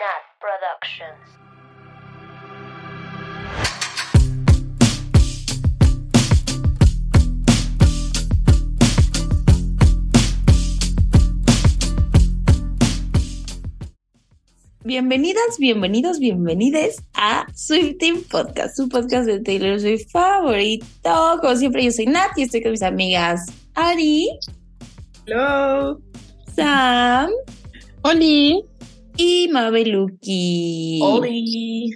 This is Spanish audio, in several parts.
Nat Productions. Bienvenidas, bienvenidos, bienvenides a Swifting Podcast, su podcast de Taylor Swift favorito. Como siempre, yo soy Nat y estoy con mis amigas Ari, Hello. Sam Oli. Y Mabeluki. Oli.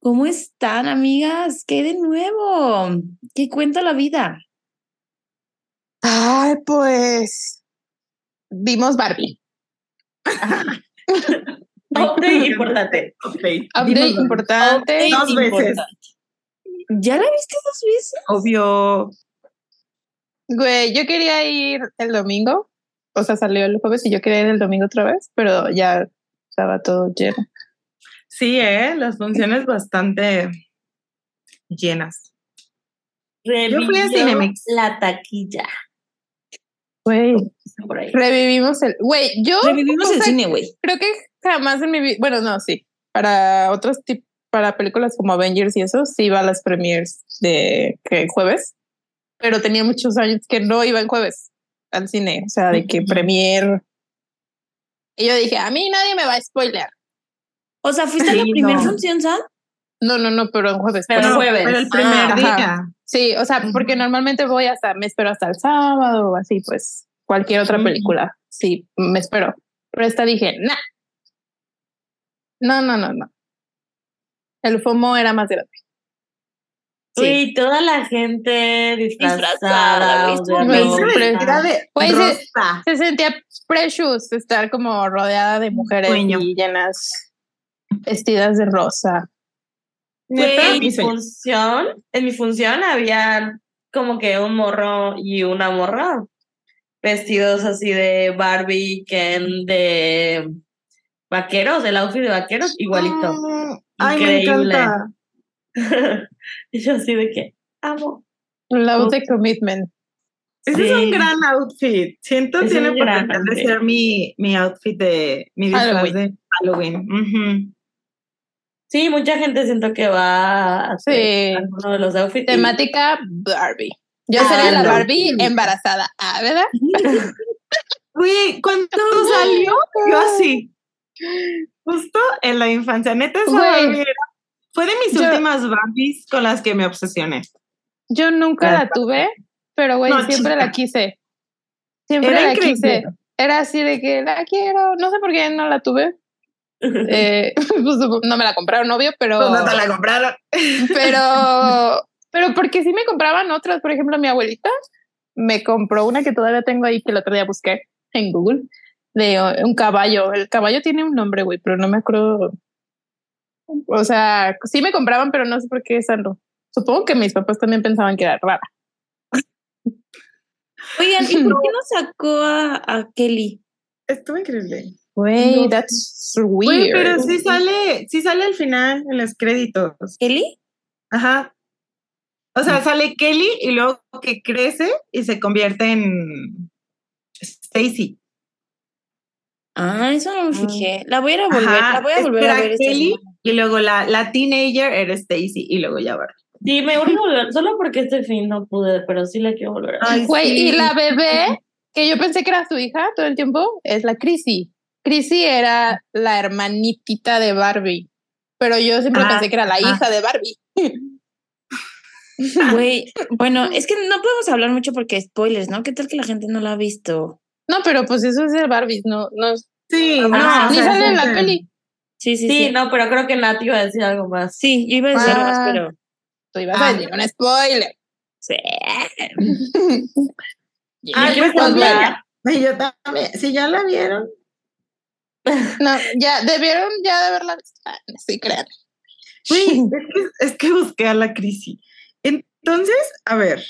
¿Cómo están, amigas? ¿Qué de nuevo? ¿Qué cuenta la vida? Ay, pues vimos Barbie. Update importante. Update Vimos importante. Dos veces. ¿Ya la viste dos veces? Obvio. Güey, yo quería ir el domingo. O sea, salió el jueves y yo quería ir el domingo otra vez, pero ya estaba todo lleno. Sí, ¿eh? Las funciones bastante llenas. Yo fui a Cinemex. la taquilla. Güey, revivimos el. Güey, yo Revivimos o el cine, güey. creo que jamás en mi vida. Bueno, no, sí. Para otros tipos, para películas como Avengers y eso, sí iba a las premiers de que jueves. Pero tenía muchos años que no iba en jueves al cine. O sea, de que premier. Y yo dije, a mí nadie me va a spoiler. O sea, ¿fuiste a la Sí, primera no. función, Sam? No, no, no, pero en jueves. Pero Pero- jueves. Pero el primer Ah, día. ajá. Sí, o sea, porque normalmente voy hasta, me espero hasta el sábado o así, pues cualquier otra película. Sí, me espero. Pero esta dije, nah. No, no, no, no. El FOMO era más grande. Sí. Uy, toda la gente Disfrazada, disfrazada. de Pues, rosa. Se sentía precious estar como rodeada de mujeres Sueño. y llenas vestidas de rosa. Güey, Neta, en mi función, en mi función había como que un morro y una morra vestidos así de Barbie, Ken, de vaqueros, el outfit de vaqueros, igualito. Mm, Ay, me Increíble. encanta. y yo así de que amo. Love the commitment. Ese es un gran outfit. Siento Es tiene potencial de ser mi, mi outfit de mi disfraz Halloween. de Halloween. Sí, mucha gente siento que va a hacer Sí. alguno de los outfits. Temática Barbie. Yo Ah, sería la. Barbie embarazada. Ah, ¿verdad? Cuando salió, yo así. Justo en la infancia. Neta, esa. Barbie era- fue de mis Yo- últimas Barbies con las que me obsesioné. Yo nunca la tuve, pero güey, No, siempre chica. la quise. Siempre Era la increíble. quise. Era así de que la quiero. No sé por qué no la tuve. Eh, pues, no me la compraron, obvio, pero. Pues no te la compraron. Pero. Pero porque sí me compraban otras. Por ejemplo, mi abuelita me compró una que todavía tengo ahí que el otro día busqué en Google de eh, un caballo. El caballo tiene un nombre, güey, pero no me acuerdo. O sea, sí me compraban, pero no sé por qué esa no. Supongo que mis papás también pensaban que era rara. Oigan, ¿y por qué no sacó a, a Kelly? Estuvo increíble. Güey, No. that's Güey, weird. pero sí sale, sí sale al final en los créditos. ¿Kelly? Ajá. O sea, sale Kelly y luego que crece y se convierte en Stacy. Ah, eso no me fijé. La voy a ir a volver, Ajá, la voy a volver a ver Kelly. Y luego la, la teenager era Stacy y luego ya Barbie. Sí, me urge volver, solo porque este fin no pude, pero sí la quiero volver a ver. Ay, Güey, sí. y la bebé, que yo pensé que era su hija todo el tiempo, es la Chrissy. Chrissy era la hermanitita de Barbie, pero yo siempre Ah, pensé que era la hija de Barbie. Güey, bueno, es que no podemos hablar mucho porque spoilers, ¿no? ¿Qué tal que la gente no la ha visto? No, pero pues eso es de Barbie, no, no, Sí, no, Ah, o ni sea, sale en la peli. Sí, sí, Sí, sí. no, pero creo que Nati iba a decir algo más. Sí, yo iba a decir algo más, Ah. pero Tú ibas Ah. a decir un spoiler. sí. Ay, Yo también. Y yo también. Si ya la vieron. No, ya debieron ya de verla. Ah, sí, crean. Güey, es que, es que busqué a la crisis. Entonces, a ver.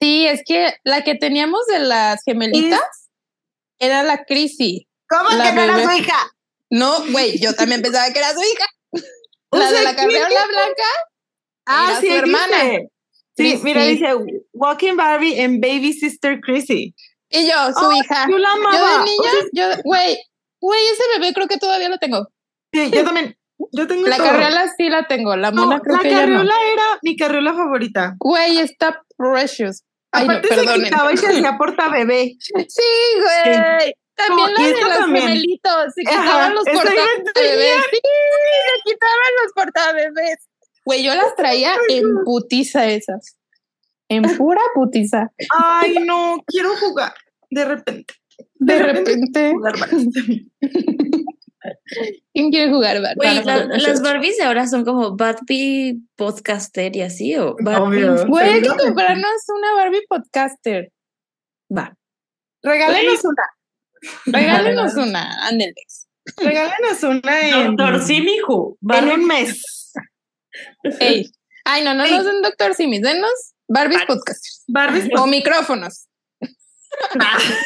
Sí, es que la que teníamos de las gemelitas era la Chrissy. ¿Cómo La que no era su hija? No, güey, yo también pensaba que era su hija. La de la carriola ¿quién- blanca Ah, era sí, su hermana. dice. Sí, mira, dice Walking Barbie and Baby Sister Chrissy. Y yo, su hija. Yo la Yo amaba. de niña, yo, güey, güey, ese bebé creo que todavía lo tengo. Sí, yo también. Yo tengo La todo. carriola sí la tengo, la No, mona creo la que no. carriola era mi carriola favorita. Güey, está precious. Ay, no, Aparte se quitaba y se hacía porta bebé. Sí, güey. También No, la de los también. gemelitos. Se Ajá, quitaban los portabebés. Sí, se quitaban los portabebés. Güey, yo las traía en putiza esas. En pura putiza. Ay, no, quiero jugar. De repente. De repente. ¿quién quiere jugar Barbie? Güey, la- las Barbies de ahora son como Barbie podcaster y así, o Barbie. Obvio. Güey, hay que comprarnos una Barbie podcaster. Va. Regálenos una. Regálenos una, ándeles. Regálenos una en, Doctor Simihu. en un mes. Ey. Ay, no, no Ey. nos den Doctor Simis, denos Barbies podcasters. Barbies. O micrófonos.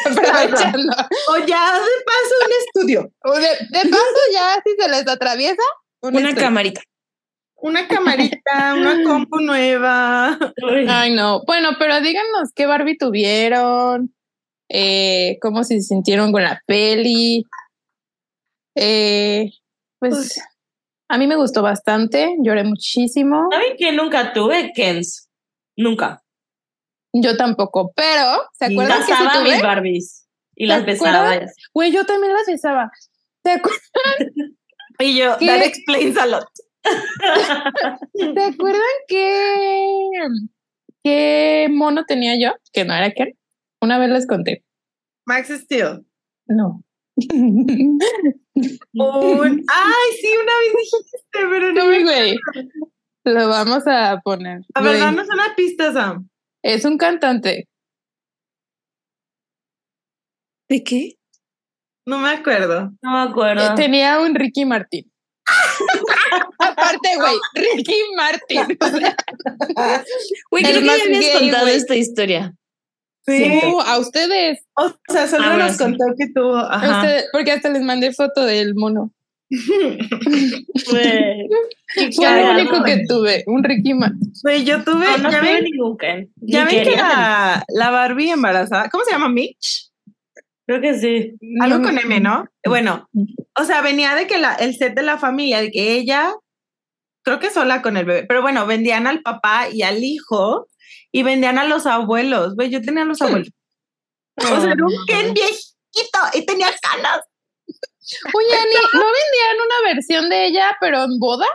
Aprovechando. O ya de paso un estudio. O de, de paso, ya si se les atraviesa, un Una estudio. camarita. Una camarita, una compu nueva. Ay, no. Bueno, pero díganos qué Barbie tuvieron, eh, cómo se sintieron con la peli. Eh, pues a mí me gustó bastante, lloré muchísimo. ¿Saben que nunca tuve Kens? Nunca. Yo tampoco, pero ¿se acuerdan que sí Besaba mis tuve? Barbies. Y ¿Te las besaba. Güey, yo también las besaba. ¿Te acuerdas? Y yo, ¿Qué? that explains a lot. ¿Te acuerdan que qué mono tenía yo? Que no era Ken. Una vez les conté. Max Steel. No. Un- Ay, sí, una vez dijiste, pero no. No, güey. Lo vamos a poner. A ver, danos una pista, Sam. Es un cantante. ¿De qué? No me acuerdo. No me acuerdo. Eh, Tenía un Ricky Martin. Aparte, güey, Ricky Martin. Güey, creo que ya habías gay, contado esta historia. Sí. a ustedes, O sea, solo Ah, bueno, nos sí. contó que tuvo. a Ajá. porque hasta les mandé foto del mono. Qué Fue lo cagado. único que tuve, un Ricky. Güey, yo tuve. No, no ya tuve ven, ningún Ken. ya ven que la, la Barbie embarazada. ¿Cómo se llama? Mitch. Creo que sí. Algo No, con M, ¿no? Bueno, o sea, venía de que la, el set de la familia, de que ella, creo que sola con el bebé, pero bueno, vendían al papá y al hijo y vendían a los abuelos. Güey, yo tenía a los abuelos. O sea, era un Ken viejito y tenía canas. Oye, Ani, ¿no vendían una versión de ella, pero en boda?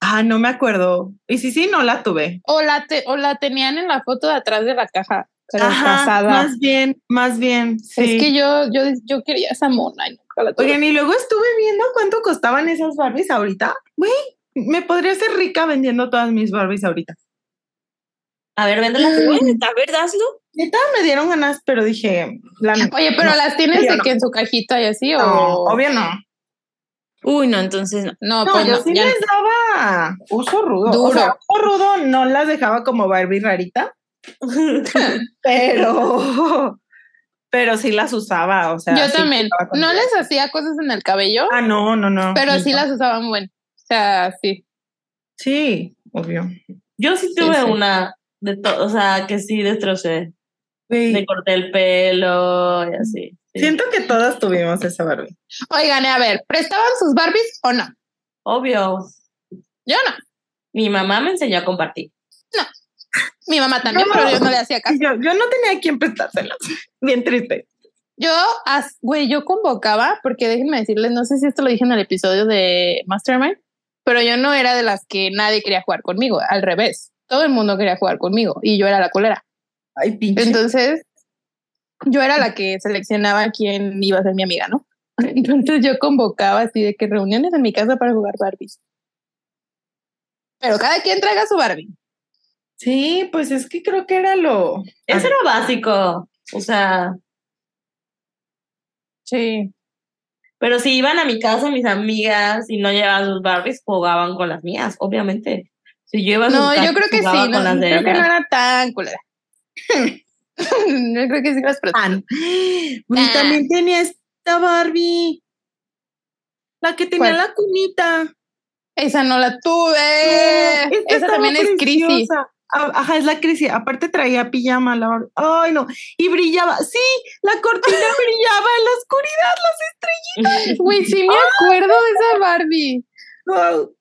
Ah, no me acuerdo. Y sí, sí, no la tuve. ¿O la, te- o la tenían en la foto de atrás de la caja? Pero Ajá, casada. más bien, más bien. Sí. Es que yo, yo, yo quería esa mona y nunca la tuve. Oigan, y luego estuve viendo cuánto costaban esas Barbies ahorita. Güey, me podría ser rica vendiendo todas mis Barbies ahorita. A ver, véndela. Güey, A ver, daslo. Neta, me dieron ganas, pero dije, la Oye, pero no, las tienes de no. que en su cajita y así, No, o. obvio no. Uy, no, entonces no. No, No, pues yo no, sí ya les daba uso rudo. O Duro. sea, uso rudo no las dejaba como Barbie rarita, pero, pero sí las usaba. O sea, Yo sí también. No ellas. les hacía cosas en el cabello, Ah, no, no, no. pero sí no. las usaba muy bien. O sea, sí. Sí, obvio. Yo sí tuve sí. una de todo, o sea, que sí destrocé. Güey, Me corté el pelo y así. sí. Siento que todas tuvimos esa Barbie. Oigan, a ver, ¿prestaban sus Barbies o no? Obvio. Yo no. Mi mamá me enseñó a compartir. Mi mamá también, No. pero yo no le hacía caso. Yo, yo no tenía a quién prestárselas. Bien triste. Yo, as- güey, yo convocaba, porque déjenme decirles, no sé si esto lo dije en el episodio de Mastermind, pero yo no era de las que nadie quería jugar conmigo, al revés. Todo el mundo quería jugar conmigo y yo era la culera. Ay, pinche. Entonces, yo era la que seleccionaba quién iba a ser mi amiga, ¿no? Entonces yo convocaba así de que reuniones en mi casa para jugar Barbies. Pero cada quien traiga su Barbie. Sí, pues es que creo que era lo. Eso era básico. O sea, Sí. pero si iban a mi casa mis amigas y no llevaban sus Barbies, jugaban con las mías, obviamente. Si No, yo creo que sí, no, creo que no era tan culera. yo creo que sí las. Pan. Y Ah. también tenía esta Barbie. La que tenía ¿Cuál? la cunita. Esa no la tuve. No, Esa también es crisis. ajá, es la crisis. Aparte traía pijama la. Ay, no. Y brillaba. Sí, la cortina brillaba en la oscuridad, las estrellitas. Güey, sí me acuerdo de esa Barbie. Wow.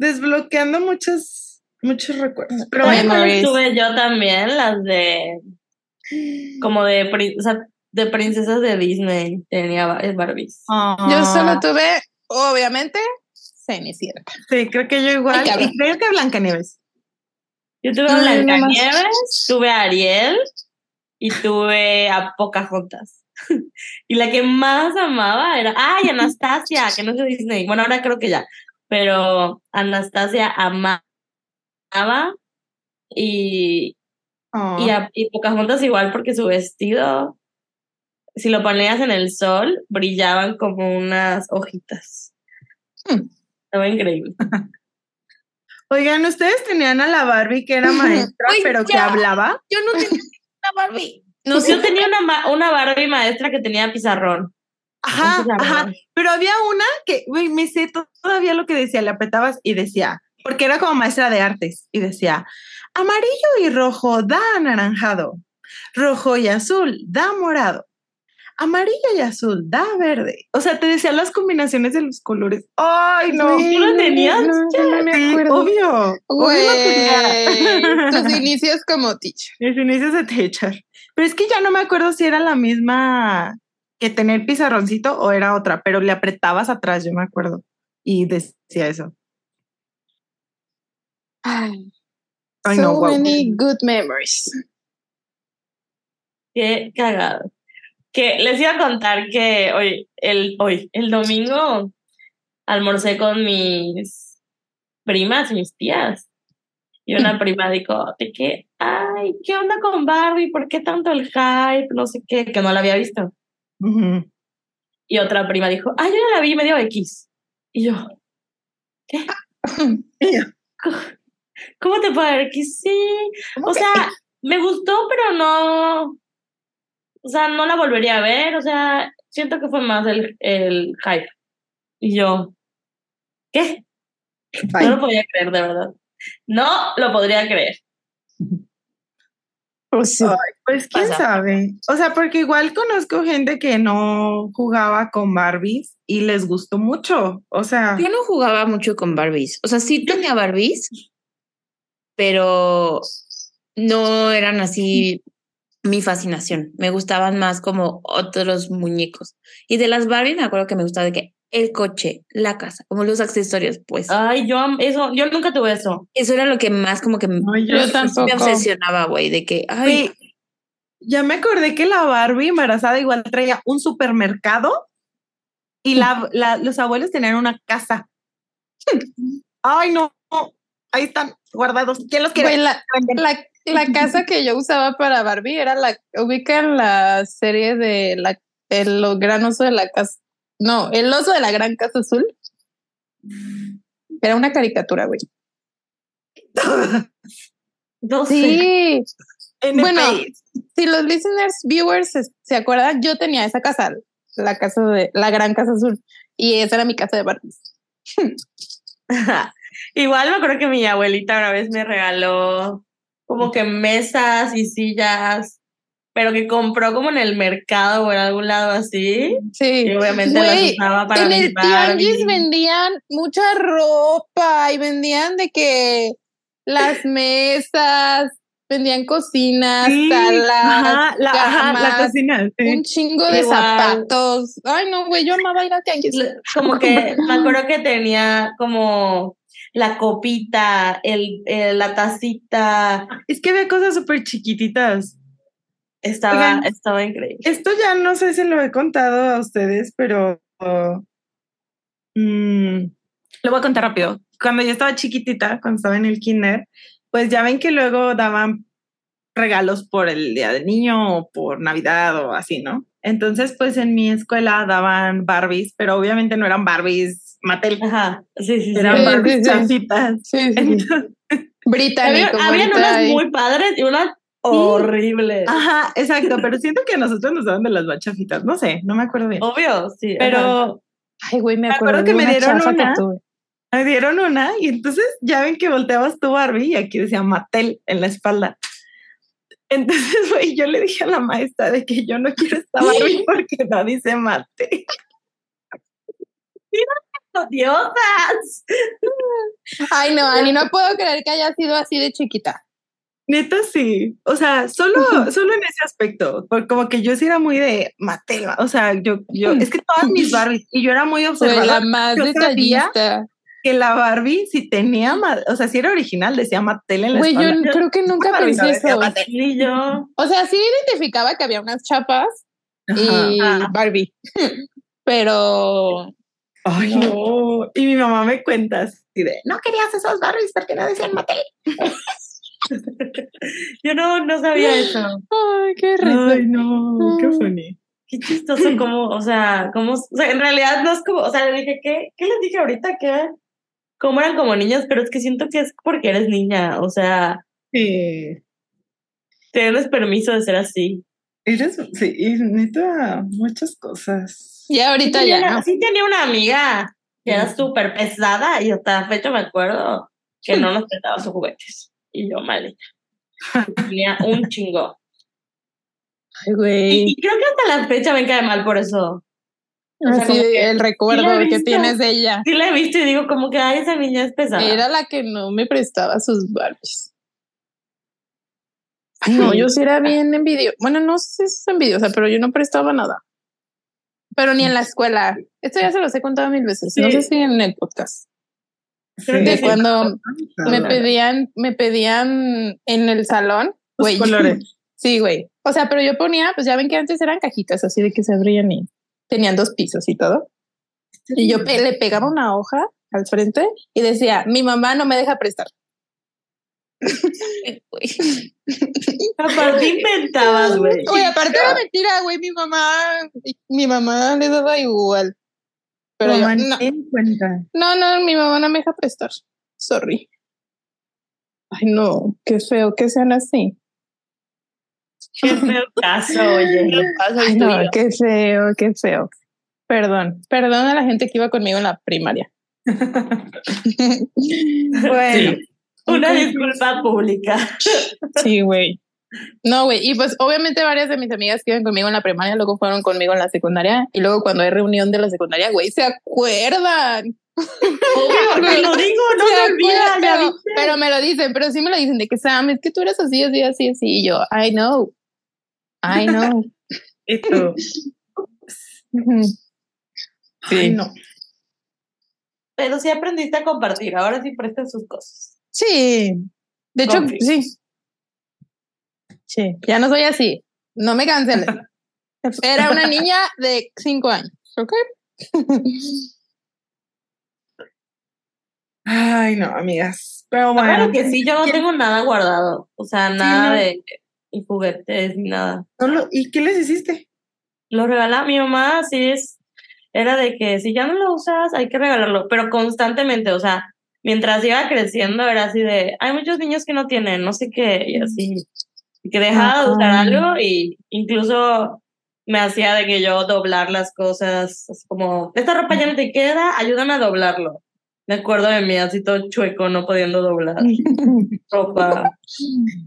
Desbloqueando muchos, muchos recuerdos. Pero ¿Sabes bueno, tuve yo también? Las de. Como de, prin- o sea, de princesas de Disney. Tenía varias Barbies. Yo solo tuve, obviamente, Cenicienta. Sí, creo que yo igual. Ay, y creo que Blancanieves. Yo tuve a. Blancanieves, tuve a Ariel y tuve a Pocahontas. y la que más amaba era. ¡Ay, Anastasia! Que no es de Disney. Bueno, ahora creo que ya. Pero Anastasia amaba. Y, Oh. Y, a, y Pocahontas igual porque su vestido, si lo ponías en el sol, brillaban como unas hojitas. Hmm. Estaba increíble. Oigan, ¿ustedes tenían a la Barbie que era maestra, pero que hablaba? Yo no tenía una Barbie. No yo tenía una, una Barbie maestra que tenía pizarrón. Ajá, ajá. Pero había una que, güey, me sé to- todavía lo que decía, le apretabas y decía, porque era como maestra de artes, y decía, amarillo y rojo da anaranjado, rojo y azul da morado, amarillo y azul da verde. O sea, te decía las combinaciones de los colores. Ay, no. Güey, ¿tú lo tenías? No, yo no me Sí, obvio. Güey, tus inicios como teacher. Mis inicios de teacher. Pero es que ya no me acuerdo si era la misma que tener pizarroncito o era otra, pero le apretabas atrás, yo me acuerdo. Y decía eso. Ay, Ay, so no, wow. many good memories. Qué cagado. Que les iba a contar que hoy, el, hoy, el domingo, almorcé con mis primas mis tías. Y una prima dijo, de que, ay, ¿qué onda con Barbie? ¿Por qué tanto el hype? No sé qué, que no la había visto. Y otra prima dijo, ay, yo ya la vi medio X. Y yo, ¿qué? ¿Cómo te puede ver que sí? O sea, me gustó, pero no. O sea, no la volvería a ver. O sea, siento que fue más el, el hype. Y yo, ¿qué? Bye. No lo podía creer, de verdad. No lo podría creer. Pues. Ay, pues quién Pasa. sabe. O sea, porque igual conozco gente que no jugaba con Barbies y les gustó mucho. O sea, Yo no jugaba mucho con Barbies. O sea, sí tenía Barbies, pero no eran así mi fascinación. Me gustaban más como otros muñecos. Y de las Barbies me acuerdo que me gustaba de que el coche, la casa, como los accesorios, pues. Ay, yo eso, yo nunca tuve eso. Eso era lo que más como que me, Ay, Yo tampoco. me obsesionaba, güey, de que, ay, ya me acordé que la Barbie embarazada igual traía un supermercado y la, la- los abuelos tenían una casa. Ay, no, ahí están guardados. ¿Quién los quiere? Güey, la, la, la casa que yo usaba para Barbie era la ubican la serie de la el gran oso de la casa. No, el oso de la gran casa azul. Era una caricatura, güey. No sé. Sí, bueno, si los listeners, viewers se, se acuerdan, yo tenía esa casa, la casa de la gran casa azul, y esa era mi casa de Barbie. Igual me acuerdo que mi abuelita una vez me regaló como que mesas y sillas, pero que compró como en el mercado o en algún lado así. Sí. Y obviamente las usaba para en el tianguis vendían mucha ropa y vendían de que las mesas, vendían cocinas, Sí, salas, ajá, la, ajá, la camas, cocina. sí. un chingo de Igual. zapatos. Ay, no, güey, yo amaba ir al tianguis. Como que me acuerdo que tenía como la copita, el, el- la tacita, Es que había cosas súper chiquititas. Estaba, Oigan. estaba increíble. Esto ya no sé si lo he contado a ustedes, pero mm, lo voy a contar rápido. Cuando yo estaba chiquitita, cuando estaba en el kinder, pues ya ven que luego daban regalos por el Día del Niño o por Navidad o así, ¿no? Entonces, pues en mi escuela daban Barbies, pero obviamente no eran Barbies Mattel, Ajá, sí, sí, sí. eran Sí, Barbies sí, sí. chafitas. Sí, sí, sí. Entonces, Británico. Había, habían unas muy padres y unas horribles. ajá, exacto, pero siento que a nosotros nos daban de las más chafitas, no sé, no me acuerdo bien. Obvio, sí. ajá. Pero Ay, güey, me Me acuerdo, acuerdo que me dieron que una. tuve. Me dieron una y entonces ya ven que volteabas tu Barbie y aquí decía Mattel en la espalda. Entonces, güey, yo le dije a la maestra de que yo no quiero esta Barbie porque no dice Mattel. ¡Odiosas! Ay, no, Ani, no puedo creer que haya sido así de chiquita. Neta sí, o sea, solo, solo en ese aspecto, porque como que yo sí era muy de Mattel, o sea, yo, yo, es que todas mis Barbies, y yo era muy observadora. la más detallista. que la Barbie, si tenía, o sea, si era original, decía Mattel en la Güey, yo creo que nunca no pensé decía eso. Y yo. O sea, sí identificaba que había unas chapas Ajá. y Ah. Barbie. Pero Ay, no. Y mi mamá me cuenta así de, no querías esos Barbies porque no decían Mattel. Yo no, no sabía eso. Ay, qué rico. Ay, no, qué funny. Qué chistoso, como, o sea, como, o sea, en realidad no es como, o sea, le dije, ¿qué, qué les dije ahorita? Que como eran como niños, pero es que siento que es porque eres niña, o sea, Sí. tienes permiso de ser así. Eres, sí, y neta, muchas cosas. Y ahorita sí, ya, tenía, ¿no? sí tenía una amiga que era súper pesada y hasta la fecha me acuerdo que no nos prestaba sus juguetes. Y yo, maleta. Tenía un chingo. Ay, güey. Y creo que hasta la fecha me cae mal por eso. o sea, Así como de- que el recuerdo que tienes de ella. Sí la he visto y digo como que, ay, esa niña es pesada. Era la que no me prestaba sus Barbies. Ay, no, yo sí era bien envidiosa. Bueno, no sé si es envidiosa, pero yo no prestaba nada. Pero ni en la escuela. Esto ya se los he contado mil veces. No sé si en el podcast. Creo Sí. que cuando me pedían, me pedían en el salón. Los Güey. colores. Sí, güey. O sea, pero yo ponía, pues ya ven que antes eran cajitas así de que se abrían y tenían dos pisos y todo. Y yo pe- le pegaba una hoja al frente y decía, mi mamá no me deja prestar. Aparte inventabas, güey. Güey, aparte era mentira, güey, mi mamá, mi mamá le daba igual. Pero yo, no, cuenta. no, no, mi mamá no me deja prestar. Sorry. Ay, no, qué feo que sean así. Qué feo caso, oye. Paso Ay, no, qué feo, qué feo. Perdón, perdón a la gente que iba conmigo en la primaria. Bueno, Una disculpa pública. Sí, güey. No, güey. Y pues obviamente varias de mis amigas que iban conmigo en la primaria luego fueron conmigo en la secundaria. Y luego cuando hay reunión de la secundaria, güey, se acuerdan. Obvio, te lo digo, no Se me olvida, pero, me lo dicen, pero sí me lo dicen de que Sam, es que tú eres así, así, así, así. Y yo, I know. I know. y tú. Ujú. Ay, no. Pero sí aprendiste a compartir, ahora sí prestan sus cosas. sí. De hecho, Confío. sí. Sí, ya no soy así. No me cancelen. Era una niña de cinco años, ¿ok? Ay, no, amigas. Pero Claro bueno, que sí, yo no tengo nada guardado. O sea, nada no. de juguetes ni nada. solo- ¿y qué les hiciste? Lo regala mi mamá, así es. Era de que si ya no lo usas, hay que regalarlo, pero constantemente, o sea, mientras iba creciendo era así de, hay muchos niños que no tienen, no sé qué, y así, y que dejaba de usar algo y incluso me hacía de que yo doblar las cosas, como, esta ropa ya no te queda, ayúdame a doblarlo. Me acuerdo de mí así todo chueco, no pudiendo doblar ropa.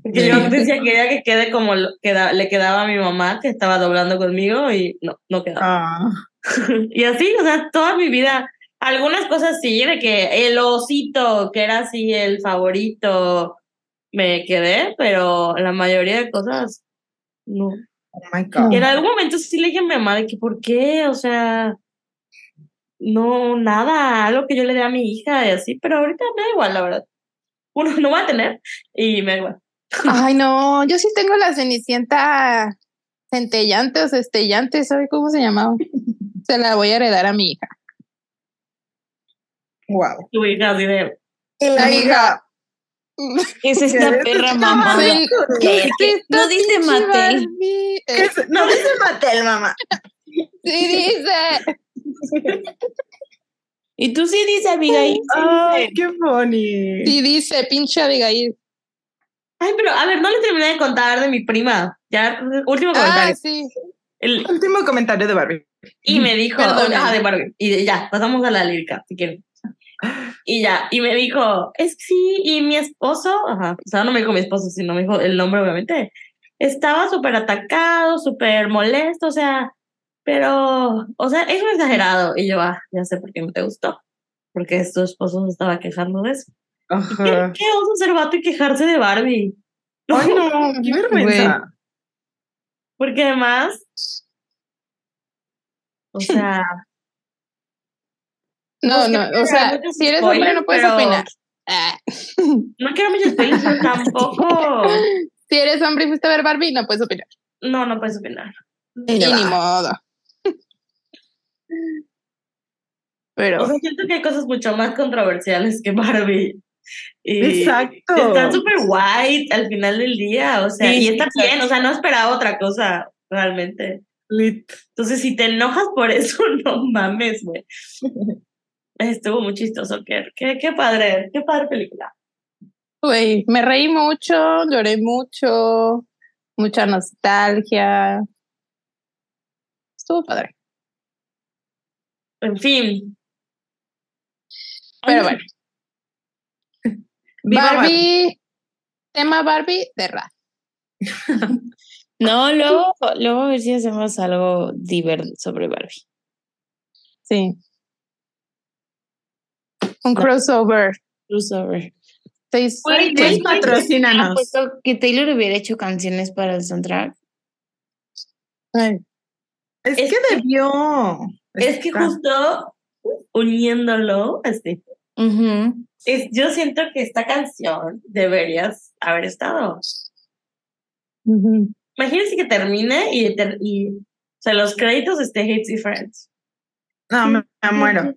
Porque yo decía que quería que quede como queda- le quedaba a mi mamá que estaba doblando conmigo y no, no quedaba. Ah, Y así, o sea, toda mi vida, algunas cosas sí, de que el osito, que era así el favorito, me quedé, pero la mayoría de cosas, no. oh my God. Y en algún momento sí le dije a mi mamá de que, ¿por qué? O sea, no, nada, algo que yo le dé a mi hija y así, pero ahorita me da igual, la verdad. Uno no va a tener y me da igual. Ay, no, yo sí tengo la cenicienta centellante o cestellante, ¿sabe cómo se llamaba? Se la voy a heredar a mi hija. Wow. Tu hija así de, La hija. Es esta ¿Qué? perra mamá. ¿Qué? ¿Qué? No dice? ¿Qué Eh, es? No dice Mattel, mamá. sí dice, Y tú sí dices, Abigail. Ay, qué funny. sí dice, pinche Abigail. ay, pero a ver, no le terminé de contar de mi prima. Ya, último comentario. Ah, sí. El- Último comentario de Barbie. y me dijo, ah, de Barbie. Y ya, pasamos a la lírica, si quieren. Y ya, y me dijo, es que sí, y mi esposo, ajá, o sea, no me dijo mi esposo, sino me dijo el nombre, obviamente, estaba súper atacado, súper molesto, o sea, pero, o sea, es un exagerado. Y yo, ah, ya sé por qué no te gustó, porque tu esposo se estaba quejando de eso. ¿Qué, Ajá. qué oso ser vato y quejarse de Barbie? Ay, no, qué vergüenza. Porque además, o sea, No, No, o sea, si eres hombre no puedes pero- opinar. Ah. no quiero muchos spoilers, tampoco, Si eres hombre y fuiste a ver Barbie, no puedes opinar. no, no puedes opinar. Y ni modo. Pero O sea, siento que hay cosas mucho más controversiales que Barbie. Y Exacto. Está súper white al final del día, o sea, Sí, y está exacto. bien, o sea, no esperaba otra cosa realmente. Lit. Entonces, si te enojas por eso, no mames, güey. Estuvo muy chistoso, qué, qué, qué padre, qué padre película. Güey, me reí mucho, lloré mucho, mucha nostalgia. Estuvo padre. En fin. Pero bueno, Viva Barbie, tema Barbie de Ra. No, luego, luego a ver si hacemos algo divertido sobre Barbie. Sí. Un crossover. Crossover. Disney patrocínanos. Pues, que Taylor hubiera hecho canciones para el soundtrack. Ay, Es, Es que debió. Es que justo uniéndolo, este, Ujú. es, yo siento que esta canción deberías haber estado. Imagínense que termine y, ter- y o sea, los créditos esté Hates y Friends. No, me, me muero.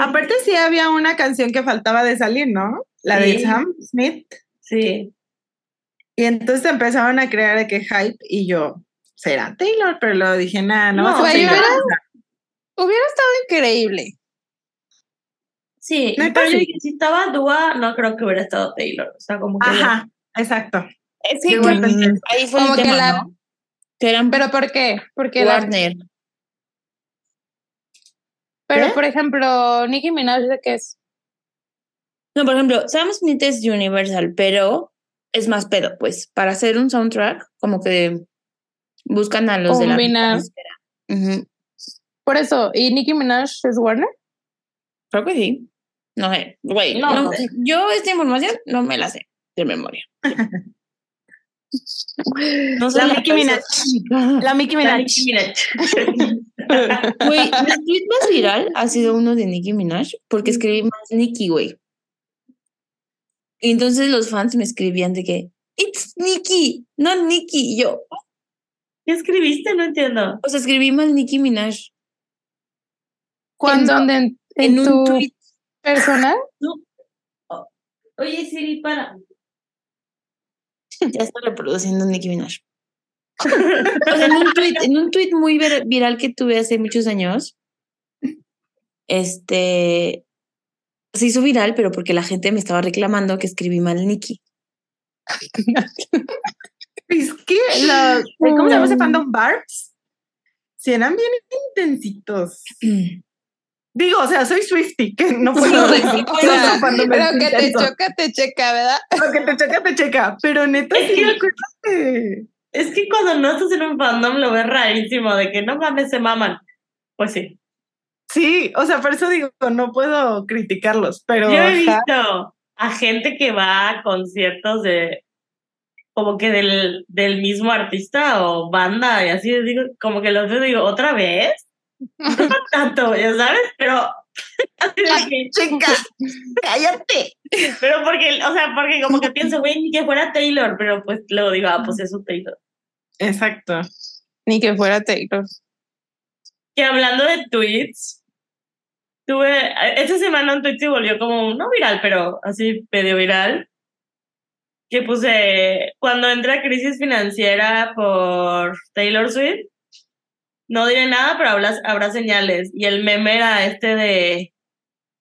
Aparte sí había una canción que faltaba de salir, ¿no? La de Sí. Sam Smith. Sí. Y entonces empezaron a crear de que hype y yo, será Taylor, pero luego dije, nada, no, No, hubiera- Hubiera estado increíble. Sí, pero yo sí. si estaba Dua, no creo que hubiera estado Taylor. O sea, como que. Ajá, exacto. Es Yo que ahí fue Como el que tema, la- ¿no? ¿Pero por qué? Porque la- Warner. Pero ¿Qué? por ejemplo, Nicki Minaj de qué es. No, por ejemplo, Sam Smith es Universal, pero es más pedo, pues, para hacer un soundtrack, como que buscan a los de la esfera. Ujú. Por eso, ¿y Nicki Minaj es Warner? Creo que sí. No sé, güey. No, no- no sé. yo esta información no me la sé de memoria. No soy La Nicki Minaj. persona- La Nicki La Minaj. Nicki Minaj. Güey, mi tweet más viral ha sido uno de Nicki Minaj porque escribí más Nicki, güey. Y entonces los fans me escribían de que, it's Nicki, no Nicki. Y yo, ¿Qué escribiste? No entiendo. o sea, escribí mal Nicki Minaj ¿En dónde? ¿En, en un tu tweet. personal? Oye, Siri, para. Ya está reproduciendo Nicki Minaj. O sea, en un tweet, en un tweet muy vir- viral que tuve hace muchos años, este se hizo viral, pero porque la gente me estaba reclamando que escribí mal Nicki. Es que los, ¿cómo se llama ese fandom? Barbs. Sí, eran bien intensitos. Digo, o sea, soy Swifty, que no puedo Sí, o que sea, te choca, te checa, ¿verdad? Lo que te checa, te checa. Pero neta, sí, que- Es que cuando no estás en un fandom lo ves rarísimo, de que no mames, se maman. Pues sí. Sí, o sea, por eso digo, no puedo criticarlos, pero Yo he ajá, visto a gente que va a conciertos de como que del, del mismo artista o banda y así digo, como que los veo digo, ¿otra vez? No tanto, ya sabes, pero que- chica, cállate. pero porque, o sea, porque como que pienso, güey, ni que fuera Taylor, pero pues luego digo, ah, pues es un Taylor. Exacto. Ni que fuera Taylor. Que hablando de tweets, tuve, esta semana un tweet se volvió como, no viral, pero así medio viral, que puse, cuando entra crisis financiera por Taylor Swift, no diré nada, pero habrá, habrá señales. Y el meme era este de,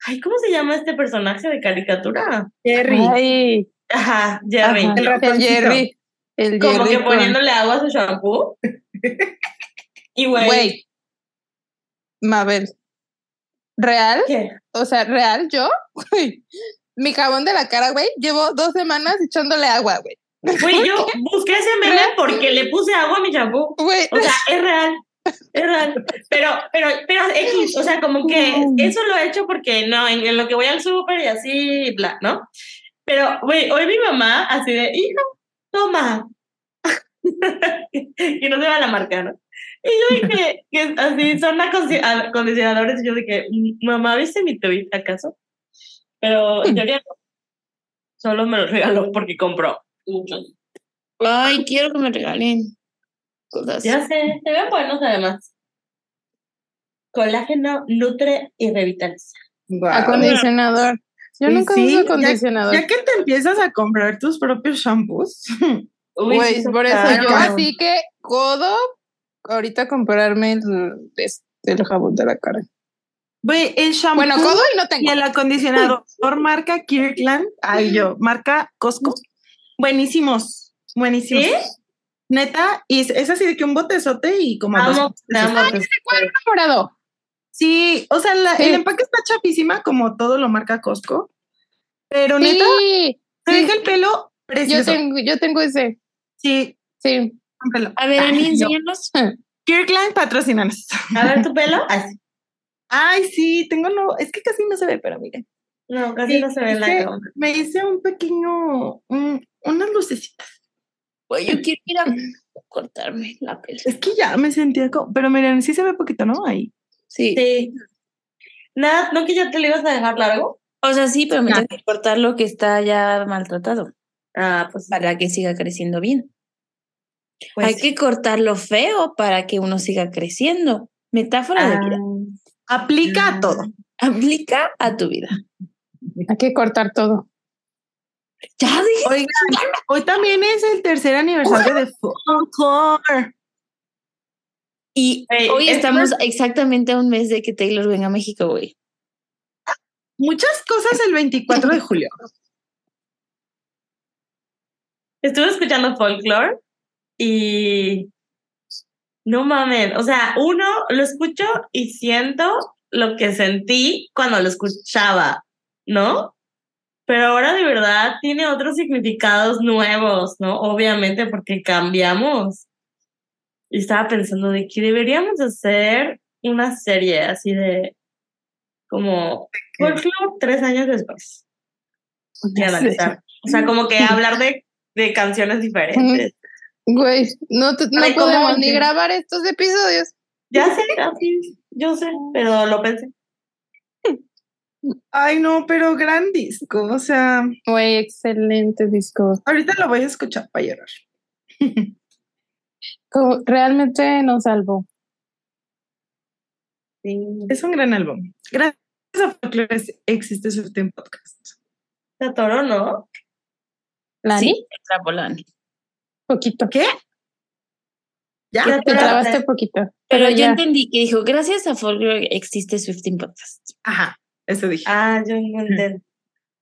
ay, ¿cómo se llama este personaje de caricatura? Jerry. Ay, Ajá, Jerry. ajá, El el ratoncito. Jerry. El Como que poniéndole agua a su shampoo. Y güey, Güey. Mabel. real, ¿Qué? o sea, real, yo, güey, mi jabón de la cara, güey, llevo dos semanas echándole agua, güey. Güey, yo busqué ese meme porque le puse agua a mi champú. Güey, O sea, es real. Es real. Pero, pero, pero X, o sea, como que eso lo he hecho porque no, en, en lo que voy al súper y así, bla, ¿no? Pero, güey, hoy mi mamá así de, hijo, toma. y no se va la marca, ¿no? Y yo dije, que así son acondicionadores, y yo dije, mamá, ¿viste mi tweet acaso? Pero en teoría no. Solo me lo regaló porque compró muchos. Ay, quiero que me regalen cosas. Ya sé, se ven buenos además. Colágeno nutre y revitaliza. Acondicionador. Yo Y nunca sí, uso acondicionador. Ya que te empiezas a comprar tus propios shampoos. Uy, Güey, por eso yo así que codo ahorita comprarme el, este, el jabón de la cara. Güey, el shampoo Bueno, codo y no y tengo. el acondicionador marca Kirkland, ay yo, marca Costco. Buenísimos, buenísimos. ¿Sí? Neta, y es, así de que un botezote y como dos pues, Morado. Sí, o sea, la- Sí. el empaque está chapísima como todo lo marca Costco. Pero neta, Sí, te sí. deja el pelo yo precioso. tengo, yo tengo ese. Sí, Sí. cómpralo. A ver, Ani, yo. enséñanos. Kirkland patrocinanos. A ver tu pelo. Así. Ay, sí, tengo no, es que casi no se ve, pero miren. No, casi Sí, no se ve la que cámara. Me hice un pequeño, un- unas lucecitas. Güey, yo quiero ir a cortarme la piel. Es que ya me sentía como, pero miren, sí se ve poquito, ¿no? Ahí. Sí. Sí. Nada, ¿no que ya te lo ibas a dejar largo? O sea, sí, pero me Ah. tengo que cortar lo que está ya maltratado Ah, pues, para que siga creciendo bien. pues Hay que cortar lo feo para que uno siga creciendo. Metáfora de ah, vida. Aplica a todo. Aplica a tu vida. Hay que cortar todo. Ya dije. Oigan, hoy también es el tercer aniversario de Folklore. Y hoy estamos exactamente a un mes de que Taylor venga a México, güey. Muchas cosas el 24 de julio. Estuve escuchando folklore y no mames, o sea, uno lo escucho y siento lo que sentí cuando lo escuchaba, ¿no? Pero ahora de verdad tiene otros significados nuevos, ¿no? Obviamente porque cambiamos. Y estaba pensando de que deberíamos hacer una serie así de como folklore tres años después. Y analizar. O sea, como que hablar de, de canciones diferentes. Güey, no, te- no Ay, ¿cómo podemos ni grabar estos episodios. Ya sé, así, yo sé, pero lo pensé. Ay, no, pero gran disco. O sea, Güey, excelente disco. ahorita lo voy a escuchar para llorar. Como- realmente nos salvó. Sí. Es un gran álbum. Gracias a Folklore existe su en podcast. Se atoró, ¿no? Lani, Sí, extrapolando. poquito. ¿Qué? Ya. Ya Te trabaste poquito. Pero Pero yo ya. entendí que dijo, gracias a Folklore existe Swifting Podcast. Ajá, eso dije. Ah, yo no entendí.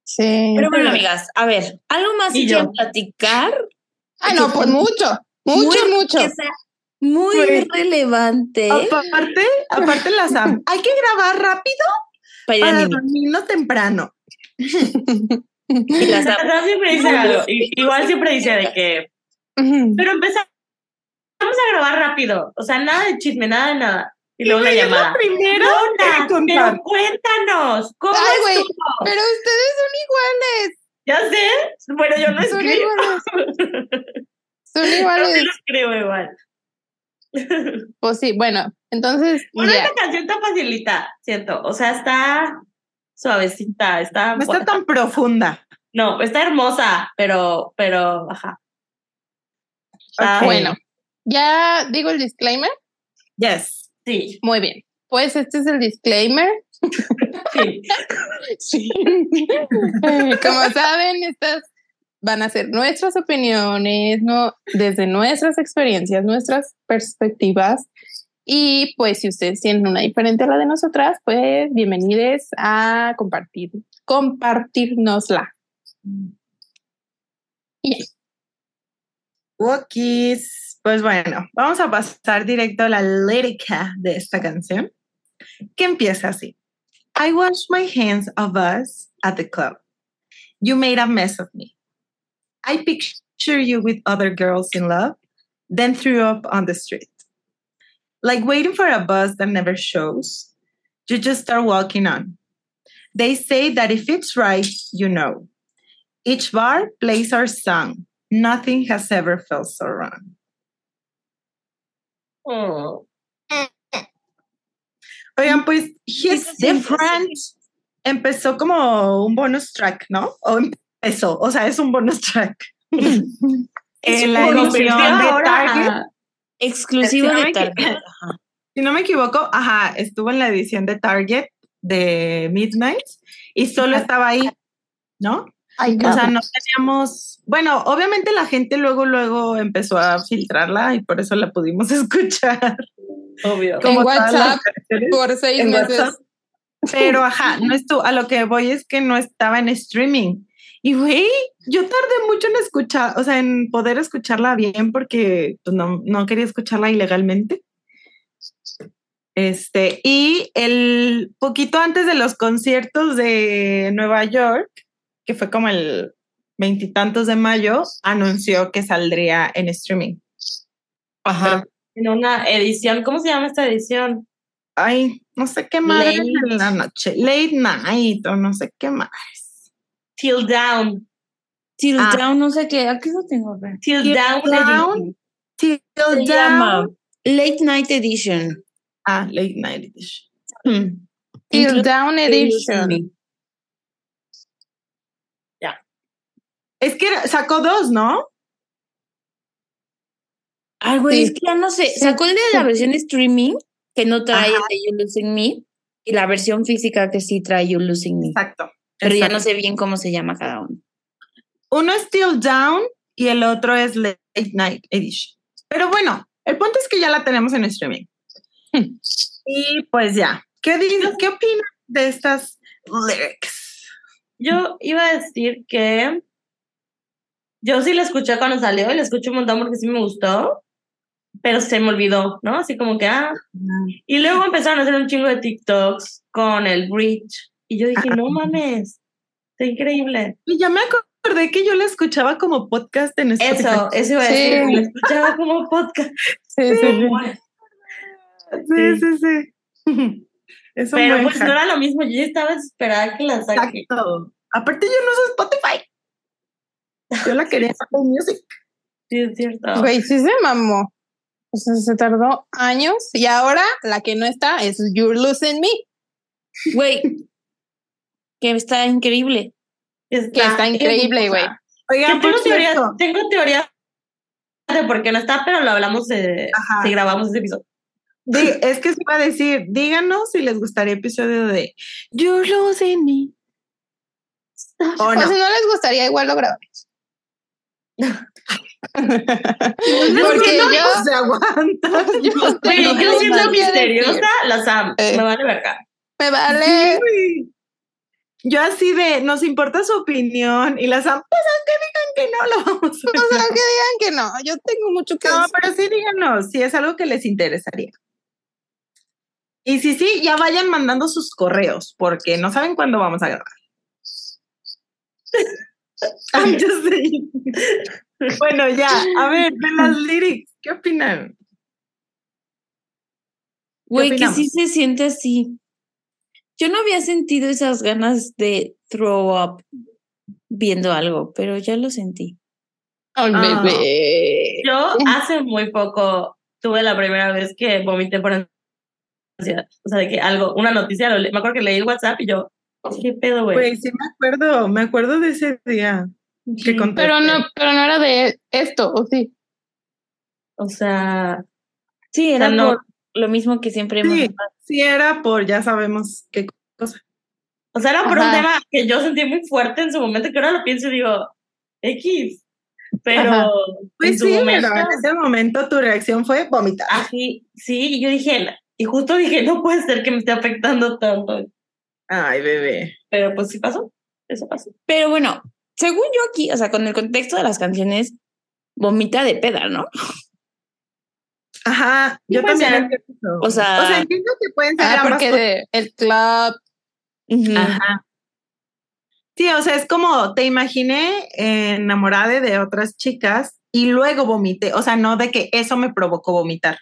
Sí. Pero bueno, amigas, a ver, ¿algo más que platicar? ah, no, pues mucho. Mucho, Muy- mucho. Que sea muy Pues, relevante Aparte, aparte las hay que grabar rápido para para dormirnos temprano. Y las siempre dice algo. Igual siempre dice de que. Pero empezamos a grabar rápido. O sea, nada de chisme, nada de nada. Y luego llamada. la Luna, en contar. pero cuéntanos, ¿cómo Ay? Pero ustedes son iguales. Ya sé. Bueno, yo no escribo. iguales. Son iguales. lo escribo igual. Pues sí, bueno, entonces Bueno, ya. esta canción está facilita, siento. O sea, está suavecita, está. No está tan profunda. No, está hermosa, pero, pero, ajá. Está- Ok. Bueno, ya digo el disclaimer. Yes. Sí, Muy bien. Pues este es el disclaimer. sí. Sí. Como saben, estas van a ser nuestras opiniones, desde nuestras experiencias, nuestras perspectivas. Y pues si ustedes tienen una diferente a la de nosotras, pues bienvenidos a compartir, compartirnosla. Walkies. Pues bueno, vamos a pasar directo a la lírica de esta canción, que empieza así. I washed my hands of us at the club. You made a mess of me. I picture you with other girls in love, then threw up on the street. Like waiting for a bus that never shows, you just start walking on. They say that if it's right, you know. Each bar plays our song. Nothing has ever felt so wrong. Oh. Oigan, pues He's Different empezó como un bonus track, ¿no? O empezó, o sea, es un bonus track. en la edición de Target. Exclusivo Si no de Target. equivoco- ajá. Si no me equivoco, ajá, estuvo en la edición de Target de Midnight y solo estaba ahí, ¿no? Ay, O sea, no teníamos, bueno, obviamente la gente luego, luego empezó a filtrarla y por eso la pudimos escuchar. Obvio. En WhatsApp, por seis meses. WhatsApp. Pero ajá, no estuvo, a lo que voy es que no estaba en streaming. Y güey, yo tardé mucho en escuchar, o sea, en poder escucharla bien porque pues, no, no quería escucharla ilegalmente. Este, y el poquito antes de los conciertos de Nueva York, que fue como el veintitantos de mayo, anunció que saldría en streaming. Ajá. En una edición, ¿cómo se llama esta edición? Ay, no sé qué madre Late. en la noche, late night o no sé qué más. Till Down. Till Ah. Down, no sé qué. Aquí lo tengo. Till Till Down. Till Se down. llama Late Night Edition. Ah, late night edition. Hmm. Till Down Edition. Me. Es que sacó dos, ¿no? Ay, güey, Sí. es que ya no sé. Sacó el de la versión streaming, que no trae el de You Losing Me, y la versión física que sí trae You Losing Me. Exacto. Pero ya no sé bien cómo se llama cada uno. Uno es Till Down y el otro es Late Night Edition. Pero bueno, el punto es que ya la tenemos en streaming. Hmm. y pues ya. ¿Qué, ¿Qué opinan de estas lyrics? Yo iba a decir que yo sí la escuché cuando salió y la escuché un montón porque sí me gustó, pero se me olvidó, ¿no? Así como que, ah. Y luego empezaron a hacer un chingo de TikToks con el bridge y yo dije, no mames, está increíble. Y ya me acordé que yo la escuchaba como podcast en Spotify. Eso, eso iba a Sí. decir, la escuchaba como podcast. Sí, sí, sí. Sí, sí, sí. Es un Pero pues no era lo mismo, yo ya estaba desesperada que la saque. Exacto. Aparte, yo no uso Spotify. Yo la quería Apple Music. Sí, es cierto. Güey, sí se mamó. O sea, se tardó años y ahora la que no está es You're Losing Me, Güey, que está increíble. que está increíble, güey. Oigan, Yo tengo teoría, tengo teoría de por qué no está, pero lo hablamos si grabamos ese episodio. di- es que se iba a decir, díganos si les gustaría episodio de You're Losing Me. O O no. si no les gustaría, igual lo grabamos. Porque no yo, se aguanta. yo yo cosas siendo misteriosa, decir. la Sam, Eh. me vale verga. Me vale. Sí. Yo así de, nos importa su opinión y las pues aunque digan que no lo vamos a hacer. que digan que no. Yo tengo mucho que No, decir. pero sí díganos si es algo que les interesaría. Y si sí, ya vayan mandando sus correos, porque no saben cuándo vamos a grabar. I'm just saying. bueno, ya, a ver, de las lyrics, ¿qué opinan? Güey, que sí se siente así. Yo no había sentido esas ganas de throw up viendo algo, pero ya lo sentí. Ay, Ah. bebé. Yo hace muy poco tuve la primera vez que vomité por ansiedad. O sea, de que algo, una noticia, me acuerdo que leí el WhatsApp y yo, ¿qué pedo, güey? Pues sí me acuerdo, me acuerdo de ese día que Sí. conté. Pero no, pero no era de esto, ¿o sí? O sea, Sí, sea, era no- por lo mismo que siempre hemos Sí, hablado. Sí era por ya sabemos qué cosa. o sea, era por un tema que yo sentí muy fuerte en su momento, que ahora lo pienso y digo, X. Pero Ajá. en Pues su sí, momento, pero en ese momento tu reacción fue vomitar. así, sí, y yo dije, y justo dije, no puede ser que me esté afectando tanto. Ay, bebé. Pero pues sí pasó, eso pasó. Pero bueno, según yo aquí, o sea, con el contexto de las canciones, vomita de peda, ¿no? Ajá, Sí, yo también ser. O sea- o sea, entiendo que pueden ser Ah, ambas porque de, el club. Ajá. Sí, o sea, es como te imaginé eh, enamorada de- otras chicas y luego vomité. O sea, no de que eso me provocó vomitar.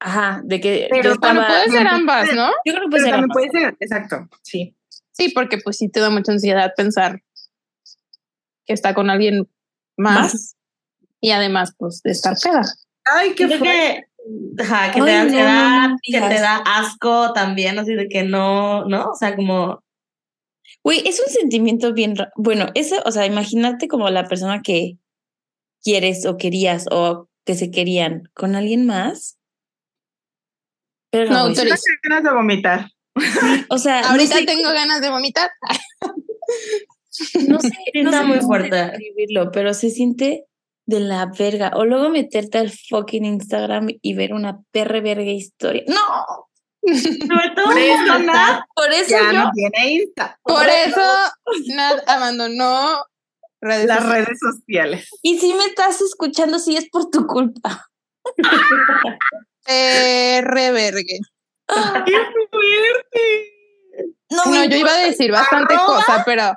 Ajá, de que Pero yo Bueno, estaba- puede ser ambas, ¿no? Yo creo que puede Pero ser también ambas. puede ser, exacto, sí. Sí, porque pues sí te da mucha ansiedad pensar que está con alguien más y además pues de estar peda. Ay, qué fuerte. que, ajá, que Ay, te da no, ansiedad, no que te da asco también, así de que no, ¿no? O sea, como, Güey, es un sentimiento bien Bueno, eso, o sea, imagínate como la persona que quieres o querías o que se querían con alguien más. Pero No autorizo. Tengo ganas de vomitar. o sea, no Ahorita sé, tengo ganas de vomitar. no sé, Sí, no está sé muy cómo fuerte. describirlo, pero se siente de la verga. O luego meterte al fucking Instagram y ver una perre verga historia. ¡No! sobre todo Por eso, estás- Por eso Ya yo. no tiene Insta. Por eso Nat abandonó redes Las sociales. redes sociales. Y si me estás escuchando, sí es por tu culpa. Revergue. ¡Qué fuerte! No, No, yo iba a decir bastante cosa, pero.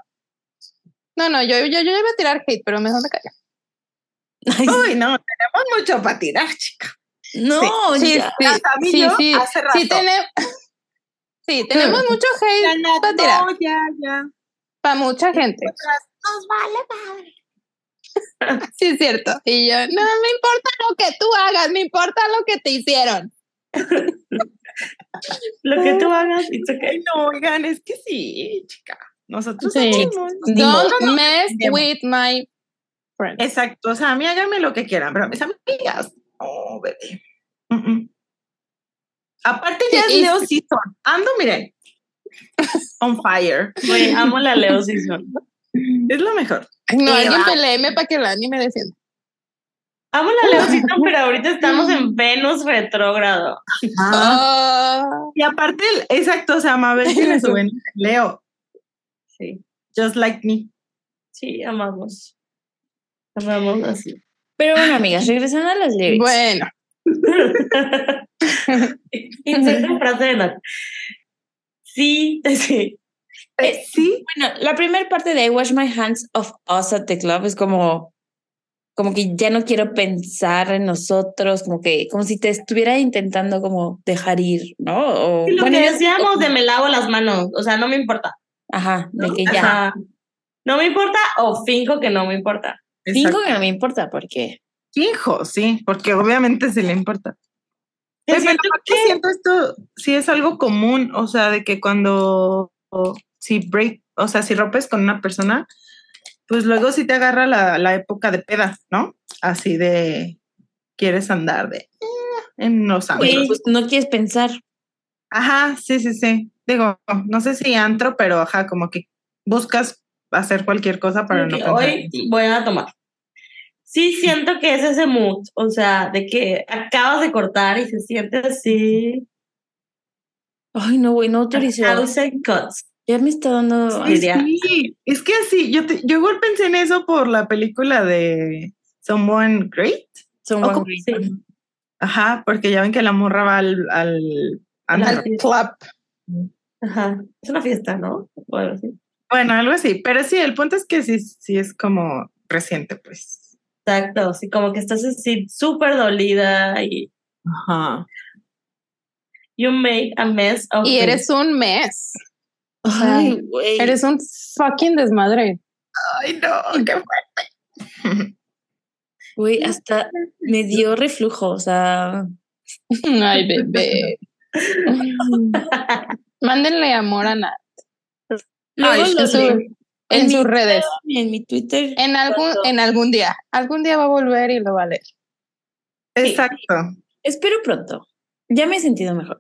No, no, yo, yo, yo iba a tirar hate, pero mejor me callo. Ay, Uy, no, tenemos mucho para tirar, chica. no, Sí, ya. sí, Hasta mí sí, yo sí, hace rato. sí, tenemos. Sí, tenemos mucho Ya, hate Nat, para tirar no, ya, ya. para mucha gente. Nos vale madre. Sí, es cierto. Y yo, no me importa lo que tú hagas, me importa lo que te hicieron. lo que tú hagas, it's okay. Ay, no, oigan, es que sí, chica. Nosotros Sí. somos-. Don't mess with my friends. Exacto, o sea, a mí háganme lo que quieran, pero a mis amigas, no, bebé. Aparte ya Sí, es Leo Season. Ando, miren, on fire. Güey, amo la Leo Season. Es lo mejor. No, Sí, alguien va. peleeme para que la me defienda. Amo la Leo Season, pero ahorita estamos en Venus retrógrado. Ah, Y aparte, exacto, o sea, Mabel tiene su Leo, Sí, just like me. sí, amamos. Amamos así. Pero bueno, amigas, regresando a las lyrics. bueno, Inserta frase de. Sí, sí. Eh, sí, Bueno, la primera parte de I wash my hands of us at the club es como, como que ya no quiero pensar en nosotros, como que, como si te estuviera intentando como dejar ir, ¿no? O, lo bueno, que decíamos de me lavo las manos, o sea, no me importa. Ajá, de que ya. Ajá. No me importa o finjo que no me importa. Cinco exacto. que no me importa, porque Hijo, sí, porque obviamente sí le importa. Siento que- siento esto, sí es algo común, o sea, de que cuando, o si break, o sea, si rompes con una persona, pues luego sí te agarra la, la época de peda, ¿no? Así de, quieres andar de, eh, en los amigos. pues, no quieres pensar. Ajá, sí, sí, sí. Digo, no sé si antro, pero ajá, como que buscas hacer cualquier cosa para no pensar. hoy voy a tomar. Sí, siento que es ese mood, o sea, de que acabas de cortar y se siente así. Ay, no, güey, no autorizó. Thousand cuts. Ya me está dando. Sí, diría- sí, es que así, yo, te- yo igual pensé en eso por la película de Someone Great. someone great. sí. Ajá, porque ya ven que la morra va al, al club. Ajá. Es una fiesta, ¿no? O algo así. Bueno, algo así. Pero sí, el punto es que sí, sí es como reciente, pues. Exacto, así como que estás así súper dolida y Ajá. you make a mess of Y it. eres un mes. Ay, güey. Eres un fucking desmadre. Ay, no, qué fuerte. Güey, hasta me dio reflujo, o sea. Ay, bebé. Mándenle amor a Nat Luego Ay, lo en, su- leo en en sus redes. en mi Twitter. En algún, en algún día. Algún día va a volver y lo va a leer. Exacto. Espero pronto. Ya me he sentido mejor.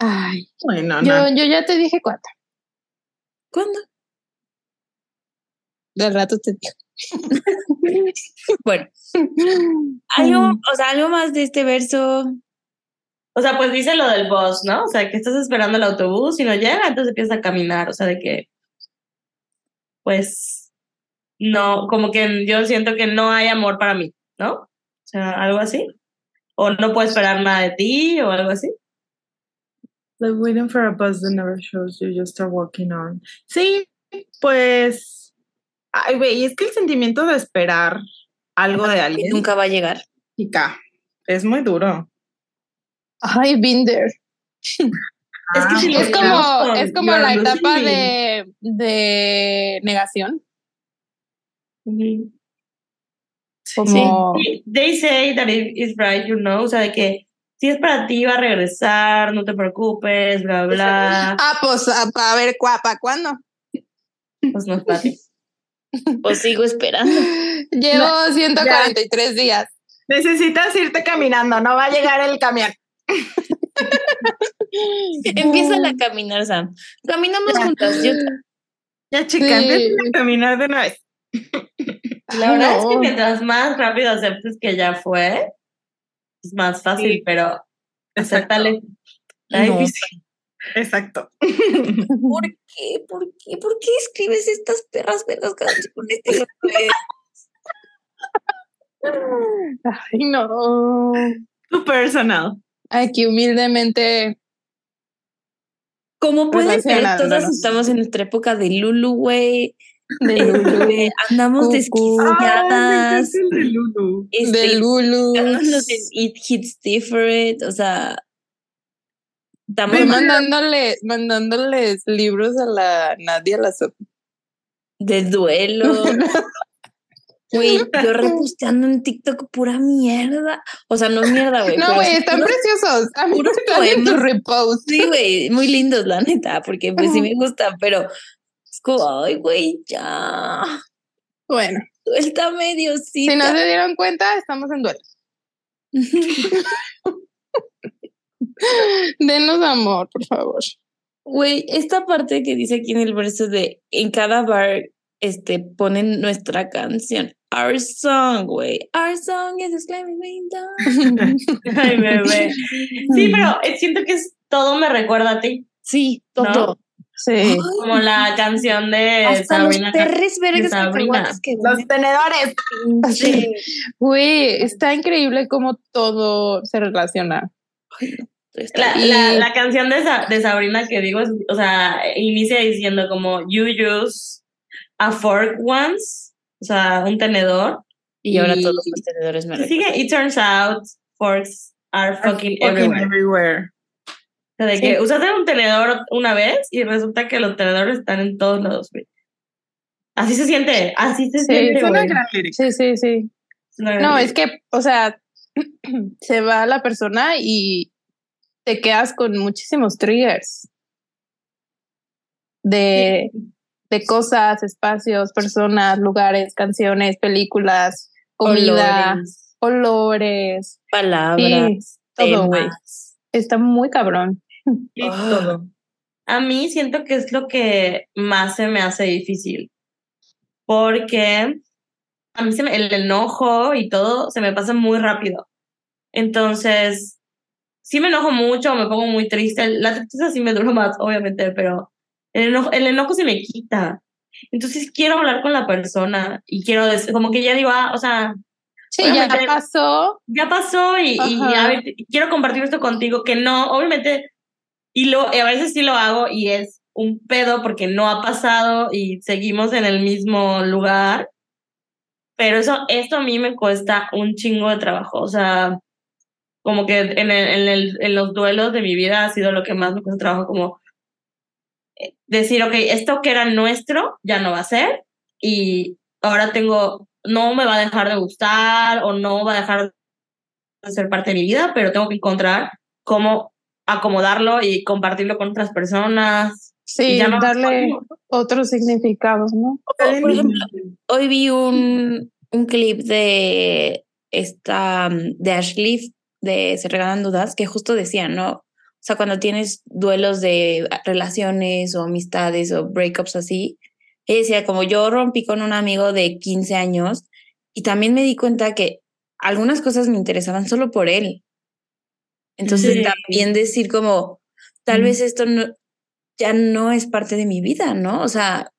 Ay, Bueno, yo, no. yo ya te dije cuánto. ¿Cuándo? Del rato te digo. Bueno, algo, o sea, algo más de este verso. O sea, pues dice lo del bus, ¿no? O sea, que estás esperando el autobús y no llega, entonces empiezas a caminar. O sea, de que, pues, no, como que yo siento que no hay amor para mí, ¿no? O sea, algo así. O no puedo esperar nada de ti o algo así. Like waiting for a bus that never shows you, just start walking on. Sí, pues. Ay, güey, es que el sentimiento de esperar algo de alguien. nunca va a llegar. chica, es muy duro. Ay, been there. Es que Ah, si Es como, es como la etapa de, de negación. Como, Sí, They say that it is right, you know, o sea, de que si es para ti va a regresar, no te preocupes, bla, bla, ah, pues a, a ver, ¿para cuándo? pues no es para ti. O sigo esperando. Llevo 143 días. Necesitas irte caminando, no va a llegar el camión. Empieza a caminar, Sam. Caminamos Ya. juntas. Yo Ya, chica, Sí. a caminar de una vez. La verdad es que mientras más rápido aceptes que ya fue, es más fácil, Sí. pero No. difícil. Exacto. ¿Por qué? ¿Por qué? ¿Por qué escribes estas perras vergas con este nombre? Ay, no. Tu personal. Ay, que humildemente. Como pueden ver, Relacionándonos. todas estamos en nuestra época de Lulu, güey. De Lulu. Andamos Cucú. desquiciadas. De Lulu. este, de Lulu. It Hits Different. O sea, estamos mandándole, mandándoles libros a la Nadia la de duelo. Güey, yo reposteando en TikTok pura mierda. O sea, no mierda, güey. No, güey, están preciosos. Puros están en tu poemas. repost. Sí, güey, muy lindos, la neta, porque pues sí me gustan, pero es como, ay, güey, ya. Bueno, Suéltame, Diosita. si no se dieron cuenta, estamos en duelo. Denos amor, por favor. Güey, esta parte que dice aquí en el verso de en cada bar este ponen nuestra canción. Our song, güey. Our song is exclaiming window. Ay, bebé. Sí, pero siento que es, todo me recuerda a ti. Sí, ¿No? todo. Sí. Ay, Como la canción de hasta Sabrina. los perres vergas Sabrina. cacahuates que Los tenedores. pinche. Güey, está increíble cómo todo se relaciona. La, la, la canción de, Sa- de Sabrina que digo, es, o sea, inicia diciendo como You use a fork once, o sea, un tenedor. Y ahora todos los tenedores me sigue, It turns out forks are fucking, Fucking everywhere. everywhere. O sea, de que usaste un tenedor una vez y resulta que los tenedores están en todos lados, güey. Así se siente, así se Sí, siente, Es una gran lírica. Sí, sí, sí. No, es que, o sea, se va la persona y te quedas con muchísimos triggers de, de cosas, espacios, personas, lugares, canciones, películas, comida, Olores, olores, palabras, todo, güey. Está muy cabrón. Todo. A mí siento que es lo que más se me hace difícil. Porque a mí se me- el enojo y todo se me pasa muy rápido. Entonces, sí me enojo mucho, me pongo muy triste. La tristeza sí me dura más, obviamente, pero el enojo, el enojo se me quita. Entonces quiero hablar con la persona y quiero, como que ya digo, ah, o sea, Sí, ya pasó. ya pasó y, y a ver, quiero compartir esto contigo, que no, obviamente, y, lo, a veces sí lo hago y es un pedo porque no ha pasado y seguimos en el mismo lugar, pero eso, esto a mí me cuesta un chingo de trabajo, o sea, como que en, el, en, el, en los duelos de mi vida ha sido lo que más me cuesta trabajo, como decir, ok, esto que era nuestro ya no va a ser y ahora tengo, no me va a dejar de gustar o no va a dejar de ser parte de mi vida, pero tengo que encontrar cómo acomodarlo y compartirlo con otras personas. y Sí, ya no darle otros significados, ¿no? O, por ejemplo, hoy vi un, un clip de esta de Ashley de Se Regalan Dudas que justo decía, ¿no? O sea, cuando tienes duelos de relaciones o amistades o breakups así, ella decía, como yo rompí con un amigo de 15 años y también me di cuenta que algunas cosas me interesaban solo por él. Entonces Sí. también decir como, tal Mm. vez esto no, ya no es parte de mi vida, ¿no? O sea,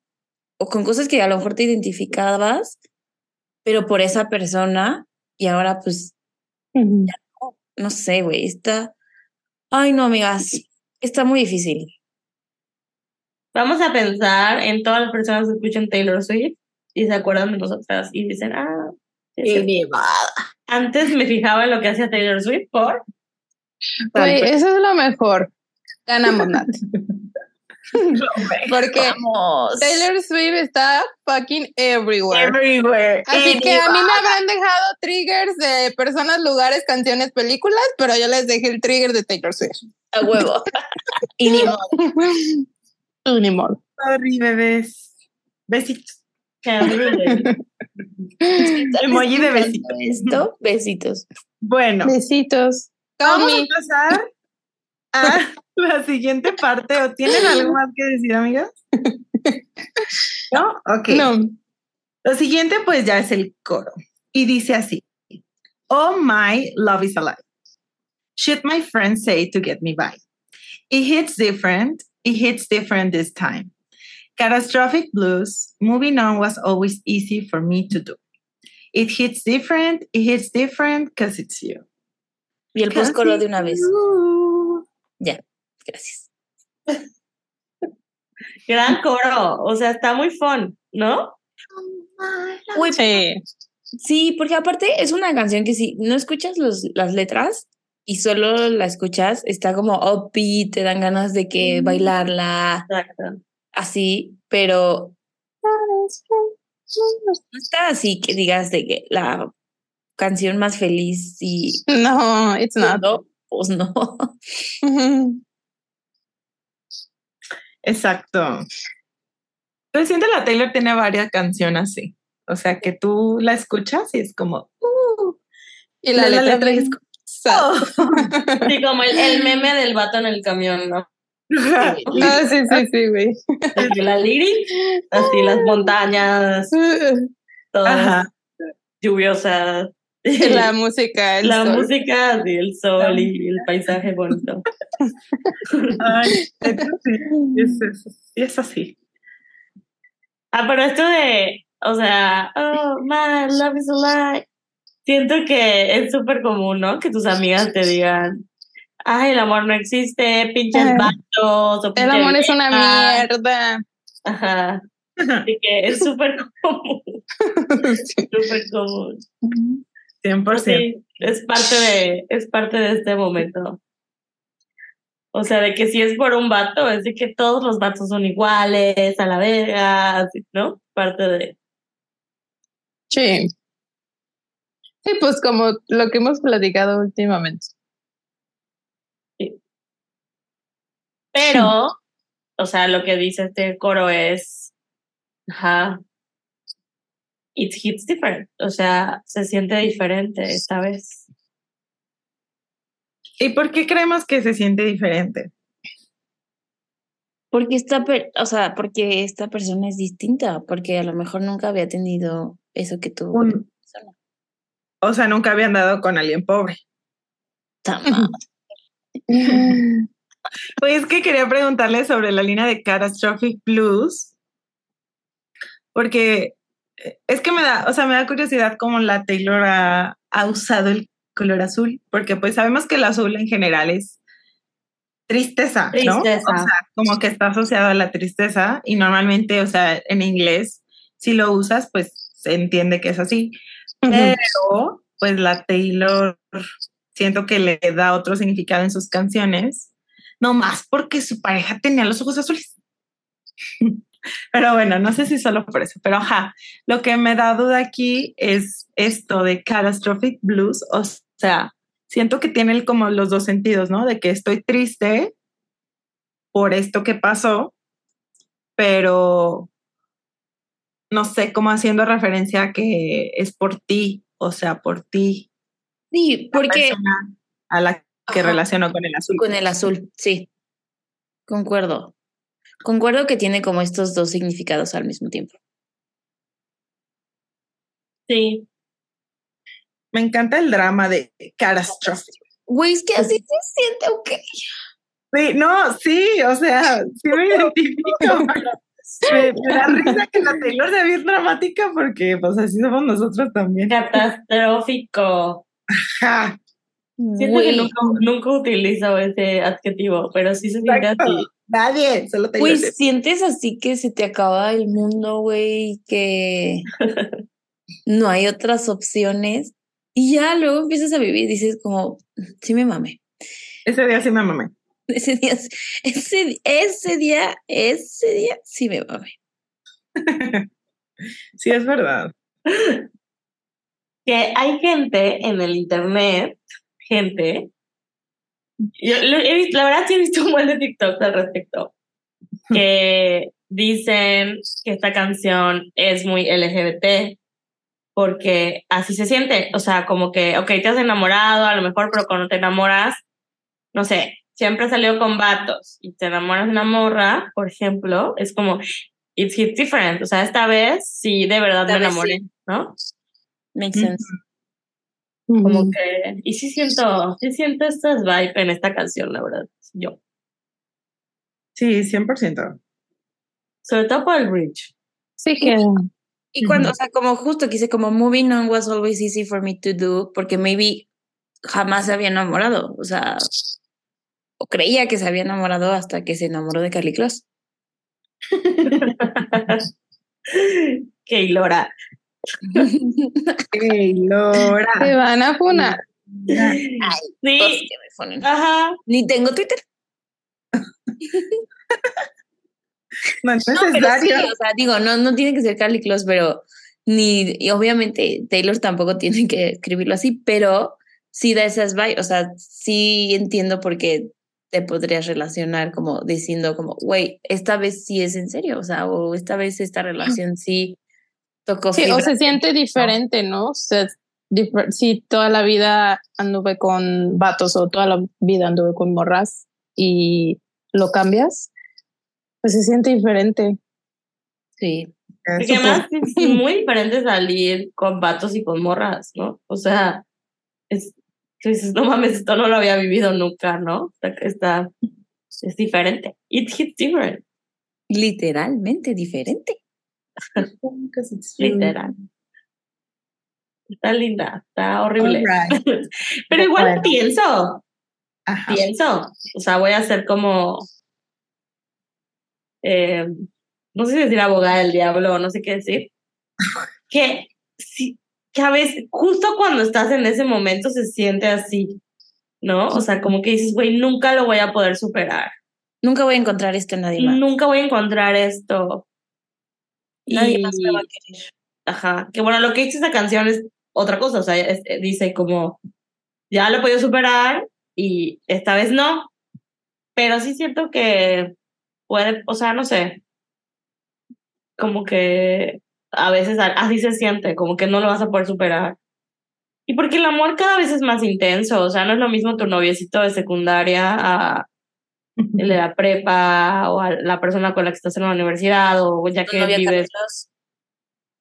o con cosas que a lo mejor te identificabas, pero por esa persona y ahora pues, Ujú. no sé, güey, está... Ay, no, amigas, Está muy difícil. Vamos a pensar en todas las personas que escuchan Taylor Swift y se acuerdan de nosotras y dicen, ah, cierto. antes me fijaba en lo que hacía Taylor Swift por Güey, eso es lo mejor. Ganamos nada. Porque Vamos. Taylor Swift está fucking everywhere. Everywhere. Así que a mí me habrán dejado triggers de personas, lugares, canciones, películas, pero yo les dejé el trigger de Taylor Swift. A huevo. y ni modo. Tú, ni modo. Sorry, bebés. Besitos. Emoji de besitos. Esto, besitos. Bueno, Besitos. vamos Tommy. a pasar a la siguiente parte. ¿O tienen algo más que decir, amigas? ¿No? Ok. No. Lo siguiente, pues ya es el coro. Y dice así: Oh, my love is alive. Should my friends say to get me by? It hits different. It hits different this time. Catastrophic blues. Moving on was always easy for me to do. It hits different. It hits different because it's you. Y el postcoro de una vez. You. Gracias. Gran coro, o sea, está muy fun, ¿no? Uy, Sí. Sí, porque aparte es una canción que si no escuchas los, las letras y solo la escuchas, está como upbeat, te dan ganas de que bailarla, Exacto. así, pero no está así que digas de que la canción más feliz y No, it's not. no, pues no. Exacto. Pues siento la Taylor tiene varias canciones así. O sea, que tú la escuchas y es como. uh, Y la, letra, es oh. Sí, como el, el meme del vato en el camión, ¿no? Ah, sí, sí, sí, güey. De la lyric, así las montañas, todas Ajá. lluviosas. La música, el La sol. música, así, el sol y el paisaje bonito. Ay, sí, es, es- es así. Ah, pero esto de, o sea, oh, my love is alive. Siento que es súper común, ¿no? Que tus amigas te digan, ay, el amor no existe, pinches Ah. vatos. o El amor es una viejas". mierda. Ajá. Así que es súper común, súper común. 100%. Pues sí, es parte de, es parte de este momento. O sea, de que si es por un vato, es de que todos los vatos son iguales, a la verga, así, ¿no? Parte de. Sí. Sí, pues como lo que hemos platicado últimamente. Pero, o sea, lo que dice este coro es, ajá, it hits different, o sea, se siente diferente esta vez. ¿Y por qué creemos que se siente diferente? Porque esta, per- o sea, porque esta persona es distinta, porque a lo mejor nunca había tenido eso que tú. Un- o sea, nunca habían dado con alguien pobre. Pues es que quería preguntarle sobre la línea de Catastrophic Blues, porque es que me da, o sea, me da curiosidad cómo la Taylor ha, ha usado el color azul, porque pues sabemos que el azul en general es tristeza, ¿no? Tristeza. O sea, como que está asociado a la tristeza y normalmente, o sea, en inglés, si lo usas, pues se entiende que es así, pero pues la Taylor siento que le da otro significado en sus canciones, no más porque su pareja tenía los ojos azules. pero bueno, no sé si solo por eso, pero ajá, lo que me da duda aquí es esto de catastrophic blues, o sea, siento que tiene como los dos sentidos, ¿no? De que estoy triste por esto que pasó, pero no sé, cómo haciendo referencia a que es por ti, o sea, por ti, Sí, porque a la que Ajá. relaciono con el azul. con el azul, sí. Concuerdo. Concuerdo que tiene como estos dos significados al mismo tiempo. Sí, Me encanta el drama de catastrophic. Güey, es que así se siente, ok. Sí, no, sí, o sea, sí me identifico. me, me da risa que la Taylor sea bien dramática porque, pues, así somos nosotros también. catastrófico. Ja. Siento que nunca, nunca utilizo ese adjetivo, pero sí se siente así. Nadie, solo te Güey, sientes así que se te acaba el mundo, güey, que no hay otras opciones. Y ya luego empiezas a vivir y dices como, sí me mamé. Ese día sí me mamé. Ese día, ese, ese día, ese día sí me mamé. Sí, es verdad. Que hay gente en el internet, gente. Yo lo he visto, la verdad sí he visto un buen de TikToks al respecto. Que dicen que esta canción es muy LGBT porque así se siente. O sea, como que, ok, te has enamorado a lo mejor, pero cuando te enamoras, no sé, siempre salido con vatos y te enamoras de una morra, por ejemplo, es como, it's, it's different. O sea, esta vez sí, de verdad Esta me enamoré, sí. ¿no? Makes Como que, y sí siento, sí siento estas vibes en esta canción, la verdad, yo. Sí, 100%. Sobre todo por el bridge. Sí que Y cuando, o sea, como justo quise, como moving on was always easy for me to do, porque maybe jamás se había enamorado, o sea, o creía que se había enamorado hasta que se enamoró de Carly Claus. que Lora. Ey, Lora. te van a funar. Cosas Sí, que me ponen. ajá. Ni tengo Twitter. No es No, pero sí, necesario. o sea, digo, no, no tiene que ser Carly Claus, pero ni, y obviamente Taylor tampoco tiene que escribirlo así, pero sí da esas vibes, o sea, sí entiendo por qué te podrías relacionar como diciendo como, güey, esta vez sí es en serio, o sea, o esta vez esta relación sí tocó Sí, o se siente diferente, ¿no? O sea, difer- si toda la vida anduve con vatos o toda la vida anduve con morras y lo cambias, pues se siente diferente. Sí, Porque además es muy diferente salir con vatos y con morras, ¿no? O sea, es, tú dices, no mames, esto no lo había vivido nunca, ¿no? Está, está- es diferente. It hits different, literalmente diferente. Literal. Está linda, está horrible. Alright. Pero igual Bueno. pienso, Ajá. pienso. O sea, voy a ser como. eh, no sé si decir abogada del diablo o no sé qué decir. Que, sí, que a veces, justo cuando estás en ese momento, se siente así, ¿no? O sea, como que dices, güey, nunca lo voy a poder superar. Nunca voy a encontrar esto en nadie más. Nunca voy a encontrar esto. Nadie Y- más me va a querer. Ajá, que bueno, lo que dice esta canción es otra cosa, o sea, es- eh, dice como, ya lo he podido superar y esta vez no, pero sí siento que puede, o sea, no sé, como que a veces así se siente, como que no lo vas a poder superar. Y porque el amor cada vez es más intenso, o sea, no es lo mismo tu noviecito de secundaria a el de la prepa o a la persona con la que estás en la universidad o ya que vives.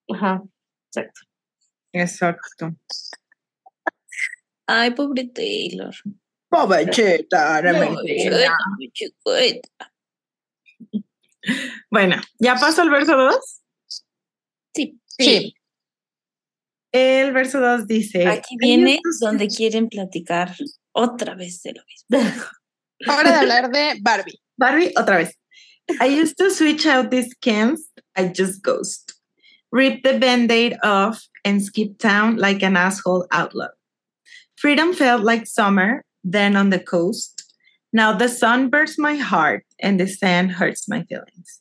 Ajá, exacto. Exacto. Ay, pobre Taylor. Chiquita, muy chiquita. Bueno, ¿ya pasó el verso 2? Sí. Sí. El verso 2 dice... Aquí viene donde quieren platicar otra vez de lo mismo. Hora de hablar de Barbie. Barbie, otra vez. I used to switch out these cans, I just ghost. Rip the band-aid off and skip town like an asshole outlaw. Freedom felt like summer, then on the coast. Now the sun burns my heart and the sand hurts my feelings.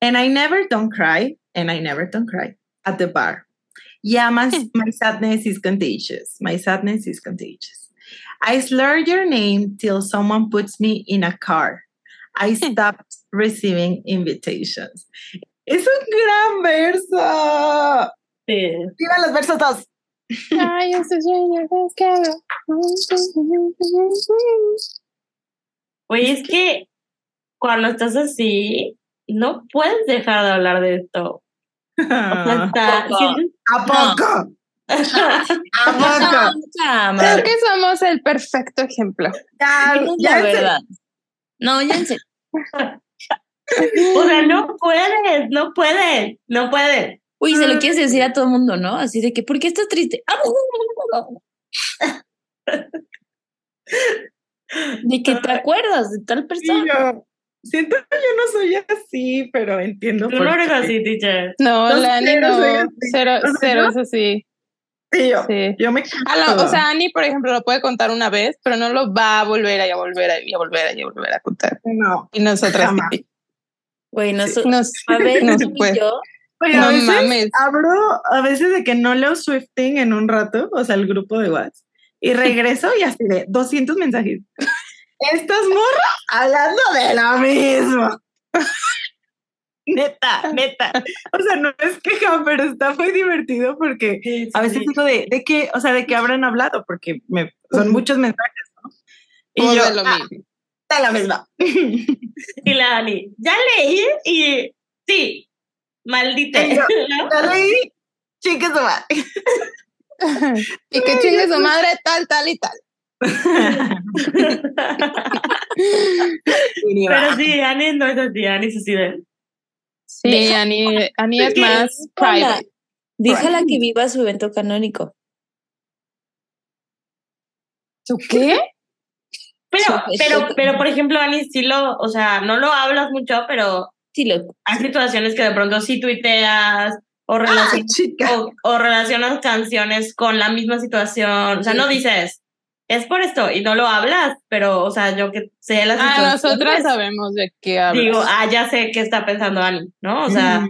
And I never don't cry, and I never don't cry at the bar. Yeah, my, my sadness is contagious. My sadness is contagious. I slur your name till someone puts me in a car. I stopped receiving invitations. Es un gran verso. Sí. ¡Viva los versos dos! Ay, ese sueño Oye, es que cuando estás así, no puedes dejar de hablar de esto. O sea, está- poco. sientes- ¿A poco? ¿A poco? Creo que somos el perfecto ejemplo. Ya, la verdad. No, ya en serio. o sea, no puedes, no puedes, no puedes. Uy, se lo quieres decir a todo el mundo, ¿no? Así de que, ¿por qué estás triste? De que te acuerdas de tal persona. yo, siento que yo no soy así, pero entiendo Tú por no eres qué. así, teacher. No, No, la no. soy así. Cero, O sea, cero yo- es así. Sí, yo, Sí. yo me A lo- o sea, Ani, por ejemplo, lo puede contar una vez, pero no lo va a volver a, y a volver a, y a volver a, y a volver a contar. no. Y nosotras Jamás. sí. Güey, no so- Nos, a ver, no tú se y puede. yo, Oye, a No veces mames. abro, a veces de que no leo Swifting en un rato, o sea, el grupo de WhatsApp, y regreso y así de 200 mensajes. Estas morras hablando de lo mismo. Neta, neta. O sea, no es queja, pero está muy divertido porque a veces digo de, de que, o sea, de que habrán hablado, porque me, son muchos mensajes, ¿no? Y Todo yo, de lo ah, mismo. de lo mismo. Y la Ani, ya leí y sí, maldita. Y yo. Ya leí, chicas, su madre. y que chingue su madre tal, tal y tal. Pero sí, Ani no es así, Ani es así de. Sí, Deja- Ani, Ani es que- más Déjala, private. déjala que viva su evento canónico. ¿Tú qué? Pero, pero, pero, por ejemplo, Ani, sí lo, o sea, no lo hablas mucho, pero Sí, lo, hay situaciones que de pronto sí tuiteas o, Ay, relacionas, chica. o, o relacionas canciones con la misma situación. O sea, no dices, es por esto, y no lo hablas, pero, o sea, yo que sé la situación. Ah, nosotras sabemos de qué hablas. Digo, ah, ya sé qué está pensando Ani, ¿no? O sea,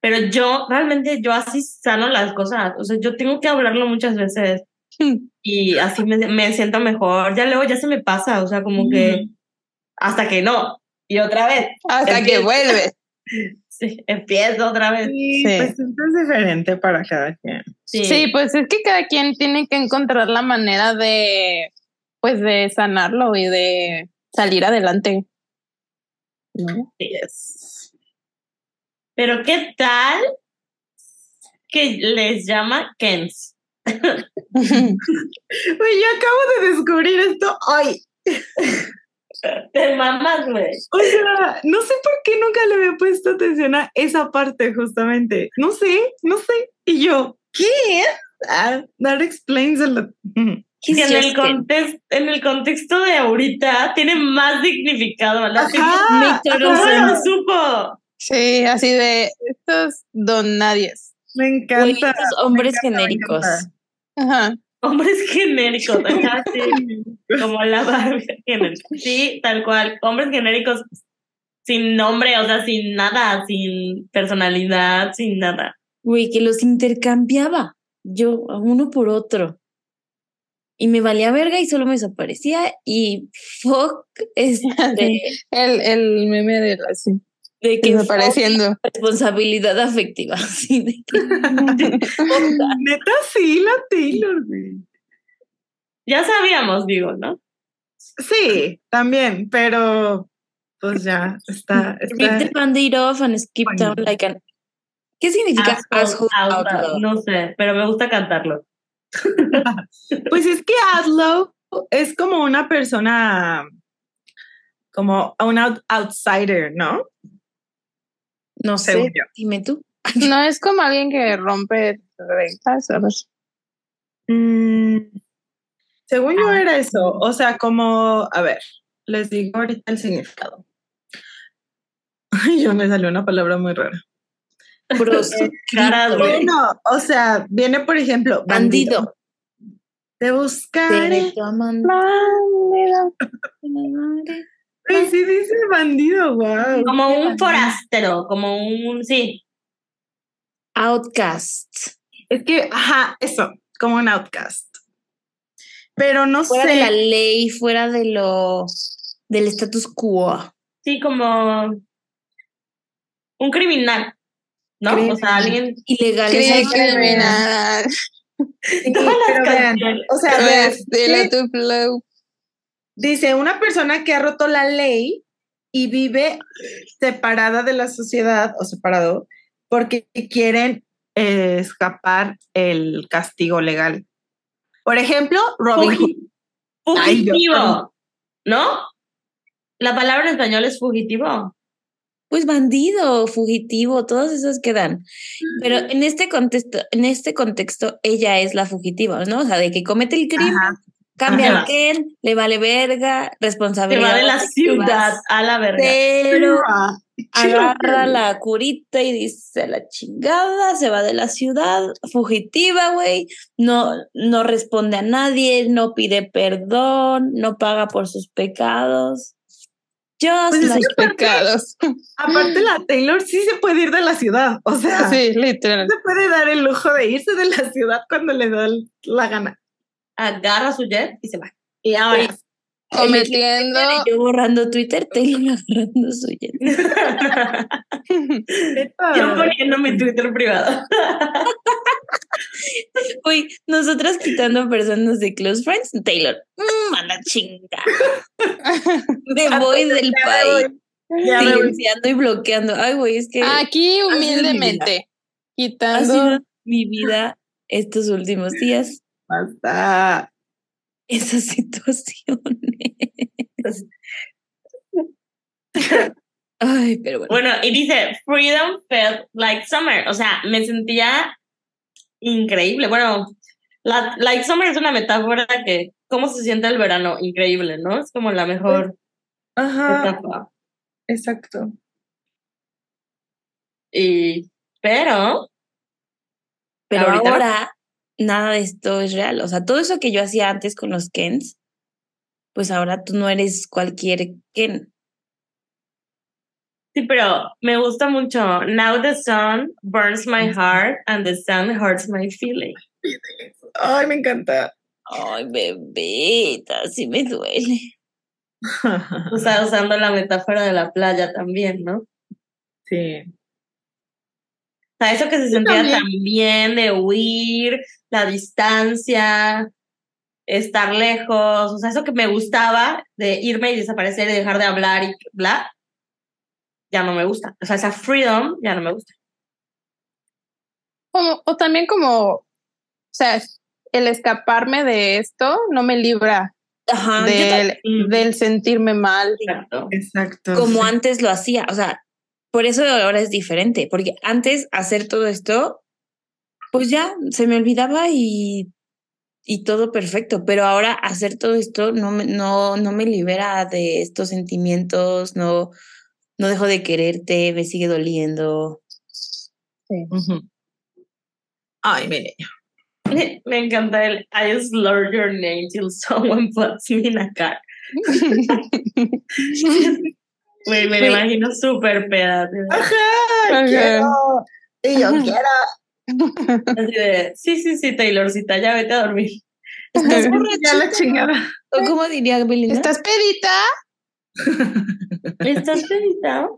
pero yo, realmente, yo así sano las cosas. O sea, yo tengo que hablarlo muchas veces y así me, me siento mejor. Ya luego ya se me pasa, o sea, como que hasta que no. Y otra vez, Hasta que vuelve. sí, empiezo otra vez. Sí, Sí. pues esto es diferente para cada quien. Sí, Sí, pues es que cada quien tiene que encontrar la manera de, pues, de sanarlo y de salir adelante. ¿No? Yes. Pero ¿qué tal que les llama Kens? Güey, yo acabo de descubrir esto hoy. Te mamas, güey. O sea, no sé por qué nunca le había puesto atención a esa parte justamente. No sé, no sé. Y yo, ¿qué? Ah, that explains a lot. ¿Qué Que en el, context, en el contexto de ahorita tiene más significado. La Ajá, Me ¿Cómo ajá. lo supo? Sí, así de estos don nadies. Me encanta. estos hombres encanta, genéricos. Ajá. Hombres genéricos, ajá, sí. Como la Barbie genérica. Sí, tal cual. Hombres genéricos sin nombre, o sea, sin nada, sin personalidad, sin nada. Güey, que los intercambiaba yo a uno por otro. Y me valía verga y solo me desaparecía. Y fuck, este, El, el meme de la sí, de que desapareciendo. responsabilidad afectiva. De que, Neta, sí, la Taylor, güey. Ya sabíamos, digo, ¿no? Sí, también, pero pues ya está. Rip está the band-aid off and skip Bueno. down like an... ¿Qué significa Asshole out out? No sé, pero me gusta cantarlo. Pues es que Aslow es como una persona, como un out- outsider, ¿no? No sé, Según yo. dime tú. No es como alguien que rompe reglas, ¿sabes? Mm, según yo era eso, o sea, como, a ver, les digo ahorita el significado. Ay, yo me salió una palabra muy rara. Güey. Bueno, o sea, viene por ejemplo, bandido. Bandido. De buscar. Derecho a mandar. Ay, sí dice bandido, wow. Como un forastero, como un, sí, Outcast. Es que, ajá, eso, como un outcast. Pero no Fuera sé. de la ley, fuera de lo del status quo. sí, como un criminal, ¿no? O sea, alguien... Ilegal. Criminal. Sí, Todas las vean, o sea, vean, Pues, dile ¿qué? Dice una persona que ha roto la ley y vive separada de la sociedad o separado porque quieren eh, escapar el castigo legal. Por ejemplo, Robin Hood. Ay, Fugitivo, ¿no? La palabra en español es fugitivo. pues bandido, fugitivo, todos esos quedan. Pero en este contexto, en este contexto, ella es la fugitiva, ¿no? O sea, de que comete el crimen, cambia Ajá. a Ken, le vale verga, Se responsabilidad. va de la ciudad a la verga. Pero agarra la curita y dice la chingada, se va de la ciudad, fugitiva, güey, no, no responde a nadie, no pide perdón, no paga por sus pecados. Just Pues Sus pecados. Aparte, la Taylor sí se puede ir de la ciudad. O sea, Sí, literal. se puede dar el lujo de irse de la ciudad cuando le da la gana. Agarra su jet y se va. Y ahora, Cometiendo. yo borrando Twitter, Taylor agarrando suya. Yo poniendo mi Twitter privado. Uy, nosotras quitando personas de close friends, Taylor, mmm, a la chinga. Me voy del país, Ya silenciando y bloqueando. Ay, güey, es que Aquí sido mi humildemente. ha Quitando. sido mi vida estos últimos días, Basta. esas situaciones. Ay, pero bueno. Bueno, y dice, freedom felt like summer. O sea, me sentía increíble. Bueno, la, like summer es una metáfora que, ¿cómo se siente el verano? Increíble, ¿no? Es como la mejor Ajá, metáfora. exacto. Y, pero, Pero ahorita- ahora nada de esto es real. O sea, todo eso que yo hacía antes con los Kens, pues ahora tú no eres cualquier Ken. sí, pero me gusta mucho. Now the sun burns my heart and the sun hurts my feeling. Ay, me encanta. Ay, bebita, sí me duele. O sea, usando la metáfora de la playa también, ¿no? Sí. O sea, eso que se sentía también. tan bien de huir, la distancia, estar lejos, o sea, eso que me gustaba de irme y desaparecer y dejar de hablar y bla, ya no me gusta. O sea, esa freedom ya no me gusta. Como- o también como, o sea, el escaparme de esto no me libra Ajá, del, también. del sentirme mal. Exacto. Exacto. como sí. antes lo hacía. O sea, por eso ahora es diferente, porque antes hacer todo esto, pues ya se me olvidaba y, y todo perfecto, pero ahora hacer todo esto no me, no, no me libera de estos sentimientos, no, no dejo de quererte, me sigue doliendo. Ay, mire. Me, me encanta el I slur your name till someone puts me in a car. Me Güey. imagino súper peda. de verdad. Ajá, Ajá. quiero. Y yo quiero. Así de, sí, sí, sí, Taylorcita, ya vete a dormir. ¿Estás Ya la chingada. ¿O cómo diría Belinda? ¿Estás pedita? ¿Estás pedita?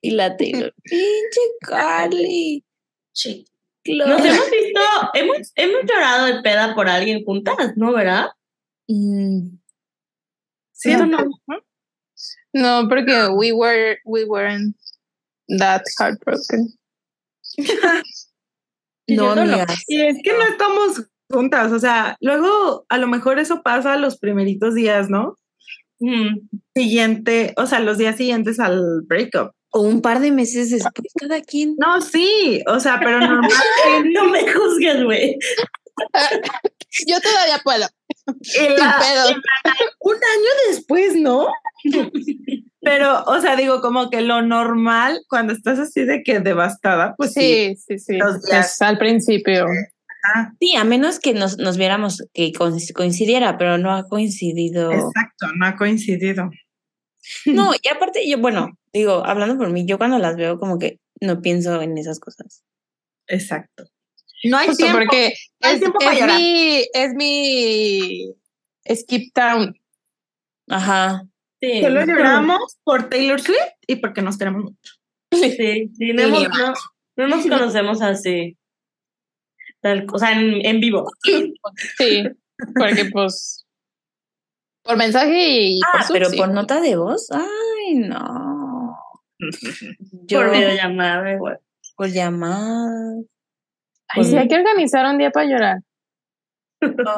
Y la Taylor. Pinche Carly. Sí. Nos hemos visto, hemos, hemos llorado de peda por alguien juntas, ¿no, verdad? Mm, Sí, no, no. No, porque we were, we weren't that heartbroken. Y no, yo no. Y es que no estamos juntas, o sea, luego a lo mejor eso pasa los primeritos días, ¿no? Mm. Siguiente, o sea, los días siguientes al breakup. O un par de meses después, cada quien. No, sí, o sea, pero normal. No me juzgues, güey. Yo todavía puedo. la- un año después, ¿no? Pero, o sea, digo, como que lo normal cuando estás así de que devastada, pues sí. Sí, sí, sí. Los días. Pues, al principio. Ah, Sí, a menos que nos, nos viéramos que coinc- coincidiera, pero no ha coincidido. exacto, no ha coincidido. No, y aparte yo, bueno, digo, hablando por mí, yo cuando las veo como que no pienso en esas cosas. Exacto. No hay Justo tiempo. porque no hay es, tiempo para es llorar. mi, es mi skip town. Ajá. Sí. Solo lloramos por Taylor Swift y porque nos queremos mucho. Sí, sí, no, hemos- no, no nos conocemos así. Tal- o sea, en, en vivo. Sí, porque pues por mensaje y Ah, por pero sí. por nota de voz. Ay, no. Yo Por videollamada, igual. por llamada. Ay, sí, hay que organizar un día para llorar.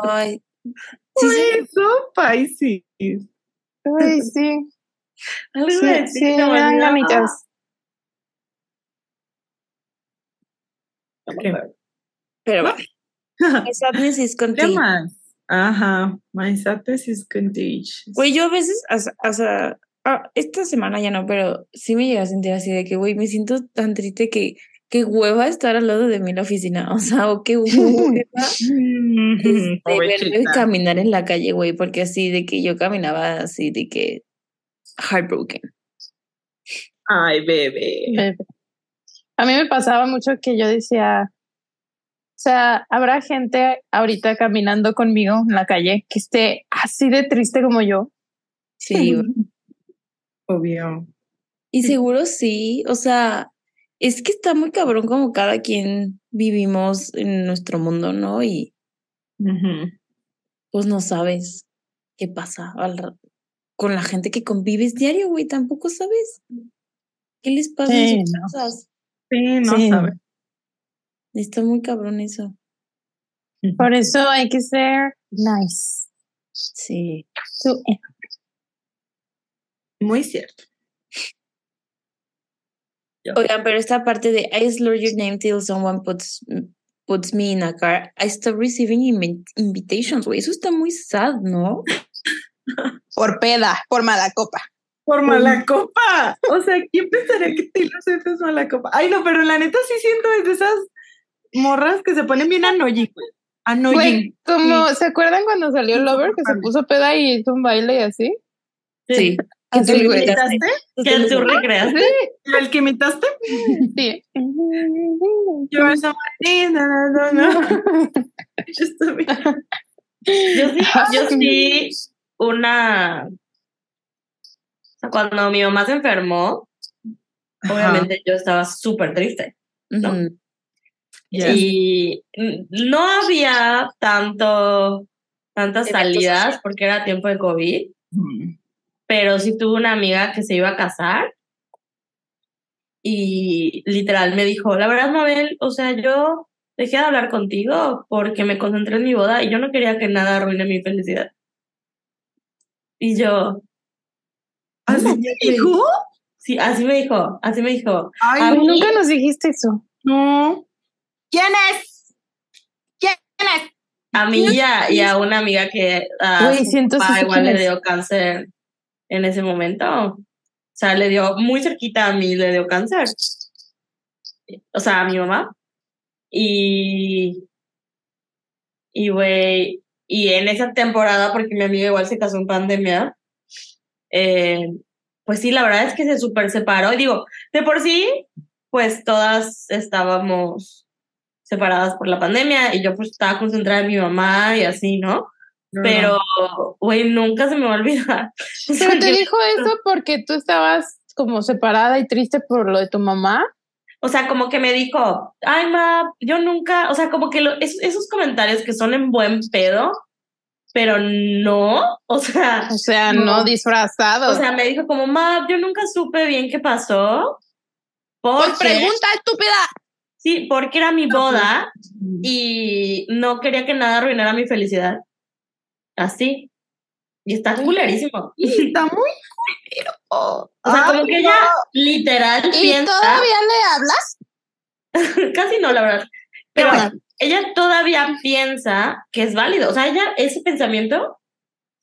Ay. Sí, sí. Eso, Pisces. Ay, sí. Sí, sí, eran dinámicas. Ah. Okay. Pero bueno. My sadness is contagious. Ajá, my sadness is contagious. Güey, yo a veces, o sea, ah, esta semana ya no, pero sí me llega a sentir así de que, güey, me siento tan triste que qué hueva estar al lado de mí en la oficina. O sea, o qué hueva este, verme caminar en la calle, güey, porque así de que yo caminaba así de que heartbroken. Ay, bebé. Bebé. A mí me pasaba mucho que yo decía, o sea, habrá gente ahorita caminando conmigo en la calle que esté así de triste como yo. Sí. Obvio. Y seguro sí, o sea, es que está muy cabrón como cada quien vivimos en nuestro mundo, ¿no? Y pues no sabes qué pasa al con la gente que convives diario, güey, tampoco sabes qué les pasa en Sí, sus no. casas. Sí, no Sí. sabe. Está muy cabrón eso. Por eso hay que ser nice. Sí. to Muy cierto. Oigan, pero esta parte de I slur your name till someone puts puts me in a car, I stop receiving invi- invitations, güey. Eso está muy sad, ¿no? Por peda, por mala copa. Por mala copa. O sea, ¿quién pensaría que Taylor Swift es mala copa? Ay, no, pero la neta sí siento es de esas morras que se ponen bien annoying, güey. Annoying. Güey, como, ¿se acuerdan cuando salió Lover que se puso peda y hizo un baile y así? Sí. Que tú imitaste. Que tú recreaste. ¿El que imitaste? Sí. Are somebody, no, no, no, no. To be- Yo sí, yo sí, una. Cuando mi mamá se enfermó, obviamente yo estaba súper triste. Ujú. Yes. Y no había tanto, tantas salidas porque era tiempo de COVID, Mm. Pero sí tuve una amiga que se iba a casar y literal me dijo, la verdad, Mabel, o sea, yo dejé de hablar contigo porque me concentré en mi boda y yo no quería que nada arruine mi felicidad. Y yo, ¿Así te dijo? sí, así me dijo, así me dijo. Ay, A mí- nunca nos dijiste eso. no. ¿Quién es? ¿Quién es? A mí y a, y a una amiga que a su papá sé igual le dio cáncer en ese momento. O sea, le dio muy cerquita a mí, le dio cáncer. O sea, a mi mamá. Y, y güey, y en esa temporada, porque mi amiga igual se casó en pandemia, eh, pues sí, la verdad es que se súper separó. Y digo, de por sí, pues todas estábamos separadas por la pandemia y yo pues estaba concentrada en mi mamá y así, ¿no? Pero, güey, nunca se me va a olvidar. O sea, Pero te yo- dijo eso porque tú estabas como separada y triste por lo de tu mamá. O sea, como que me dijo, ay, ma, yo nunca, o sea, como que lo- es- esos comentarios que son en buen pedo, pero no, o sea, O sea, no, No. disfrazado. o sea, me dijo como, ma, yo nunca supe bien qué pasó. pues Porque, pregunta estúpida. sí, porque era mi boda y no quería que nada arruinara mi felicidad. Así. Y está culerísimo. Y está muy culero. O sea, como que no. ella literal ¿Y piensa. todavía le hablas? Casi no, la verdad. Pero Bueno. ella todavía piensa que es válido. O sea, ella, ese pensamiento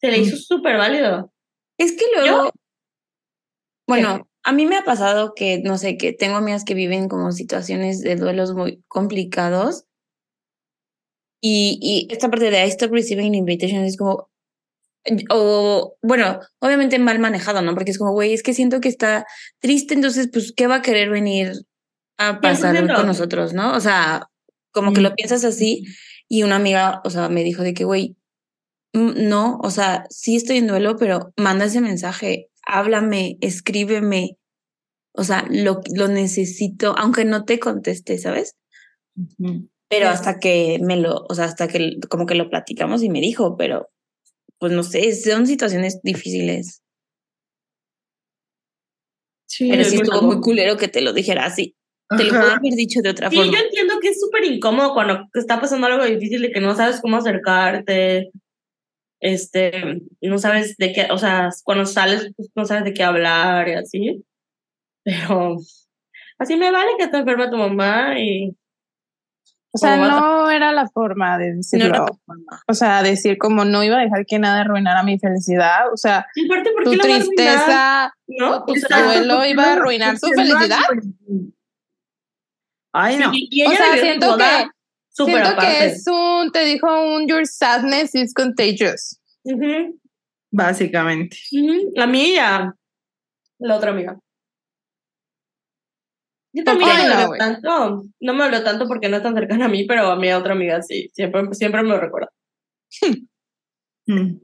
se le hizo súper válido. Es que luego, bueno, a mí me ha pasado que, no sé, que tengo amigas que viven como situaciones de duelos muy complicados. Y, y esta parte de I stop receiving invitations es como, o bueno, obviamente mal manejado, ¿no? Porque es como, güey, es que siento que está triste, entonces, pues, ¿qué va a querer venir a pasar 100%. con nosotros, no? O sea, como que Mm. lo piensas así. Y una amiga, o sea, me dijo de que, güey, mm, no, o sea, sí estoy en duelo, pero manda ese mensaje, háblame, escríbeme. O sea, lo, lo necesito, aunque no te conteste, ¿sabes? Ujú. Pero Sí. hasta que me lo, o sea, hasta que como que lo platicamos y me dijo, pero pues no sé, son situaciones difíciles. Sí, Pero sí es estuvo muy culero que te lo dijera así. Te lo puedo haber dicho de otra Sí, forma. yo entiendo que es súper incómodo cuando te está pasando algo difícil de que no sabes cómo acercarte. Este, no sabes de qué, o sea, cuando sales, pues, no sabes de qué hablar y así. Pero así me vale que te enferma tu mamá y O sea, ¿Cómo vas a- no era la forma de No decirlo. la forma. O sea, decir como no iba a dejar que nada arruinara mi felicidad. O sea, Y aparte, ¿por tu la tristeza, ¿No? tu O duelo iba a arruinar su felicidad. Ay, no. y, y O sea, siento que siento aparte. que es un, te dijo un your sadness is contagious. Ujú, Básicamente. ujú. A mí y a la otra amiga. Yo también Ay, no me güey. tanto, no me dolió tanto porque no es tan cercana a mí, pero a mi otra amiga sí, siempre, siempre me lo recuerda. Mm.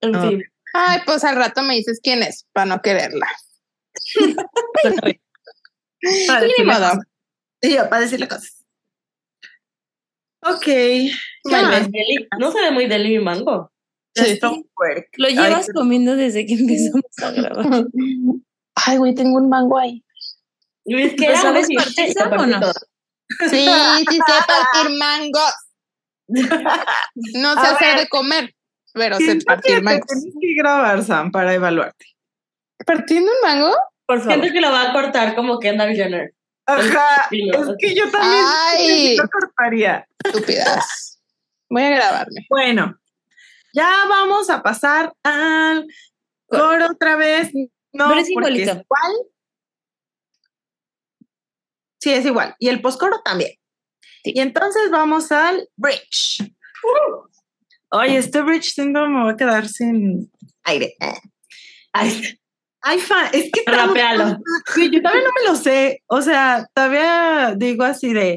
En fin. Ay, pues al rato me dices quién es, para no quererla. Para modo. cosas. Y yo, para decirle cosas. Ok. Deli- no se ve muy deli mi mango. Sí. Lo llevas comiendo desde que empezamos a grabar. Ay, güey, tengo un mango ahí. Que ¿Lo era sabes partir, o no? Sí, sí sé partir mangos. No sé A hacer ver. de comer, pero sé que partir mangos. tienes que grabar, Sam, para evaluarte. ¿Partiendo un mango? Por favor. Siento que lo va a cortar como Kendall Jenner. Ajá. Es que yo también Ay. lo cortaría. Estúpidas. Voy a grabarme. Bueno, ya vamos a pasar al coro otra vez. No, Pero es igualito. igual. Sí, es igual. Y el postcoro también. Sí. Y entonces vamos al bridge. Oye, este bridge siento me voy a quedar sin aire. Ay, Ay, fa, es que rapealo. Sí, yo todavía no me lo sé. O sea, todavía digo así de.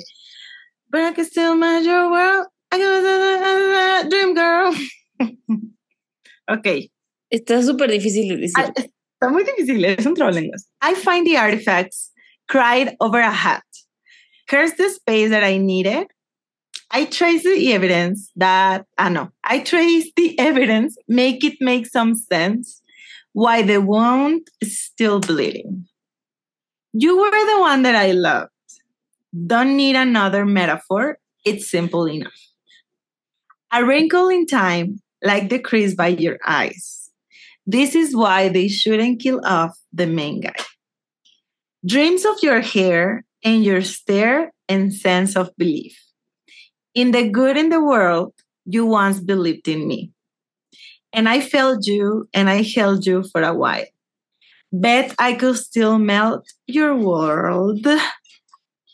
But I can still manage your world. I can dream girl. ok. Está súper difícil. Ah, Está muy difícil, es un trabalenguas. I find the artifacts, cried over a hat, cursed the space that I needed. I trace the evidence that, ah, no, I trace the evidence, make it make some sense, why the wound is still bleeding. You were the one that I loved. Don't need another metaphor, it's simple enough. A wrinkle in time, like the crease by your eyes. This is why they shouldn't kill off the main guy. Dreams of your hair and your stare and sense of belief. In the good in the world, you once believed in me. And I felt you and I held you for a while. Bet I could still melt your world.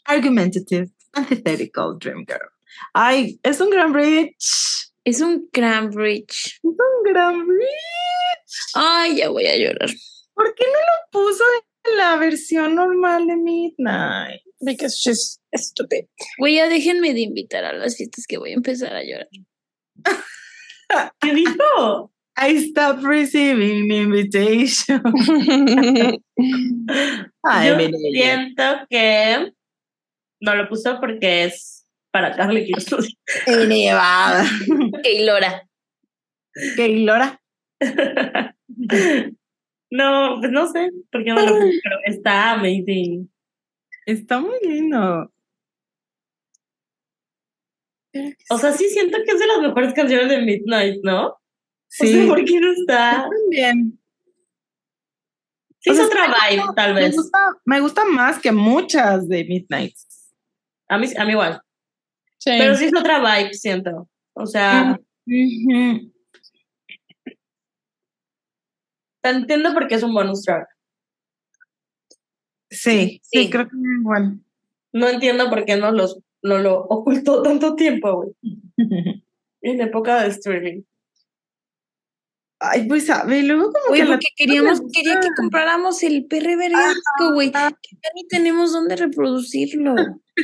Argumentative, antithetical dream girl. Ay, es un gran bridge. Es un gran bridge. Es un gran bridge. Ay, ya voy a llorar. ¿Por qué no lo puso en la versión normal de Midnight? Because she's stupid. Güey, ya déjenme de invitar a las fiestas que voy a empezar a llorar. ¿Qué dijo? I stopped receiving invitation. Ay, Yo siento que no lo puso porque es para Carly elevada. Keylora. Keylora. No, pues no sé por qué no lo puse, pero está amazing. Está muy lindo. O sea, sí siento que es de las mejores canciones de Midnight, ¿no? Sí, No sé por qué no está. también. Sí, O es sea, otra me vibe, gusta- tal Me vez. gusta, me gusta más que muchas de Midnight. A mí, a mí igual. Sí. Pero sí es otra vibe, siento. O sea, Ujú. Te entiendo por qué es un bonus track. Sí, sí, Sí. creo que igual. No entiendo por qué no, los, no lo ocultó tanto tiempo, güey. En época de streaming. Ay, pues sabe, y luego como Güey, que la porque queríamos, quería que compráramos el perre vergasco, güey. Ya ni tenemos dónde reproducirlo.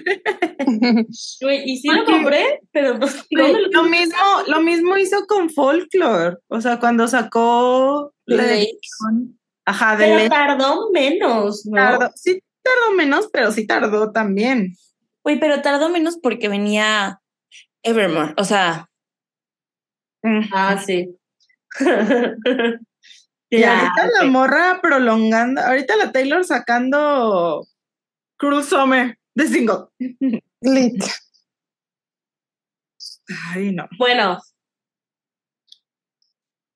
Güey, y sí lo compré, pero no, ¿dónde lo mismo, lo mismo hizo con Folklore. O sea, cuando sacó la edición- Ajá, de Pero tardó menos, ¿no? Tardó- sí tardó menos, pero sí tardó también. Güey, pero tardó menos porque venía Evermore. O sea, Ah, sí. Y Ya, ahorita la morra prolongando, ahorita la Taylor sacando Cruel Summer de single. Lit. Ay, no. Bueno.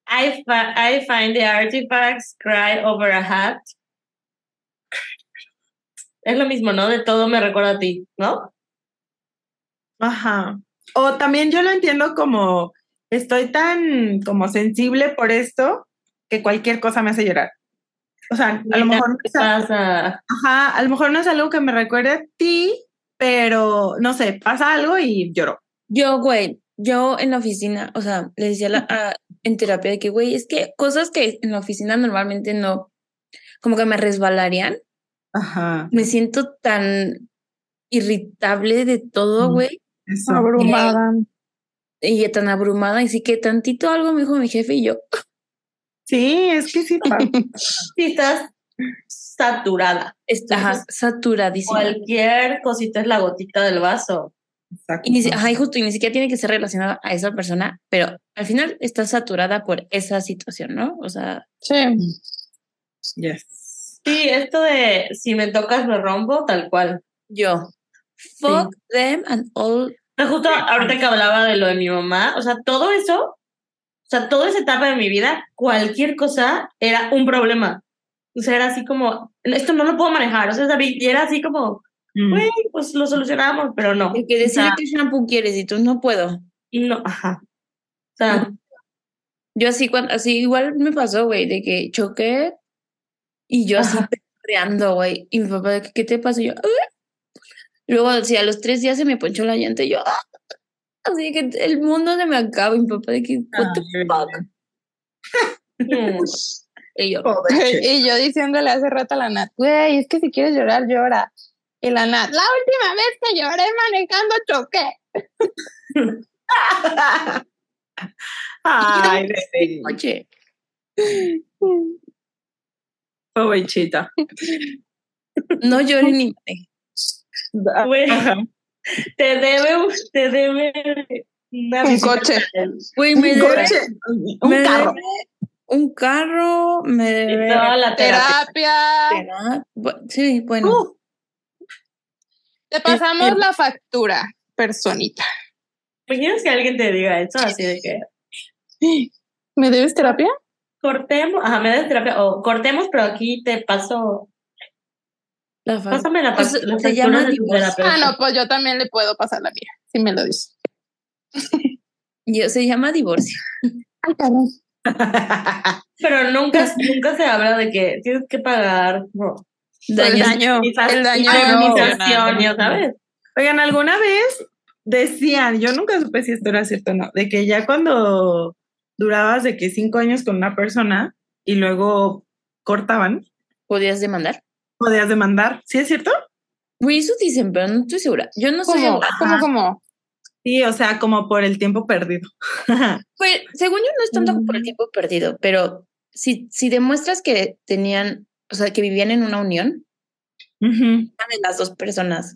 I, fi- I find the artifacts cry over a hat. es lo mismo, ¿no? De todo me recuerda a ti, ¿no? Ajá. O también yo lo entiendo como estoy tan como sensible por esto que cualquier cosa me hace llorar. O sea, a lo mejor no es, pasa. ajá, a lo mejor no es algo que me recuerde a ti, pero no sé, pasa algo y lloro. Yo, güey, yo en la oficina, o sea, le decía la- a- en terapia de que, güey, es que cosas que en la oficina normalmente no, como que me resbalarían, Ajá. me siento tan irritable de todo, Mm. güey. Abrumada. y tan abrumada, y sí que tantito algo me dijo mi jefe y yo, Sí, es que sí. Sí, estás saturada. está ajá, saturadísima. Cualquier cosita es la gotita del vaso. Exacto. Y ni, si- ajá, y justo, y ni siquiera tiene que ser relacionada a esa persona, pero al final está saturada por esa situación, ¿no? O sea, Sí. Yes. Sí, esto de si me tocas me rompo, tal cual. yo, fuck them and all. Justo ahorita que hablaba de lo de mi mamá, o sea, todo eso, sea, toda esa etapa de mi vida, cualquier cosa era un problema. O sea, era así como, esto no lo puedo manejar, o sea, y era así como, Mm. pues lo solucionamos, pero no. El que O decide sea, qué shampoo quieres y tú no puedo. no, ajá. O sea, Yo así, cuando, así igual me pasó, güey, de que choqué y yo así perreando, güey. Y mi papá, ¿qué te pasó? Y yo, "Ah". Luego, sí, a los tres días se me ponchó la llanta y yo, "Ah". Así que el mundo se me acaba. Mi papá, de que, what the fuck. mm, Y yo. Y yo diciéndole hace rato a la Nat, güey, es que si quieres llorar, llora. Y la Nat, la última vez que lloré manejando choqué. Ay, oye, Pobrecita. no lloré ni Ajá. Te debe, un- te debe una Un coche. Un me debe coche, un me carro. debe un carro, me Y debe toda la terapia. Terapia. Sí, bueno. Uh, Te pasamos la factura, personita. ¿Imaginas que alguien te diga eso? Así de que ¿Me debes terapia? cortemos, ajá, me das terapia, o cortemos, pero aquí te paso, La pásame la, Pues, la se llama de. Ah, no, pues yo también le puedo pasar la mía, si me lo dice. Yo, se llama divorcio. Pero nunca, nunca se habla de que tienes que pagar no, El daño, el daño indemnización, emocional. ya sabes. Oigan, alguna vez decían, yo nunca supe si esto era cierto o no, de que ya cuando durabas de que cinco años con una persona y luego cortaban, ¿Podías demandar? Podías demandar. ¿Sí es cierto? Güey, eso dicen, pero no estoy segura. Yo no soy ¿Cómo? abogada. ¿Cómo, cómo? Sí, o sea, como por el tiempo perdido. Pues, según yo, no es tanto por el Mm. tiempo perdido, pero si, si demuestras que tenían, o sea, que vivían en una unión, una de las dos personas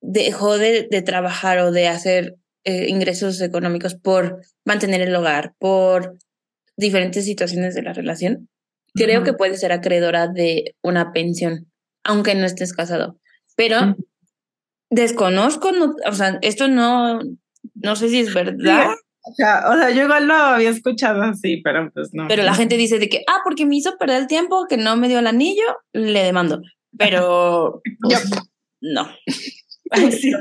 dejó de, de trabajar o de hacer eh, ingresos económicos por mantener el hogar, por diferentes situaciones de la relación, creo que puede ser acreedora de una pensión, aunque no estés casado. Pero desconozco, no- o sea, esto no, no sé si es verdad, O sea, o sea, yo igual lo había escuchado así, pero pues no. pero la gente dice de que, ah, porque me hizo perder el tiempo, que no me dio el anillo, le demando. Pero pues, no. Ay, sí.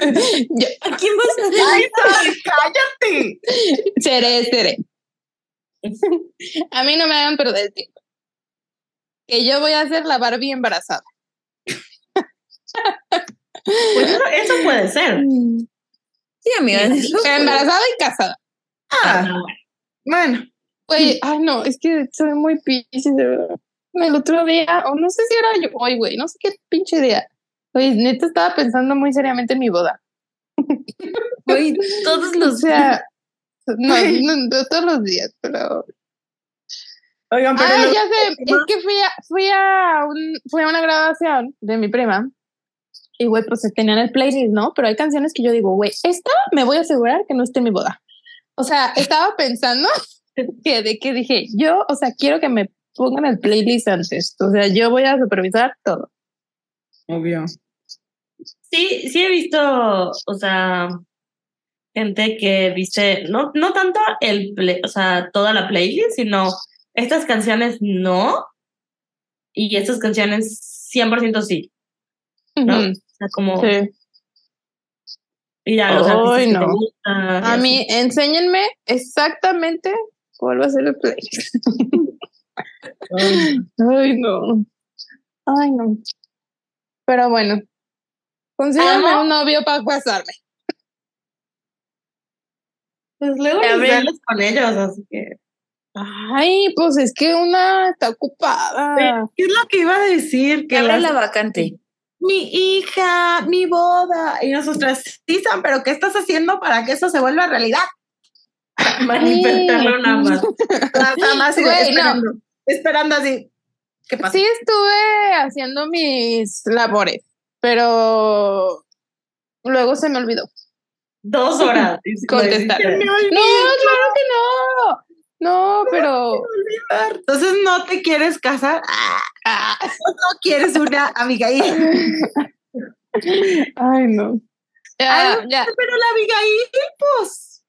Yo, ¿A quién vas a Sari, cállate. seré, seré. A mí no me hagan perder el tiempo. Que yo voy a hacer la Barbie embarazada. Pues eso, eso puede ser. Sí, amiga. Embarazada y casada. Ah, bueno, Güey, ay no, es que soy muy piscis, de verdad. El otro día, o no sé si era yo hoy, güey, no sé qué pinche día. Oye, neta estaba pensando muy seriamente en mi boda. Güey, todos O los sea, no, no, no todos los días, pero. oigan, pero Ah, lo- ya sé, es que fui a, fui a un, fui a una grabación de mi prima. Y güey, pues tenían el playlist, ¿no? Pero hay canciones que yo digo, güey, esta me voy a asegurar que no esté en mi boda. O sea, estaba pensando que de que dije, yo, o sea, quiero que me pongan el playlist antes. O sea, yo voy a supervisar todo. obvio. Sí, sí he visto, o sea, gente que viste, no, no tanto el play, o sea, toda la playlist, sino estas canciones no, y estas canciones 100% sí. ¿no? Ujú, O sea, como, sí. y ya los Ay, artistas que te no. gustan, A mí, enséñenme exactamente cuál va a ser el playlist. Ay, no. Ay, no. Pero bueno, consíganme un novio para casarme. Pues luego sales con ellos, así que. Ay, pues es que una está ocupada. ¿Qué es lo que iba a decir? Que las- la vacante. mi hija, mi boda. Y nosotras, sí, Sam, pero ¿qué estás haciendo para que eso se vuelva realidad? Manifestarlo nada más. Nada más no. esperando, esperando así. ¿Qué pasa? Sí estuve haciendo mis labores, pero luego se me olvidó Dos horas. contestar. No, claro que no. No, pero Entonces no te quieres casar. Ah, no quieres una Abigail. ay no. Ya, Ay, ya, Pero la Abigail, pues.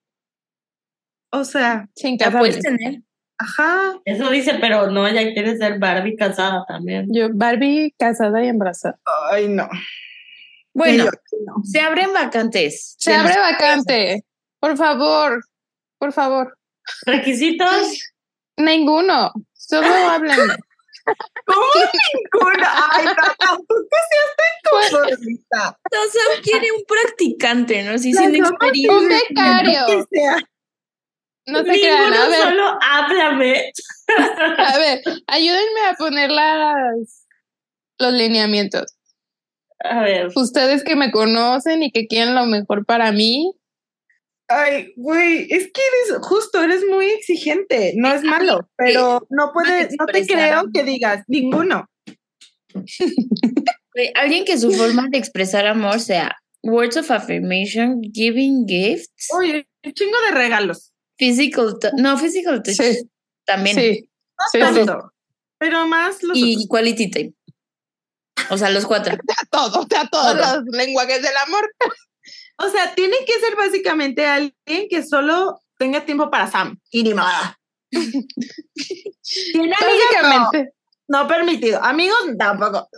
O sea, sin puedes tener. ajá. Eso dice, pero no, ella quiere ser Barbie casada también. Yo, Barbie casada y embarazada. Ay, no. Bueno, no. se abren vacantes. Se abre vacante. Por favor, por favor. Requisitos. Ninguno. Solo háblenme. ¿Cómo ninguno? Ay, tampoco seas tan conformista. No, Sam quiere un practicante, ¿no? Sí, sin experiencia. Un becario. Que sea. No se crean. A ver, solo háblame. a ver, ayúdenme a poner las, los lineamientos. A ver. Ustedes que me conocen y que quieren lo mejor para mí, Ay, güey, es que eres justo, eres muy exigente. No es malo, pero no puedes, no te creo que digas ninguno. Alguien que su forma de expresar amor sea words of affirmation, giving gifts, Oye, un chingo de regalos. physical touch, no, physical touch Sí. también, sí. No Sí, sí. tanto, pero más los y quality time. O sea, los cuatro. A todos, a todos Todo. los lenguajes del amor. O sea, tiene que ser básicamente alguien que solo tenga tiempo para Sam y ni nada. Tiene amigas, Básicamente. no, no permitido. Amigos tampoco.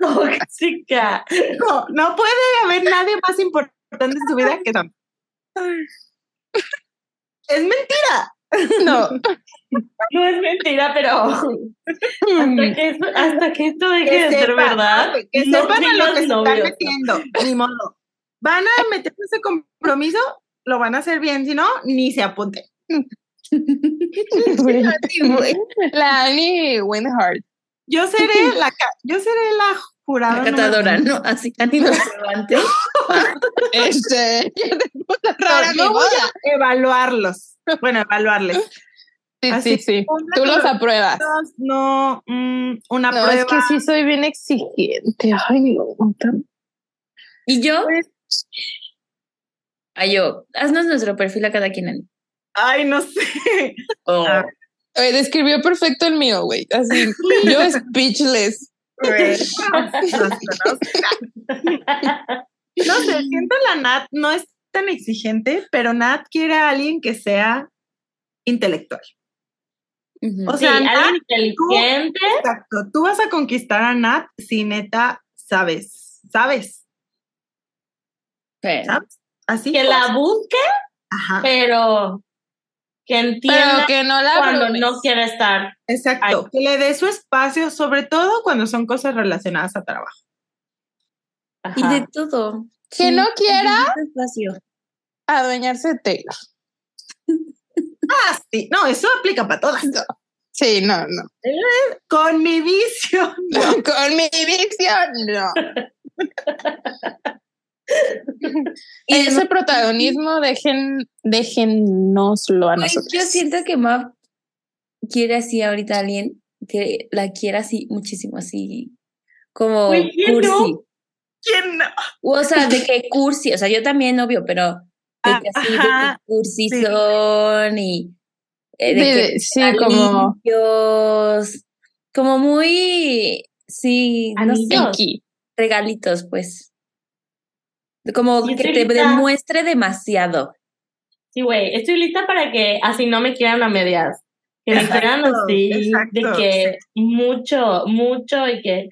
Tóxica. No, no puede haber nadie más importante en su vida que Sam. Es mentira. No. No es mentira, pero hasta que, eso- hasta que esto deje de ser verdad, Que no sepan a lo que se están metiendo. Ni modo. Van a meterse ese compromiso, lo van a hacer bien. Si no, ni se apunten. La Annie Winhart. Yo seré la, yo seré la jurada. La catadora. ¿no? Así, se levante. Este, rara No voy a evaluarlos. Bueno, evaluarles. Sí, Así, sí, sí. Tú los apruebas. No, mm, una No, prueba. es que sí soy bien exigente. Ay, no. tan- Y yo, Pues, ay, yo, haznos nuestro perfil a cada quien, Ani. Ay, no sé. Oh. Ah. Oye, describió perfecto el mío, güey. Así, yo speechless. No sé, siento la Nat no es tan exigente, pero Nat quiere a alguien que sea intelectual. O Sí, sea, Nat, alguien inteligente. exacto, tú vas a conquistar a Nat si neta sabes, sabes, Sí. ¿sabes? Así que la busque, Ajá, pero que Pero entienda que no la cuando abrumes. no quiere estar. exacto. Que le dé su espacio, sobre todo cuando son cosas relacionadas a trabajo. Y de todo. Que no quiera. Espacio. adueñarse de Taylor. Ah, sí, no, eso aplica para todas. Sí, no, no. Con mi vicio. Con mi visión, no. Y Ese protagonismo, dejen, déjennoslo a nosotros. Yo siento que Mav quiere así ahorita a alguien que la quiera así muchísimo, así como Güey, ¿quién no? cursi. ¿Quién no? O sea, de que cursi, o sea, yo también, obvio, pero de que así, de que cursi sí. son y eh, de De- que sí, como- limpios, como muy, sí, no sé, regalitos, pues. Como que te lista. demuestre demasiado. Sí, güey, estoy lista para que así no me quieran a medias. Que me quieran Exacto, así, de que mucho, mucho y que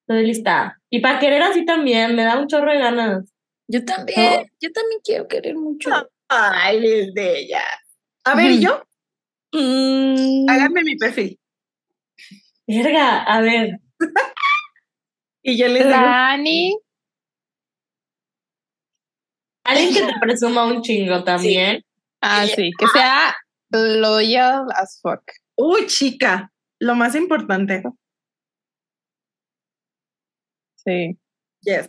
estoy lista. Y para querer así también, me da un chorro de ganas. Yo también, yo también quiero querer mucho. Ay, es de ella. A ver, ¿y yo? Mm, Háganme mi perfil. Verga, a ver. Y yo les digo, Dani. Alguien que te presuma un chingo también. Ah, sí, que sea loyal as fuck. uy, chica, lo más importante. Sí. Yes.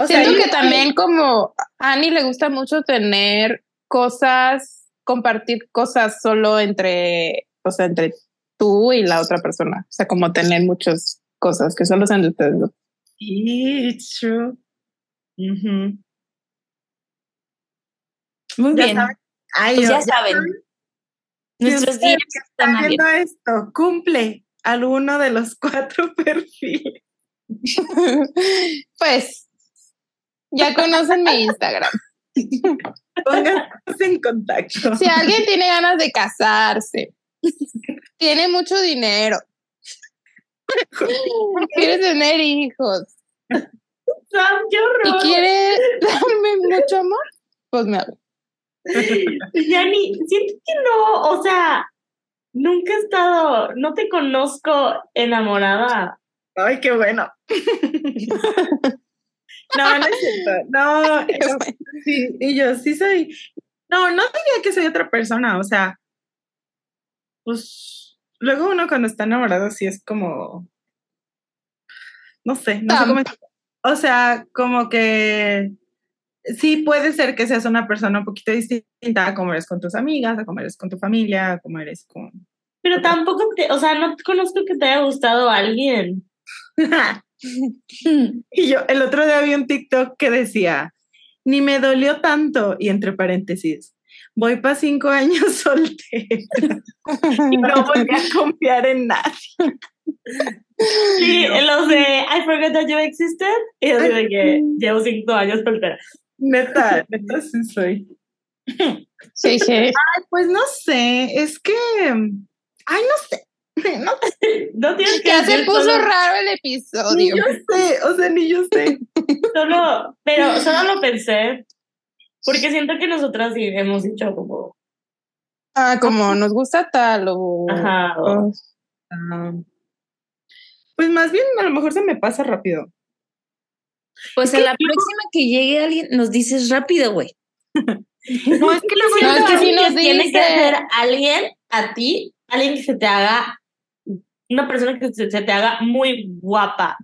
O sea, Siento yo- que también como a Annie le gusta mucho tener cosas, compartir cosas solo entre, o sea, entre tú y la otra persona. O sea, como tener muchas cosas que solo sean de ustedes dos. Sí, it's true. Muy Ya bien. saben. Ay, Pues ya saben. Nuestros días están abiertos. esto, cumple alguno de los cuatro perfiles. pues ya conocen mi Instagram. Pónganse en contacto. Si alguien tiene ganas de casarse, tiene mucho dinero, quiere tener hijos Sam, qué y quiere darme mucho amor, pues me habla. Ya ni, siento que no, o sea, nunca he estado, no te conozco enamorada. Ay, qué bueno. No, no es cierto. No, yo- sí, y yo sí soy. No, no diría que soy otra persona, o sea, pues luego uno cuando está enamorado sí es como, no sé, no sé cómo. O sea, como que sí puede ser que seas una persona un poquito distinta a como eres con tus amigas, a como eres con tu familia, a como eres con. Pero tampoco te, o sea, no conozco que te haya gustado alguien. Y yo, el otro día vi un TikTok que decía, ni me dolió tanto, y entre paréntesis, voy para cinco años soltera y no voy a confiar en nadie. Sí, los de I forgot that you existed. Y así de que llevo cinco años soltera. Neta, neta sí soy. Sí, dije, Ay, pues no sé, es que, ay, no sé, no No tienes que ya se puso solo, raro el ni episodio. yo sé, o sea, ni yo sé. solo, pero solo lo pensé. Porque siento que nosotras sí hemos dicho como, Ah, como nos gusta tal o... ajá, o- Ah, pues más bien a lo mejor se me pasa rápido. Pues a la próxima que llegue alguien, nos dices rápido, güey. No, es que luego No, es que si nos tiene que dice- ser alguien a ti, alguien que se te haga, una persona que se, se te haga muy guapa,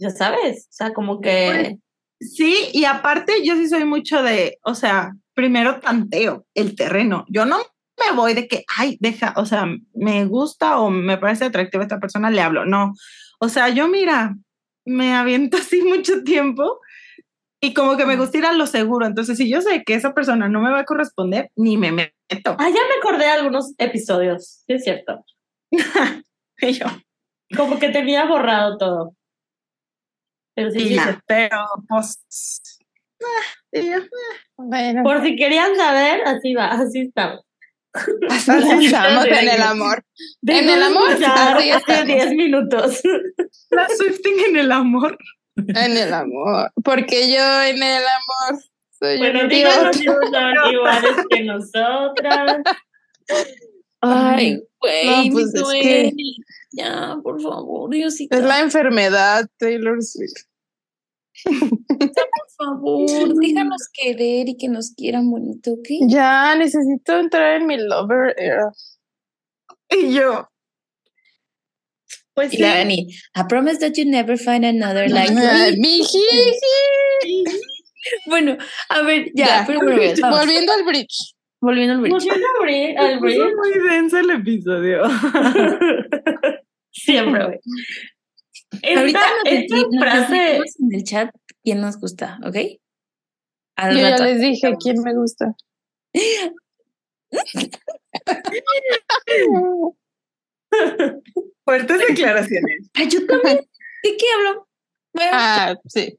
ya sabes, o sea, como que, Sí, y aparte yo sí soy mucho de, o sea, primero tanteo el terreno. Yo no me voy de que, ay, deja, o sea, me gusta o me parece atractiva esta persona, le hablo. No, o sea, yo mira, me aviento así mucho tiempo y como que me gusta ir a lo seguro. Entonces, si yo sé que esa persona no me va a corresponder, ni me meto. ah, ya me acordé de algunos episodios, sí es cierto, Y yo, como que tenía borrado todo. Pero sí, pero pues, ah, Bueno, Por si querían saber, así va, así estamos. Así estamos en el amor. En el amor, así hace estamos. 10 minutos. la Swifting en el amor. En el amor. Porque yo en el amor soy Bueno, un díganos si son iguales que nosotras. Ay, güey, No, pues me es que- Ya, por favor, Diosito. Es la enfermedad, Taylor Swift. Por favor, déjanos querer y que nos quieran bonito, ¿ok? Ya necesito entrar en mi lover era. Y yo, pues Y sí. la Dani, I promise that you never find another like me. Bueno, a ver, ya, Ya. pero bueno, vamos. Volviendo al bridge. volviendo al bridge. Volviendo al Se puso bridge. muy denso el episodio. Siempre, güey. Ahorita Esta, nos, esta nos frase, en el chat quién nos gusta, ¿ok? Al Yo ya rato. les dije quién me gusta. Fuertes declaraciones. Ah, yo también. ¿De qué hablo? Bueno, Ah, sí.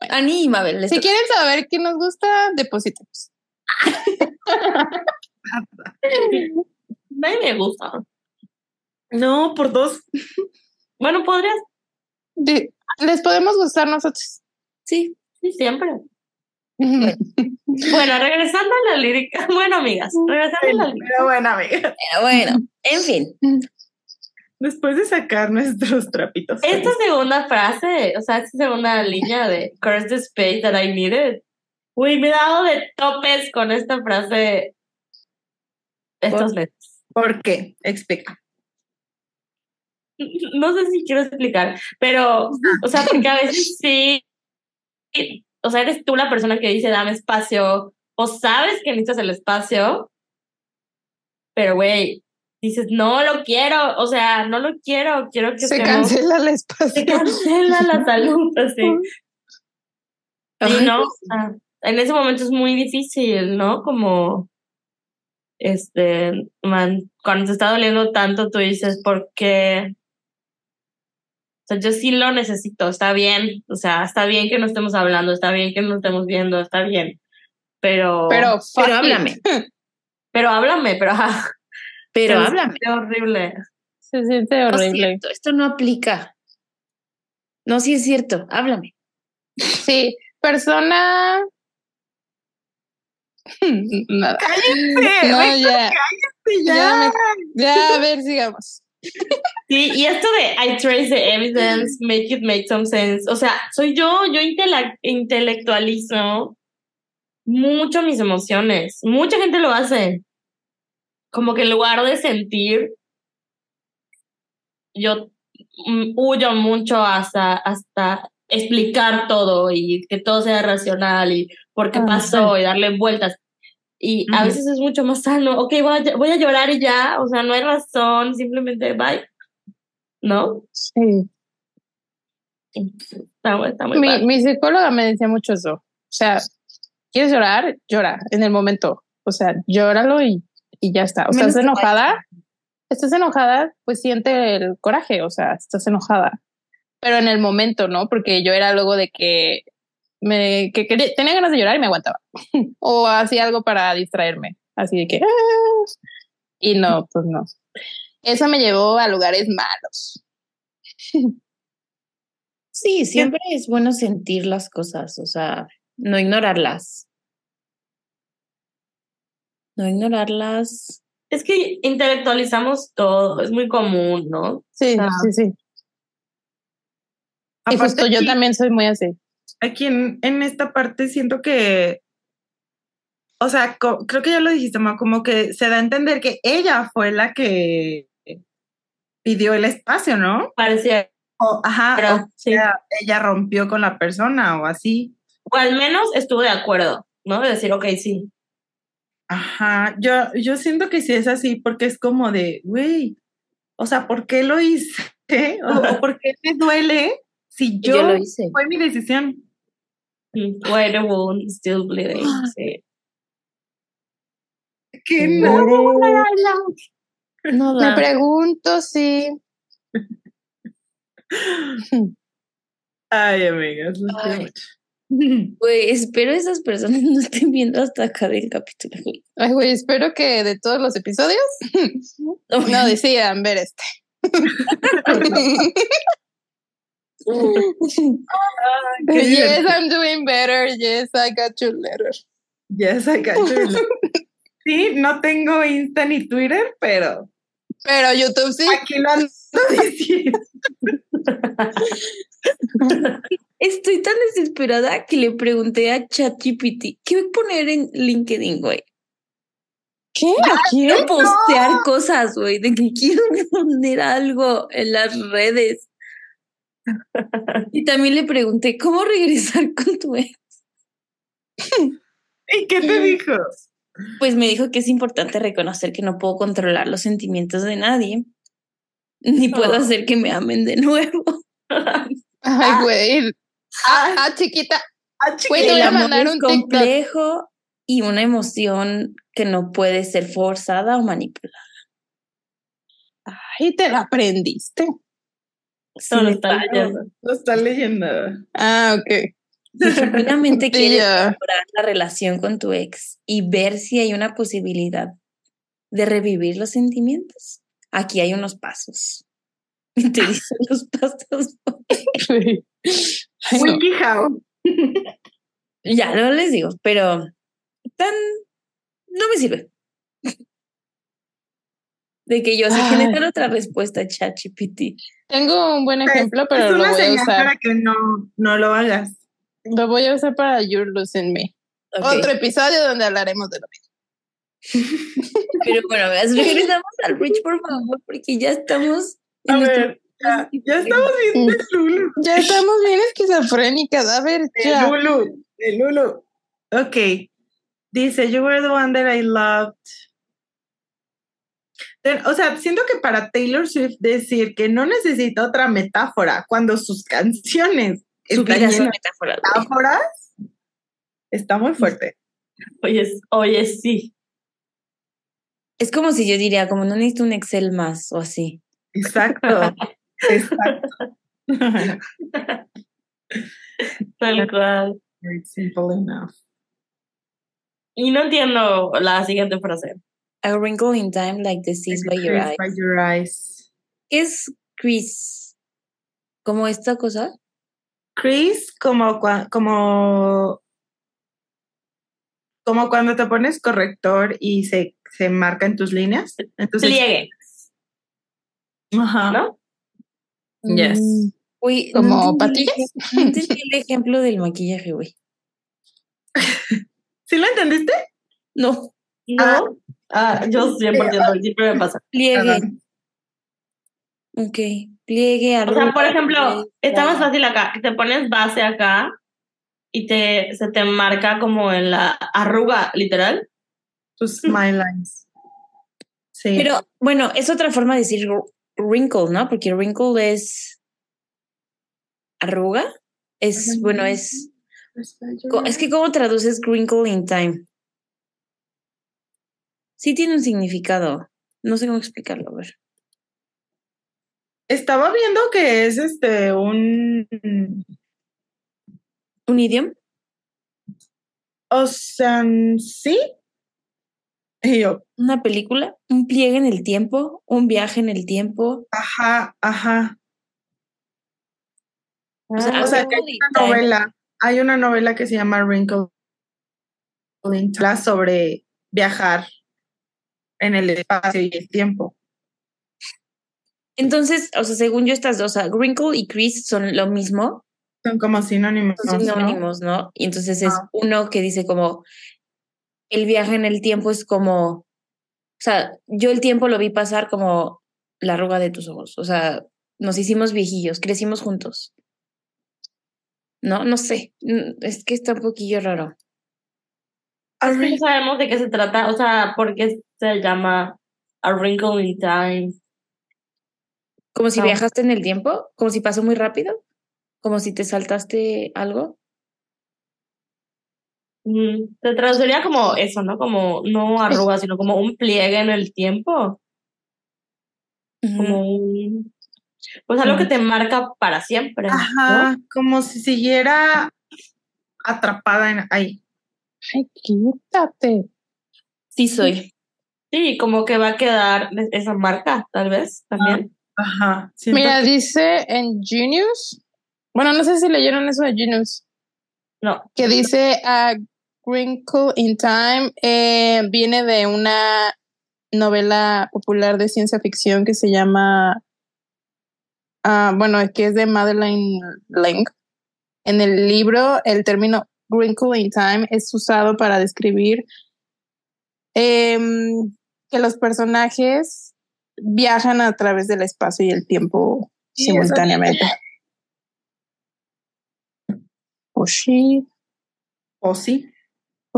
Ani y Mabel. les Si quieren saber quién nos gusta, depositemos. nadie me gusta. No, por dos. Bueno, podrías, Les podemos gustar nosotros. Sí. sí, siempre. Bueno, regresando a la lírica. Bueno, amigas, regresando a la lírica. Pero bueno, amiga. Pero bueno, en fin. Después de sacar nuestros trapitos. Esta segunda frase, o sea, esta segunda línea de Curse the space that I needed. Uy, me he dado de topes con esta frase estos meses. ¿Por qué? Explica. No sé si quiero explicar, pero, o sea, porque a veces sí, o sea, eres tú la persona que dice dame espacio, o sabes que necesitas el espacio, pero güey, dices no lo quiero, o sea, no lo quiero, quiero que Se estemos- cancela el espacio. se cancela la salud, así. Sí, ¿no? pues, Ah, en ese momento es muy difícil, ¿no? Como, este, man, cuando te está doliendo tanto, tú dices, ¿por qué? O sea, yo sí lo necesito, está bien, o sea, está bien que no estemos hablando, está bien que no estemos viendo, está bien, pero, Pero, Pero háblame. pero háblame, pero, ajá, Pero se háblame. siente horrible. Se siente No es horrible. cierto, esto no aplica. No, sí es cierto. Háblame. Sí, persona. Nada. No, ya. Ya, me- ya, a ver, sigamos. Sí, y esto de I trace the evidence, make it make some sense. O sea, soy yo, yo intela- intelectualizo mucho mis emociones. Mucha gente lo hace. Como que en lugar de sentir, yo mm, huyo mucho hasta, hasta explicar todo y que todo sea racional y por qué Ah, pasó y darle vueltas. Y a veces es mucho más sano. Ok, voy a, voy a llorar y ya. O sea, no hay razón. Simplemente bye. ¿No? Sí. Está, bu- está muy Mi, padre. mi psicóloga me decía mucho eso. O sea, ¿quieres llorar? Llora en el momento. O sea, llóralo y, y ya está. O sea, Menos estás enojada. Estás enojada, pues siente el coraje. O sea, estás enojada. Pero en el momento, ¿no? Porque yo era luego de que me que quería- tenía ganas de llorar y me aguantaba. o hacía algo para distraerme. Así de que. "Ah". Y no, pues no. Eso me llevó a lugares malos. Sí, siempre es bueno sentir las cosas, o sea, no ignorarlas. No ignorarlas. Es que intelectualizamos todo. Es muy común, ¿no? Sí, sí, sí. Y justo yo también soy muy así. Aquí en, en esta parte siento que, o sea, creo que ya lo dijiste, Ma, como que se da a entender que ella fue la que pidió el espacio, ¿no? Parecía. O, ajá, Pero, o sí. ella rompió con la persona o así. O al menos estuve de acuerdo, ¿no? De decir, ok, sí. Ajá, yo, yo siento que sí es así porque es como de, güey, o sea, ¿por qué lo hice? O, o ¿por qué me duele si yo, yo lo hice. fue mi decisión? Why the wound is still bleeding. Sí. Mm. no. No Me pregunto si Ay, amigas, quiero Ay. mucho. Güey, espero esas personas no estén viendo hasta acá del capítulo. Ay, güey, espero que de todos los episodios no decidan ver este. yes, I'm doing better. Yes, I got your letter. Yes, I got your love. Sí, no tengo Insta ni Twitter, pero Pero YouTube sí. aquí lo ando diciendo. Estoy tan desesperada que le pregunté a ChatGPT, ¿qué voy a poner en LinkedIn, güey? ¿Qué? ¿A quién? Quiero postear cosas, güey, de que quiero poner algo en las redes. Y también le pregunté, ¿cómo regresar con tu ex? ¿Y qué te dijo? Pues me dijo que es importante reconocer que no puedo controlar los sentimientos de nadie, ni puedo Oh. hacer que me amen de nuevo. Ay, güey. Ah, ah, chiquita. Ah, Güey, chiquita. te voy El a amor mandar es un TikTok. complejo y una emoción que no puede ser forzada o manipulada. Ay, te la aprendiste. Solo Sin está leyendo. Está leyendo. Ah, ok. Sí, quieres mejorar la relación con tu ex y ver si hay una posibilidad de revivir los sentimientos, aquí hay unos pasos. Te dicen los pasos. Ay, no. WikiHow. Ya, no les digo, pero tan no me sirve. De que yo Ay. generar otra respuesta, ChatGPT. Tengo un buen Pues, ejemplo, pero es lo una voy a señal usar. para que no, no lo hagas. Lo voy a usar para You're Losing Me. Ok, Otro episodio donde hablaremos de lo mismo. Pero bueno, regresamos al Rich, por favor, porque ya estamos. en A nuestro- ver, ya, ya estamos viendo el Lulu. Ya estamos bien esquizofrénicas. A ver, ya. Lulu. El Lulu. Ok. Dice, you were the one that I loved. O sea, siento que para Taylor Swift decir que no necesita otra metáfora cuando sus canciones Su están vida son llenas de metáforas. güey. metáforas, está muy fuerte. Oye, oye, sí. Es como si yo diría, como no necesito un Excel más o así. Exacto. Exacto. Tal cual. Very simple enough. Y no entiendo la siguiente frase. A wrinkle in time like the seas by your eyes. by your eyes. ¿Qué es Chris? ¿Como esta cosa? Crease, como, cua- como, como cuando te pones corrector y se, se marca en tus líneas. Entonces, Pliegue, Ajá. ¿no? Yes. Mm, Uy, ¿Como patillas? No entendí el ejemplo del maquillaje, güey. ¿Sí lo entendiste? No, ¿No? Ah, yo 100%, siempre me pasa. pliegue. Ok, pliegue, O sea, arruga, por ejemplo, pliegue, está más arruga. fácil acá, que te pones base acá y te, se te marca como en la arruga, literal. Tus smile lines. Sí. Pero bueno, es otra forma de decir wr- wrinkle, ¿no? Porque wrinkle es arruga. Es, bueno, es. Es que, ¿cómo traduces wrinkle in time? Sí tiene un significado. No sé cómo explicarlo, a ver. Estaba viendo que es este un ¿Un idioma? o sea, sí. Y yo, ¿Una película? ¿Un pliegue en el tiempo? ¿Un viaje en el tiempo? ajá, ajá. O sea, O sea, que hay una novela, hay una novela que se llama Wrinkle sobre viajar en el espacio y el tiempo. Entonces, o sea, según yo, estas dos, o sea, wrinkle y crease son lo mismo, Son como sinónimos. son sinónimos, ¿no? Y entonces es Ah. uno que dice como el viaje en el tiempo es como, o sea, yo el tiempo lo vi pasar como la arruga de tus ojos, o sea, nos hicimos viejillos, crecimos juntos. No, no sé, es que está un poquillo raro. A Es que no sabemos de qué se trata, o sea, por qué se llama A Wrinkle in Time. Como si No. viajaste en el tiempo, como si pasó muy rápido, como si te saltaste algo. Mm, Se traduciría como eso, ¿no? Como no arruga, sino como un pliegue en el tiempo. Como un. Pues algo que te marca para siempre. ¿no? Ajá, como si siguiera atrapada en ahí. Ay, quítate. Sí soy. Sí, como que va a quedar esa marca, tal vez, también. Ajá. siento Mira, que- dice en Genius. Bueno, no sé si leyeron eso de Genius. No. que dice A Wrinkle in Time eh, viene de una novela popular de ciencia ficción que se llama, ah, bueno, que es de Madeleine Lang. En el libro, el término Wrinkle in Time es usado para describir em, que los personajes viajan a través del espacio y el tiempo Sí, simultáneamente. Sí, O sí.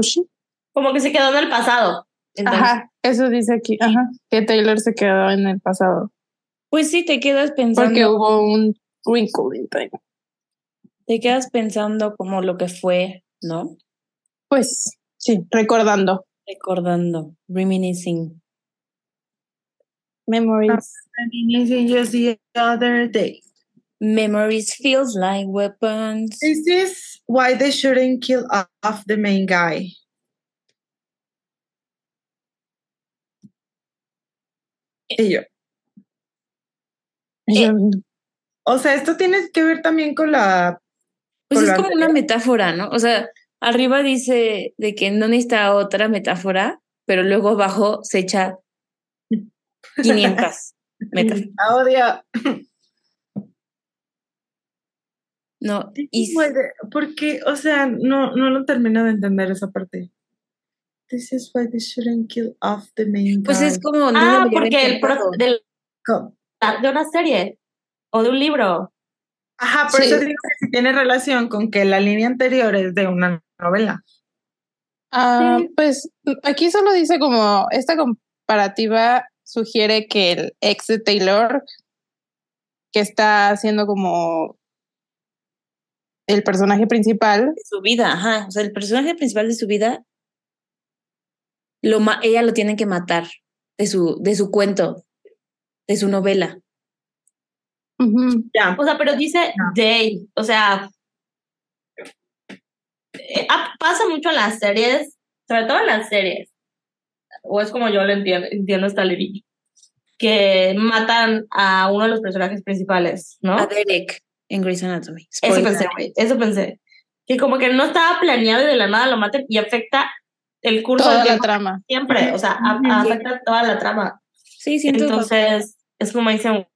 sí. Como que se quedó en el pasado. Entonces, Ajá, eso dice aquí, ajá, que Taylor se quedó en el pasado Pues sí, te quedas pensando. porque hubo un wrinkle in time. Te quedas pensando como lo que fue, ¿no? Pues sí, recordando Recordando, reminiscing. memories. Reminiscing just the other day. Memories feels like weapons. Is this why they shouldn't kill off the main guy? Y yo. Yo- O sea, esto tiene que ver también con la. Pues es como una metáfora, ¿no? O sea, arriba dice de que no necesita otra metáfora, pero luego abajo se echa 500 metáforas. Ah, odio. No, y Porque, o sea, no, no lo termino de entender esa parte. This is why they shouldn't kill off the main pues guy. es como no Ah, porque el pro- del- de una serie o de un libro. Ajá, por Sí. eso digo que tiene relación con que la línea anterior es de una novela. Ah, pues aquí solo dice como esta comparativa sugiere que el ex de Taylor, que está haciendo como el personaje principal, de su vida, ajá. O sea, el personaje principal de su vida, lo ma- ella lo tiene que matar de su, de su cuento, de su novela. Ujú, Ya. O sea, pero dice day. O sea, eh, ah, pasa mucho en las series, sobre todo en las series. O es como yo lo entiendo, entiendo esta lirilla. Que matan a uno de los personajes principales, ¿no? A Derek en Grey's Anatomy. Eso pensé, güey. Eso pensé. Que como que no estaba planeado y de la nada lo maten y afecta el curso toda del la trama. siempre. O sea, a- afecta toda la trama. Sí, siento Entonces, es como dicen,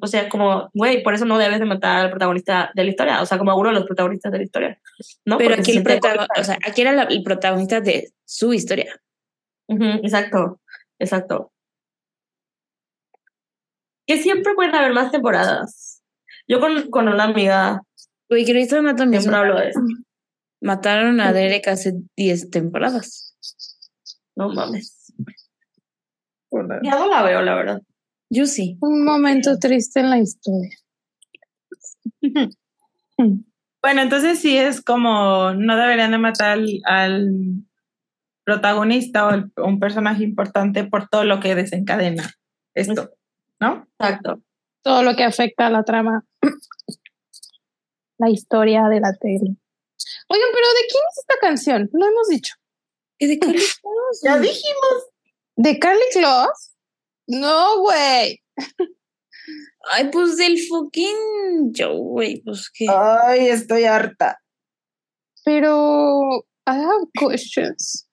o sea, como, güey, por eso no debes de matar al protagonista de la historia, o sea, como a uno de los protagonistas de la historia, ¿no? pero Porque aquí el, siente protago- egoísta. o sea, aquí era la- el protagonista de su historia. Ujú, exacto, exacto. Que siempre pueden haber más temporadas. Yo con, con una amiga Güey, Grey's Anatomy es siempre una- hablo de eso. Mataron a Derek hace 10 temporadas. No mames. Ya no la veo, la verdad. Yo sí. Un momento triste en la historia. Bueno, entonces sí es como no deberían de matar al, al protagonista o el- un personaje importante por todo lo que desencadena esto, ¿no? Exacto. Todo lo que afecta a la trama. La historia de la tele. Oigan, pero ¿de quién es esta canción? Lo hemos dicho. ¿Y de Carly Claus? Ya dijimos. ¿De Carly Claus? No, güey. Ay, pues del fucking Joe, güey, pues que. Ay, estoy harta. Pero I have questions.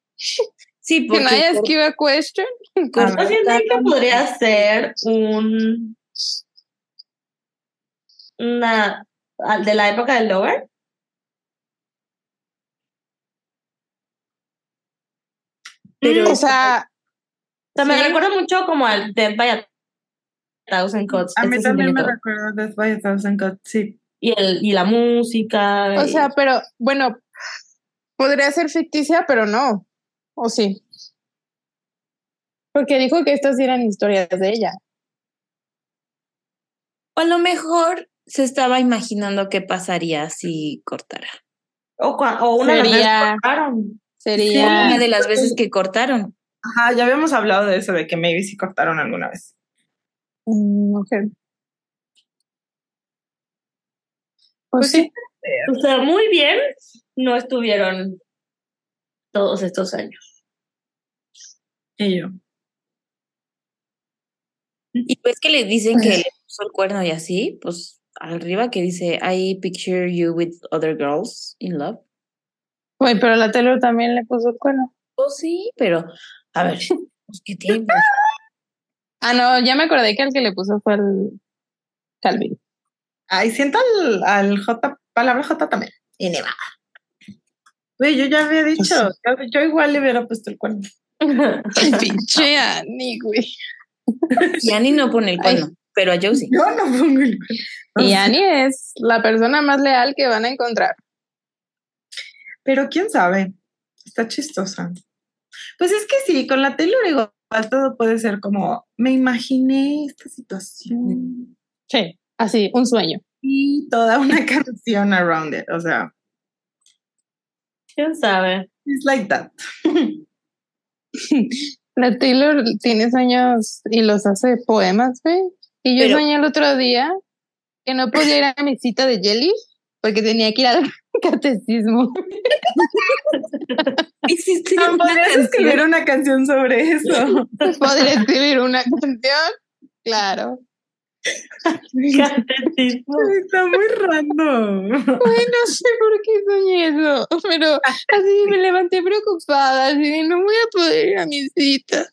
sí, porque. Can I ask cor- you a question? cortaron- ¿No sienten que podría ser un una de la época del Lover? Pero- o sea, O sea, me recuerda mucho como al Dead by a Thousand Cuts. A mí este también me recuerda Death by a Thousand Cuts, sí. y, el, y la música. o y- sea, pero bueno, podría ser ficticia, pero no. ¿O sí? Porque dijo que estas eran historias de ella. O a lo mejor se estaba imaginando qué pasaría si cortara. o, una de las veces cortaron. Sería. Una de las veces que cortaron. Ajá, ya habíamos hablado de eso, de que maybe sí cortaron alguna vez. Mm, ok. Pues Pues sí. O sea, muy bien no estuvieron todos estos años. Y yo. Y pues que le dicen que le puso el cuerno y así, pues arriba que dice, I picture you with other girls in love. Güey, pero la Taylor también le puso el cuerno. Pues sí, pero a ver, pues qué tiempo. Ah, no, ya me acordé que el que le puso fue el Calvin. Ay, siento al, al J, palabra J también. Y ni va. Güey, yo ya había dicho, yo, yo igual le hubiera puesto el cuerno. Ay, pinche Annie, güey. Y Annie no pone el cuerno, pero a Joe sí. Yo no pongo el cuerno. Y Annie es la persona más leal que van a encontrar. Pero quién sabe, está chistosa. Pues es que sí, con la Taylor igual todo puede ser como, me imaginé esta situación Sí. Así, un sueño. y toda una canción around it. O sea, ¿Quién sabe? it's like that. La Taylor tiene sueños y los hace poemas, güey. Y yo Pero- soñé el otro día que no podía ir a mi cita de Jelly porque tenía que ir al Catecismo. Hiciste una Podrías canción. escribir una canción sobre eso. ¿Podría escribir una canción? Claro. Catecismo. Está muy random. Ay, no sé por qué soñé eso, pero así me levanté preocupada, así de, no voy a poder ir a mi cita.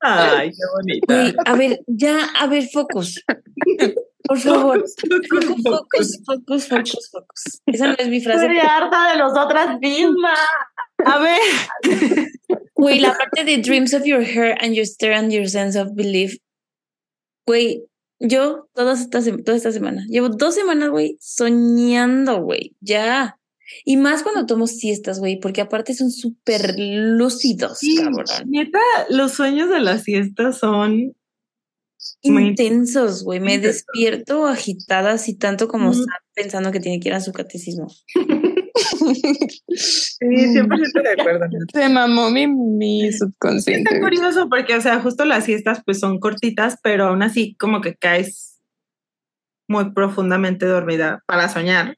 Ay, qué bonita. Güey, a ver, ya, a ver, focus. Por favor. Focus, focus, focus, focus, focus. Esa no es mi frase. Estoy harta de nosotras mismas. A ver, Güey, la parte de dreams of your hair and your stare and your sense of belief. Güey, yo todas estas, toda esta semana, llevo dos semanas, güey, soñando, güey, ya. Y más cuando tomo siestas, güey, porque aparte son súper lúcidos, Sí, cabrón. neta, los sueños de la siesta son Intensos, güey. Me despierto agitada así tanto como. Sam pensando que tiene que ir a su catecismo. Sí, 100% de acuerdo. Se mamó mi, mi Está subconsciente. curioso porque, o sea, justo las siestas pues son cortitas, pero aún así como que caes muy profundamente dormida para soñar.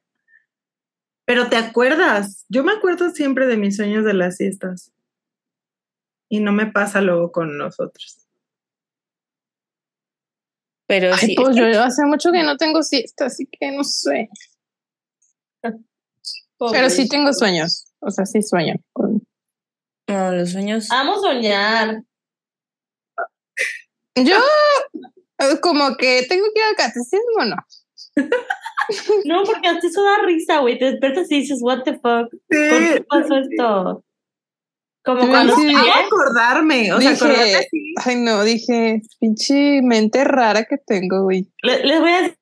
Pero te acuerdas, yo me acuerdo siempre de mis sueños de las siestas. Y no me pasa luego con nosotros. Pero Ay, sí, pues yo hace mucho que no tengo siesta, así que no sé. Pero sí tengo sueños. O sea, sí sueño. no, los sueños. Amo soñar. Yo, como que tengo que ir al catecismo, ¿no? No, porque a ti eso da risa, güey. Te despiertas y dices, what the fuck. ¿Por qué pasó esto? Como Sí, cuando sí. acordarme, o sea, acordarme así. Ay, no, dije, pinche mente rara que tengo, güey. le- les voy a decir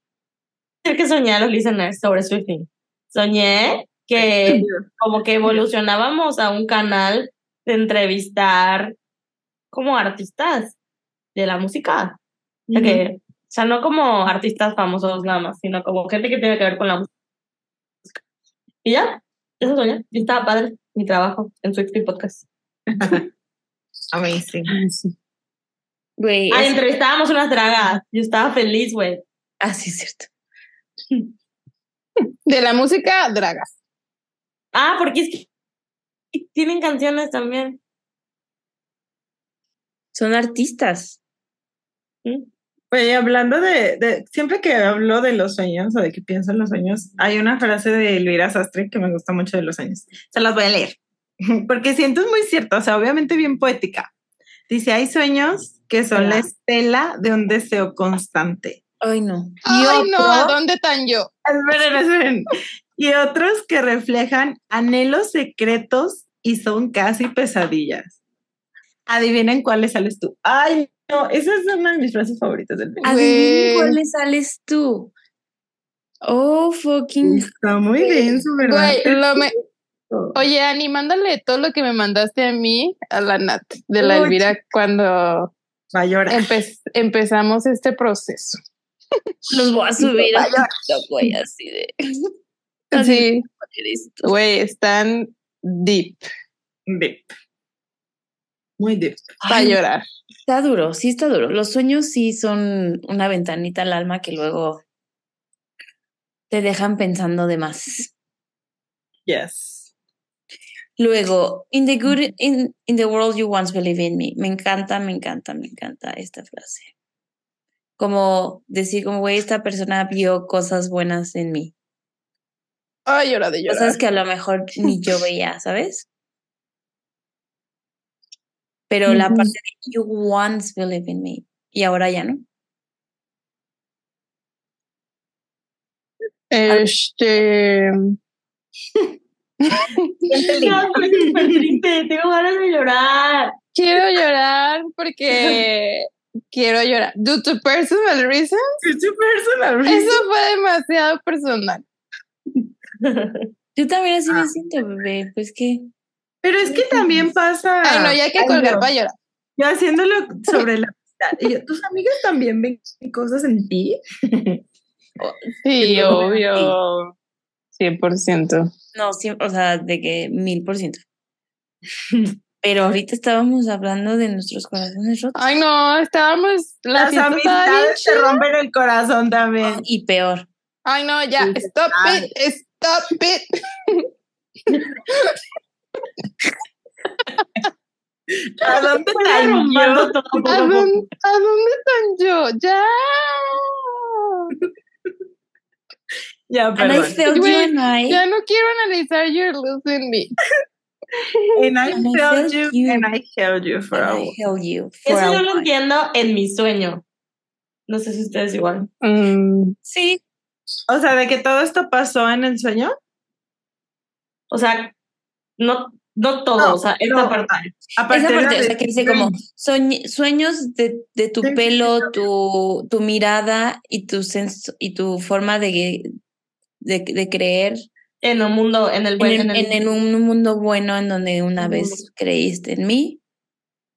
que soñé a los listeners sobre Swifting. Soñé que como que evolucionábamos a un canal de entrevistar como artistas de la música. O sea, que, o sea, no como artistas famosos nada más, sino como gente que tiene que ver con la música. Y ya, eso soñé. Y estaba padre mi trabajo en Swifting Podcast. Amazing. Güey, Ah, es- entrevistábamos unas dragas. Yo estaba feliz, güey. ah, sí, es cierto. De la música, dragas. Ah, porque es que tienen canciones también. Son artistas. Oye, hablando de, de, siempre que hablo de los sueños o de que pienso en los sueños, hay una frase de Elvira Sastre que me gusta mucho de los sueños. Se las voy a leer, porque siento es muy cierto, o sea, obviamente bien poética. Dice, hay sueños que son la estela de un deseo constante. Ay, no. Ay, no, ¿a dónde tan yo? Esperen, esperen. Y otros que reflejan anhelos secretos y son casi pesadillas. Adivinen cuáles sales tú. Ay, no, esa es una de mis frases favoritas del video. Adivinen cuáles sales tú. Oh, fucking. Está muy bien, su verdad. Güey, lo me... Oye, Ani, mándale todo lo que me mandaste a mí, a la Nat, de la Uy. Elvira, cuando Va a llorar. empe- empezamos este proceso. Los voy a subir a TikTok, güey, así de. Sí, eres tú. güey, están deep Deep. Muy deep. para llorar. Está duro, sí está duro. Los sueños sí son una ventanita al alma que luego te dejan pensando de más. Yes. Luego, in the good in, in the world you once believed in me. Me encanta, me encanta, me encanta esta frase. Como decir, como güey, esta persona vio cosas buenas en mí. Ay, llora de llorar. Cosas que a lo mejor ni yo veía, ¿sabes? Pero la parte de you once believed in me y ahora ya no. Este. No, súper triste. Tengo ganas de llorar. Quiero llorar porque quiero llorar. Due to personal reasons, It's a personal reason. eso fue demasiado personal. Yo también así Ah. me siento, bebé. Pues que Pero es que también pasa. Ay, no, ya hay que Ay, colgar no. para llorar. Yo haciéndolo sobre la amistad. Y yo, ¿Tus amigas también ven cosas en ti? Sí, No, obvio. 100%. no, sí, o sea, de que mil por ciento. Pero ahorita estábamos hablando de nuestros corazones rotos. Ay, no, estábamos. La Las amistades te rompen el corazón también. Y peor. Ay, no, ya. Sí, Stop it. Stop it. ¿A dónde arrumbando yo? ¿A dónde, ¿A dónde están yo? Ya. Ya, And I perdón. felt you Güey, and I. Ya no quiero analizar You're Losing Me. And I And I you, you. and I held you for and a I while. you. for Eso a yo lo entiendo en mi sueño. No sé si ustedes igual. Mm, Sí. O sea, de que todo esto pasó en el sueño. O sea, no, no todo, No, o sea, esta no. parte. Esa parte, de- o sea, que dice como sueños de, de tu Sí. pelo, tu, tu mirada y tu senso, y tu forma de, de, de creer En un mundo, en el en, el- en el- en, en un mundo bueno en donde una vez creíste en mí,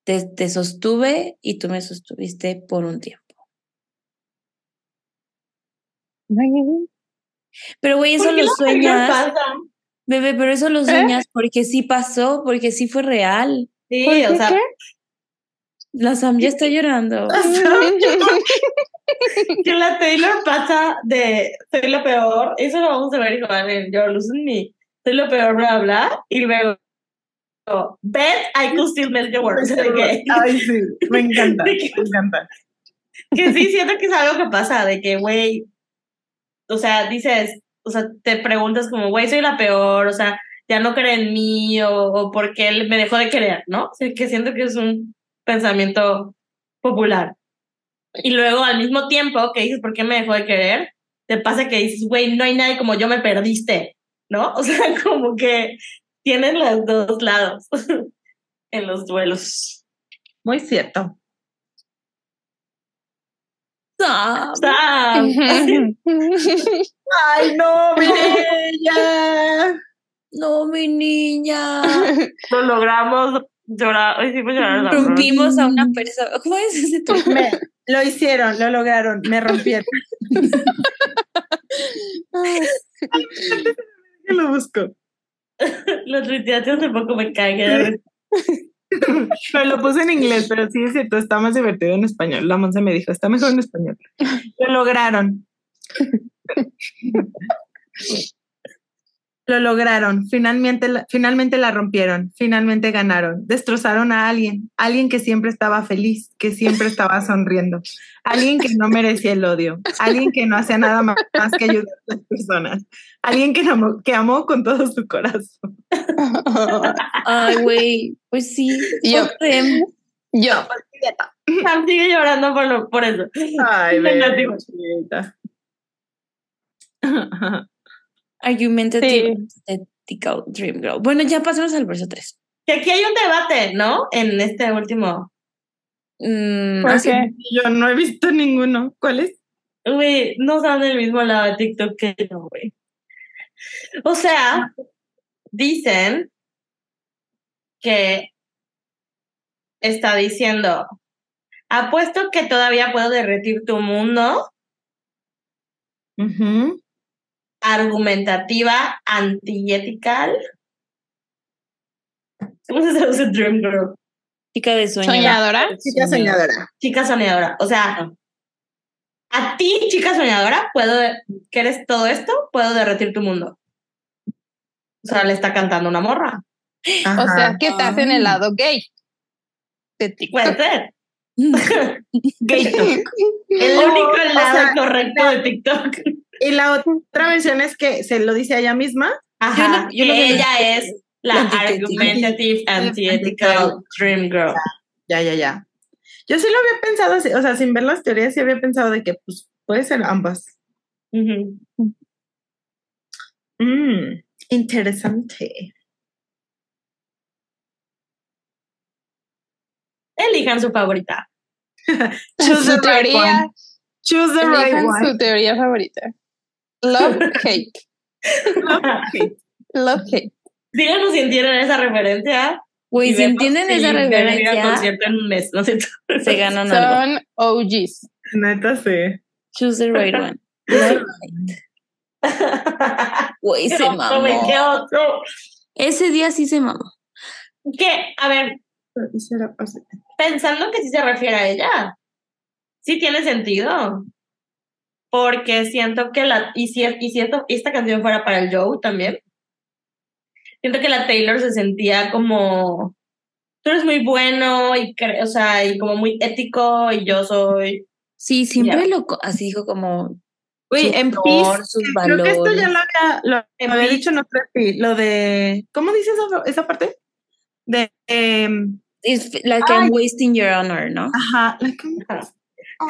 te, te sostuve y tú me sostuviste por un tiempo. Pero güey, eso ¿Por qué lo los sueños sueñas, pasan? Bebé, pero eso lo sueñas porque sí pasó, porque sí fue real. Sí, ¿Por qué o sea? La Sam ya está llorando. que la Taylor pasa de soy lo peor, eso lo vamos a ver igual en You're Losing Me, soy lo peor, bla, bla, y luego, bet I could still melt your words, Ay, sí, me encanta, que- me encanta. que sí, siento que es algo que pasa, de que, güey, o sea, dices, o sea, te preguntas como, güey, soy la peor, o sea, ya no cree en mí, o, o porque él me dejó de querer, ¿no? O sea, que siento que es un pensamiento popular. Y luego, al mismo tiempo que dices, ¿por qué me dejó de querer? Te pasa que dices, güey, no hay nadie como yo, me perdiste, ¿no? O sea, como que tienen los dos lados en los duelos. Muy cierto. Sam. Sea, Ay, no, mi bella. No, mi niña. lo logramos llorar, hicimos llorar a la Rompimos a una persona. ¿Cómo es ese? Me- lo hicieron, lo lograron, me rompieron. Lo busco. Los tuiteaste hace poco me cagué. Pero lo puse en inglés, pero sí es cierto, está más divertido en español. La Monse me dijo, está mejor en español. Lo lograron. Lo lograron. Finalmente, la- finalmente la rompieron. Finalmente ganaron. Destrozaron a alguien. Alguien que siempre estaba feliz, que siempre estaba sonriendo. Alguien que no merecía el odio. Alguien que no hacía nada más más que ayudar a las personas. Alguien que amó, que amó con todo su corazón. Ay, güey. Pues sí. Yo. Yo. Sam sigue llorando por, lo, por eso. Ay, Negativo. Argumentative Ethical Dream Girl. Bueno, ya pasamos al verso 3. Que aquí hay un debate, ¿no? En este último. Mm, ¿Por así- qué? Yo no he visto ninguno. ¿Cuál es? Güey, no están del mismo lado de TikTok que yo, güey. O sea, dicen que está diciendo, apuesto que todavía puedo derretir tu mundo, Ujú. Argumentativa, antiética. ¿Cómo se traduce Dream Girl? chica de sueño. Soñadora. Chica soñadora. Chica soñadora. O sea, a ti, chica soñadora, puedo, que eres todo esto, puedo derretir tu mundo. O sea, le está cantando una morra. O sea, que estás en el lado gay. De TikTok. Puede ser. Gay talk. El O- único o lado sea, correcto de TikTok. Y la otra versión es que se lo dice a ella misma. Ajá. yo ella es la argumentative, anti-ethical dream girl. Ya, ya, ya. Yo sí lo había pensado, así, o sea, sin ver las teorías, sí había pensado de que pues puede ser ambas. Mm, interesante. Elijan su favorita. Choose Su the right teoría. one. Choose the right Elijan one. su teoría favorita. Love, hate. Love, hate. Díganos si entienden esa referencia. Güey, si entienden esa referencia, concierto en un mes, ¿no es cierto? se ganan algo. Son OGs. Neta, sí. Choose the right one. Love, hate. Güey, ¿Qué se? ¿Qué mamó. otro? Ese día sí se mamó. Que, a ver, pensando que sí se refiere a ella, sí tiene sentido. Porque siento que la. Y si, y si esto- esta canción fuera para el Joe también. Siento que la Taylor se sentía como. Tú eres muy bueno y, cre- o sea, y como muy ético y yo soy. Sí, siempre Ya. lo así dijo como su en honor, Peace, sus creo que esto valores. ya lo había, lo En había dicho en otra sí, lo de, ¿cómo dice esa, esa parte? De, em, It's like Ay. I'm wasting your honor, ¿no? ajá, like, Ajá.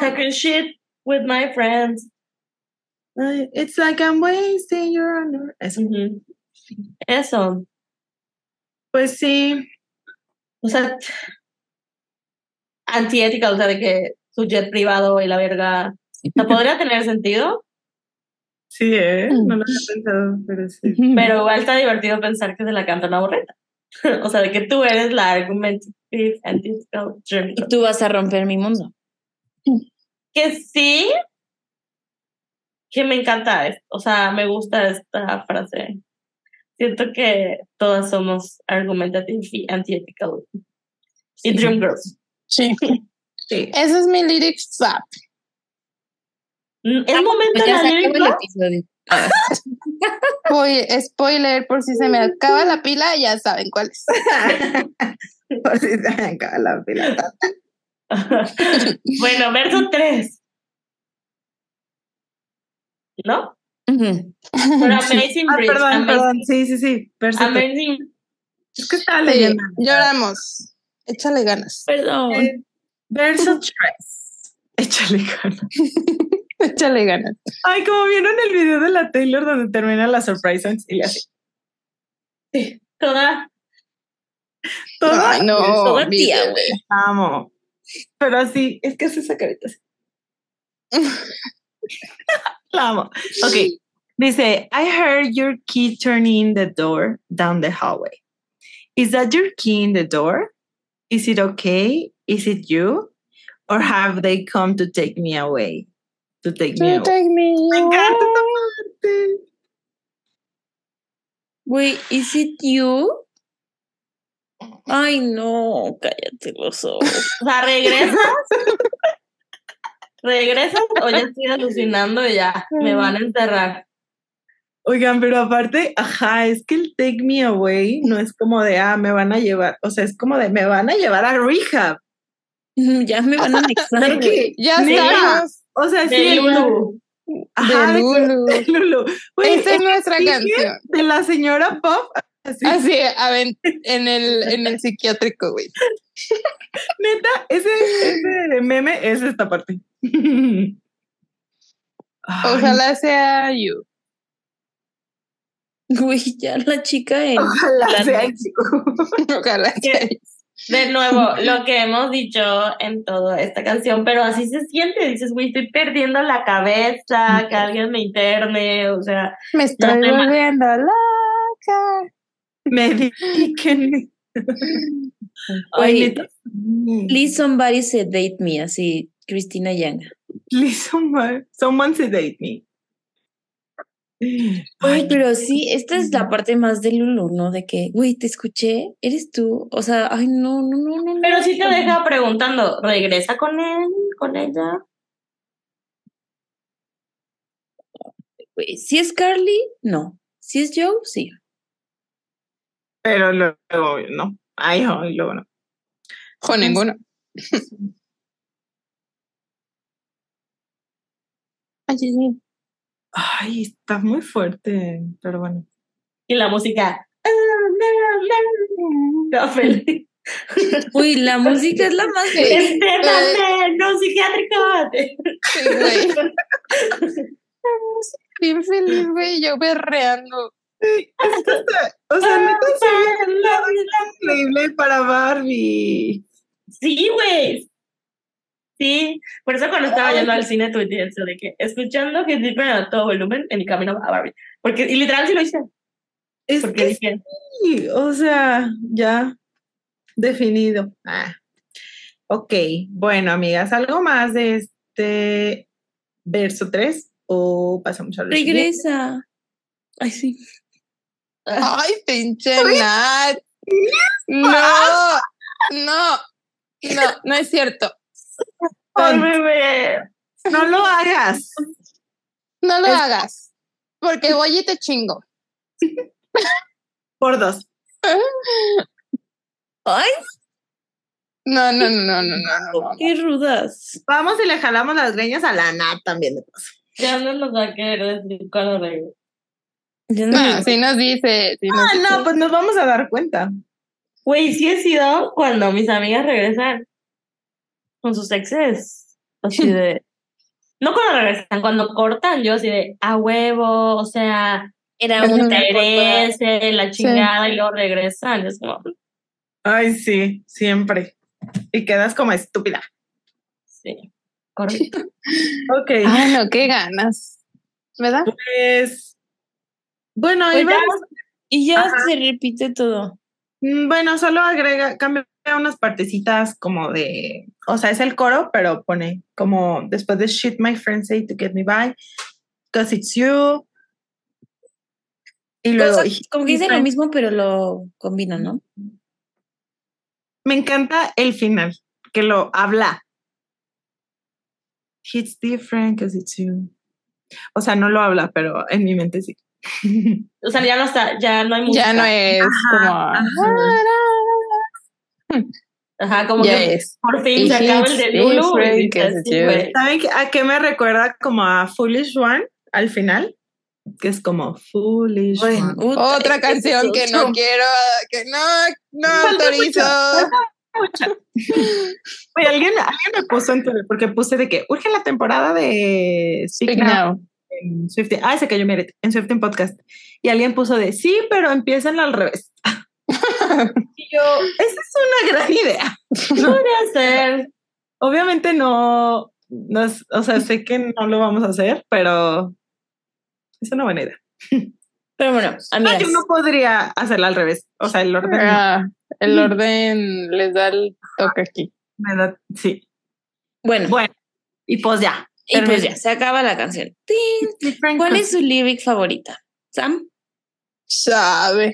Talking shit with my friends. It's like I'm wasting your honor. Eso. Pues sí, O sea, antiética, o sea, de que su jet privado y la verga. O sea, podría tener sentido, sí, ¿eh? No lo había pensado, pero sí. pero igual está divertido pensar que se la canta una borreta. o sea, de que tú eres la argumentative antiética journey. Y tú vas a romper mi mundo. Que sí, que me encanta, es- o sea, me gusta esta frase. Siento que todas somos argumentative y antiethical. Y Dream Girls. Sí. Sí. Ese es mi lyric swap. Mm, Es momento Pues de la lyric. Ah, spoiler, por si se me acaba la pila, ya saben cuál es. Por si se me acaba la pila. bueno, verso 3. ¿No? ujú. Pero Amazing Ah, perdón, amazing, perdón, sí, sí, sí. tres. amazing. Es que estaba Sí, leyendo. lloramos. Échale ganas. Perdón. Eh, verso 3. Échale ganas. Échale ganas. Ay, como vieron el video de la Taylor donde termina la surprise y le hace Toda. todo. Ay, no. Toda tía, güey. Amo. Pero así, es que hace esa carita así. La amo. Ok. Dice, I heard your key turning the door down the hallway. Is that your key in the door? Is it okay? Is it you? Or have they come to take me away? To take me You away. take me Me encanta esta parte. Güey, ¿is it you? Ay, no, cállate los ojos. Sea, regresas. regresas o ya estoy alucinando y ya me van a enterrar. Oigan, pero aparte, ajá, es que el take me away no es como de, ah, me van a llevar, o sea, es como de, me van a llevar a rehab. Ya me van a anexar. Ya estamos. O sea, sí, De el- Lulu. Ajá, de Lulu. de Lulu. Esta es nuestra canción. De la señora Pop, así, Así, a ver, en el, en el psiquiátrico, güey. neta, ese, ese meme es esta parte. Ojalá sea you. Güey, ya la chica en... ojalá la sea Nex. yo. Ojalá sea you. De nuevo, lo que hemos dicho en toda esta canción, pero así se siente. Dices, güey, estoy perdiendo la cabeza, que alguien me interne, o sea, Me estoy ma- volviendo loca. Medíquenme. Oye, sí. Please somebody sedate me, así, Cristina Yanga. Please, someone, someone sedate me. Ay, pero sí, esta es la parte más de Lulu, ¿no? De que, güey, te escuché, eres tú. O sea, ay, no, no, no, no. pero no. sí te deja preguntando, ¿regresa con él, con ella? Güey, si es Carly, no. Si es Joe, sí. Pero luego, no. Ay, ay, luego no. Con ninguno. Ay, sí, sí. Ay, está muy fuerte, pero bueno. Y la música. Uy, la música es la más feliz. Externamente, no psiquiátrico. Sí, güey. Bien feliz, güey, yo berreando. Ay, es que está- o sea, neta, sí, un lado increíble para Barbie. Sí, güey. Sí, por eso cuando estaba yendo al cine tuiteé eso de que escuchando que Deeper a todo volumen en mi camino a Barbie. Porque, y literal sí lo hice. Es Porque que dije, sí, o sea, ya definido. Ah. Ok, bueno, amigas, ¿algo más de este verso 3 o pasamos al siguiente? Regresa. Ay, sí. Ay, pinche Nat. No, no, no, no es cierto. Ay, bebé. No lo hagas. No lo hagas. Porque voy y te chingo. Por dos. Ay, No, no, no, no, no, no, no. qué rudas. Vamos y le jalamos las greñas a la Nat también de paso. Ya no nos va a querer decir. Yo no- No, sí nos dice. Nos Ah, dice. no, pues nos vamos a dar cuenta. Güey, sí he sido cuando mis amigas regresan con sus exes. Así de. No cuando regresan, cuando cortan, yo así de a huevo, o sea, Era un interés, la chingada, y luego regresan. Es como, Ay, sí, siempre. Y quedas como estúpida. sí, correcto. Ok, Ay, no, qué ganas. ¿Verdad? pues. Bueno, Pues iba- ya, Y ya se repite todo. Mm, Bueno, solo agrega, cambia unas partecitas como de, o sea, es el coro, pero pone como después de shit my friends say to get me by, cause it's you. Y luego, como que dice lo mismo, pero lo combinan, ¿no? me encanta el final, que lo habla. It's different cause it's you. O sea, no lo habla, pero en mi mente sí. o sea, ya no está, ya no hay música. Ya no es como. Ajá, como Ya que es. por fin se acaba el de Lulu. ¿Saben a qué me recuerda como a Foolish One al final? Que es como Foolish Bueno, Otra es que canción que no quiero, que no, no autorizo. Oye, alguien, alguien me puso en Twitter porque puse de que urge la temporada de Speak, Speak Now now. en. Ah, se cayó Meret en Swiftie Podcast. Y alguien puso de sí, pero empiezan al revés. Y yo, esa es una gran idea. Podría ser. Obviamente no, no es- o sea, sé que no lo vamos a hacer, pero es una buena idea. Pero bueno, No, amigas. yo no podría hacerla al revés. O sea, el orden no Ah, el orden les da el toque aquí. me da- sí. Bueno, Bueno, y pues ya. y pues ya, se acaba la canción. ¿Cuál es su lyric favorita? ¿Sam? Sabe.